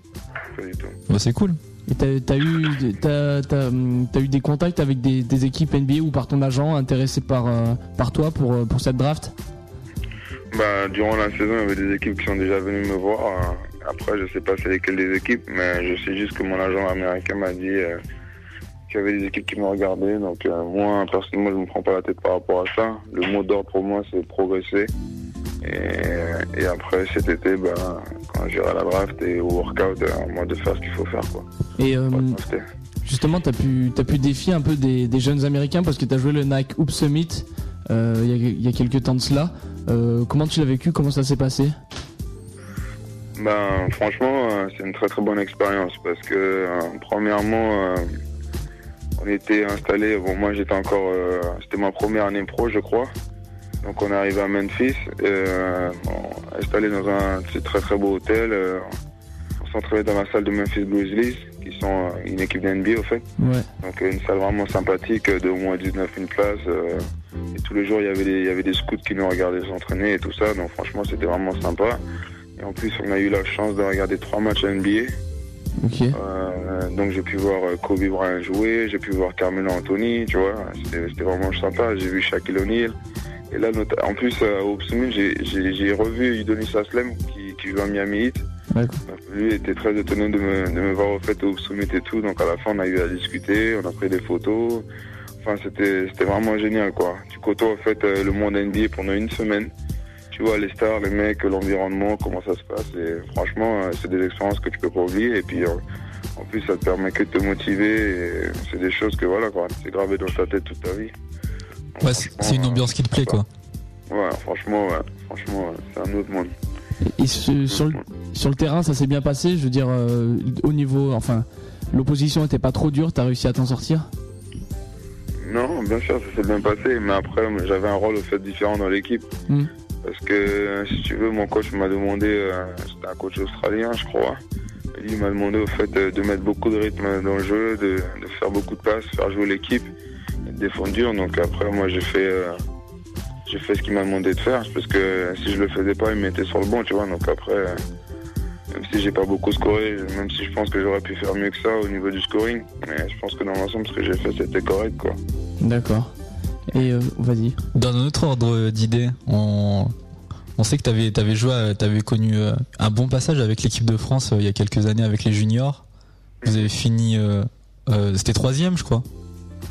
Pas du tout. Bah, c'est cool. Et t'as t'as eu, t'as, t'as, t'as eu des contacts avec des, des équipes NBA ou par ton agent intéressés par, euh, par toi pour, euh, pour cette draft? Bah, durant la saison, il y avait des équipes qui sont déjà venues me voir. Euh, Après, je sais pas c'est lesquelles des équipes, mais je sais juste que mon agent américain m'a dit euh, qu'il y avait des équipes qui me regardaient. Donc, euh, moi, personnellement, je me prends pas la tête par rapport à ça. Le mot d'ordre pour moi, c'est progresser. Et, et après, cet été, bah, quand j'irai à la draft et au workout, euh, à moi de faire ce qu'il faut faire. Quoi. Et euh, justement, t'as pu, t'as pu défier un peu des, des jeunes américains parce que t'as joué le Nike Hoop Summit euh, il y, a, il y a quelques temps de cela. Euh, comment tu l'as vécu? Comment ça s'est passé? Ben, franchement, c'est une très très bonne expérience parce que, premièrement, on était installé. Bon, moi j'étais encore. euh, C'était ma première année pro, je crois. Donc on est arrivé à Memphis, euh, bon, installé dans un très très beau hôtel. euh, on retrouvé dans la salle de Memphis Grizzlies, qui sont euh, une équipe d'NBA au fait. Ouais. Donc euh, une salle vraiment sympathique, euh, de au moins 19 une place. euh, et tous les jours, il y avait des, il y avait des scouts qui nous regardaient s'entraîner et tout ça. Donc franchement, c'était vraiment sympa. Et en plus, on a eu la chance de regarder trois matchs NBA. Euh, donc j'ai pu voir euh, Kobe Bryant jouer, j'ai pu voir Carmelo Anthony, tu vois. C'était vraiment sympa. J'ai vu Shaquille O'Neal. Et là, en plus, euh, au Summit, j'ai- revu Udonis Aslem qui, qui joue à Miami Heat. Lui était très étonné de me, de me voir au fait au Summit et tout. Donc à la fin, on a eu à discuter, on a pris des photos. Enfin, c'était vraiment génial, quoi. Tu côtoies en fait le monde NBA pendant une semaine. Tu vois les stars, les mecs, l'environnement, comment ça se passe. Et franchement, euh, c'est des expériences que tu peux pas oublier. Et puis, euh, en plus, ça te permet que de te motiver. Et c'est des choses que voilà, quoi. C'est gravé dans ta tête toute ta vie. Ouais, c'est une ambiance qui te plaît, quoi. Ouais, franchement, ouais. Franchement, ouais, c'est un autre monde. Et ce- sur, le, sur le terrain, ça s'est bien passé? Je veux dire, euh, au niveau, enfin, l'opposition était pas trop dure. T'as réussi à t'en sortir? Non, bien sûr, ça s'est bien passé, mais après, j'avais un rôle au fait différent dans l'équipe. Mm. Parce que, euh, si tu veux, mon coach m'a demandé, euh, c'était un coach australien, je crois. Il m'a demandé au fait de, de mettre beaucoup de rythme dans le jeu, de, faire beaucoup de passes, faire jouer l'équipe, défendre dur. Donc après, moi, j'ai fait, euh, fait ce qu'il m'a demandé de faire, parce que si je le faisais pas, il me mettait sur le banc, tu vois. Donc après, euh, même si j'ai pas beaucoup scoré, même si je pense que j'aurais pu faire mieux que ça au niveau du scoring, mais je pense que dans l'ensemble, ce que j'ai fait, c'était correct, quoi. D'accord. Et euh, vas-y. Dans un autre ordre d'idées, on, on sait que tu avais, avais joué, à- t'avais connu euh, un bon passage avec l'équipe de France euh, il y a quelques années avec les juniors. Vous avez fini, euh, euh, c'était troisième, je crois.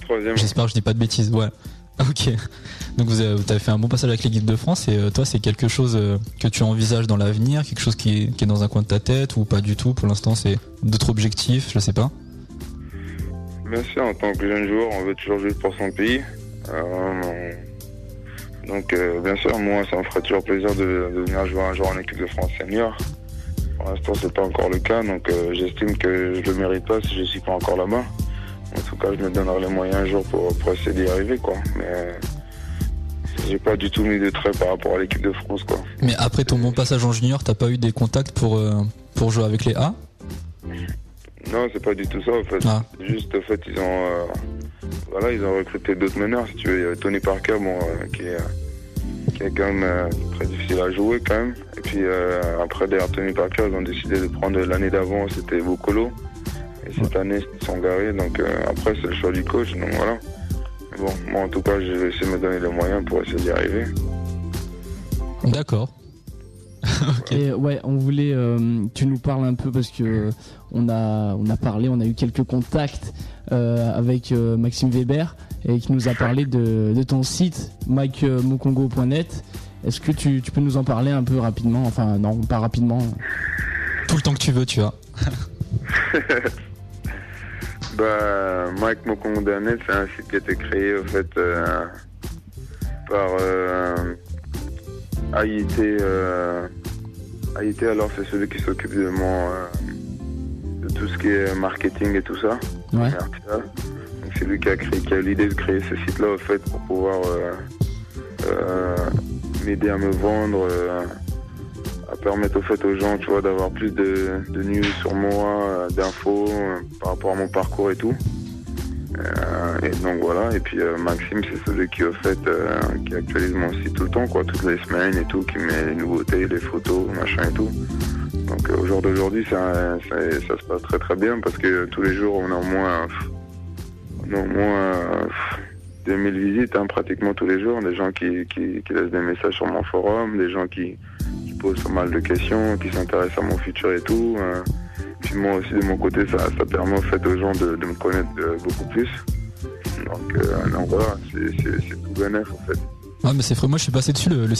Troisième. J'espère que je dis pas de bêtises. Ouais. Ok. Donc vous avez, vous avez fait un bon passage avec l'équipe de France et euh, toi c'est quelque chose euh, que tu envisages dans l'avenir, quelque chose qui est, qui est dans un coin de ta tête ou pas du tout pour l'instant c'est d'autres objectifs, je sais pas. Bien sûr, en tant que jeune joueur, on veut toujours jouer pour son pays. Donc, euh, bien sûr, moi, ça me ferait toujours plaisir de, venir jouer un jour en équipe de France senior. Pour l'instant, c'est pas encore le cas, donc euh, j'estime que je le mérite pas si je suis pas encore là-bas. En tout cas, je me donnerai les moyens un jour pour, pour essayer d'y arriver, quoi. Mais euh, j'ai pas du tout mis de trait par rapport à l'équipe de France, quoi. Mais après ton bon passage en junior, t'as pas eu des contacts pour, pour jouer avec les A? Non, c'est pas du tout ça, en fait. Ah. Juste, en fait, ils ont, euh, voilà, ils ont recruté d'autres meneurs, si tu veux. Il y avait Tony Parker, bon, euh, qui est, qui est quand même euh, très difficile à jouer, quand même. Et puis, après, derrière Tony Parker, ils ont décidé de prendre l'année d'avant, c'était Bocolo. Et cette année, ils sont garés. Donc, après, c'est le choix du coach, donc voilà. Bon, moi, en tout cas, je vais essayer de me donner les moyens pour essayer d'y arriver. D'accord. Et ouais, on voulait, euh, tu nous parles un peu parce que on a, on a parlé, on a eu quelques contacts euh, avec euh, Maxime Weber et qui nous a parlé de, de ton site mikemokongo.net. Est-ce que tu, tu peux nous en parler un peu rapidement? Enfin, non, pas rapidement. Tout le temps que tu veux, tu vois. Bah, Mike Mokongo.net, c'est un site qui a été créé au fait euh, par euh, AIT. Euh, alors c'est celui qui s'occupe de mon euh, de tout ce qui est marketing et tout ça. Ouais. Donc c'est lui qui a créé, qui a l'idée de créer ce site-là au fait pour pouvoir euh, euh, m'aider à me vendre. euh, à permettre au fait aux gens, tu vois, d'avoir plus de, de news sur moi, euh, d'infos euh, par rapport à mon parcours et tout. Euh, et donc voilà, et puis euh, Maxime, c'est celui qui au fait euh, qui actualise mon site tout le temps, quoi, toutes les semaines et tout, qui met les nouveautés, les photos, machin et tout. Donc euh, au jour d'aujourd'hui, ça, ça, ça se passe très très bien parce que tous les jours, on a au moins, on a au moins euh, pff, 2000 visites, hein, pratiquement tous les jours, des gens qui, qui, qui laissent des messages sur mon forum, des gens qui, qui posent pas mal de questions, qui s'intéressent à mon futur et tout. euh. Puis moi aussi de mon côté, ça, ça permet au fait aux gens de, me connaître euh, beaucoup plus. Donc, euh, voilà, c'est tout bénéf en fait. Ouais, mais c'est vrai, moi je suis passé dessus le, le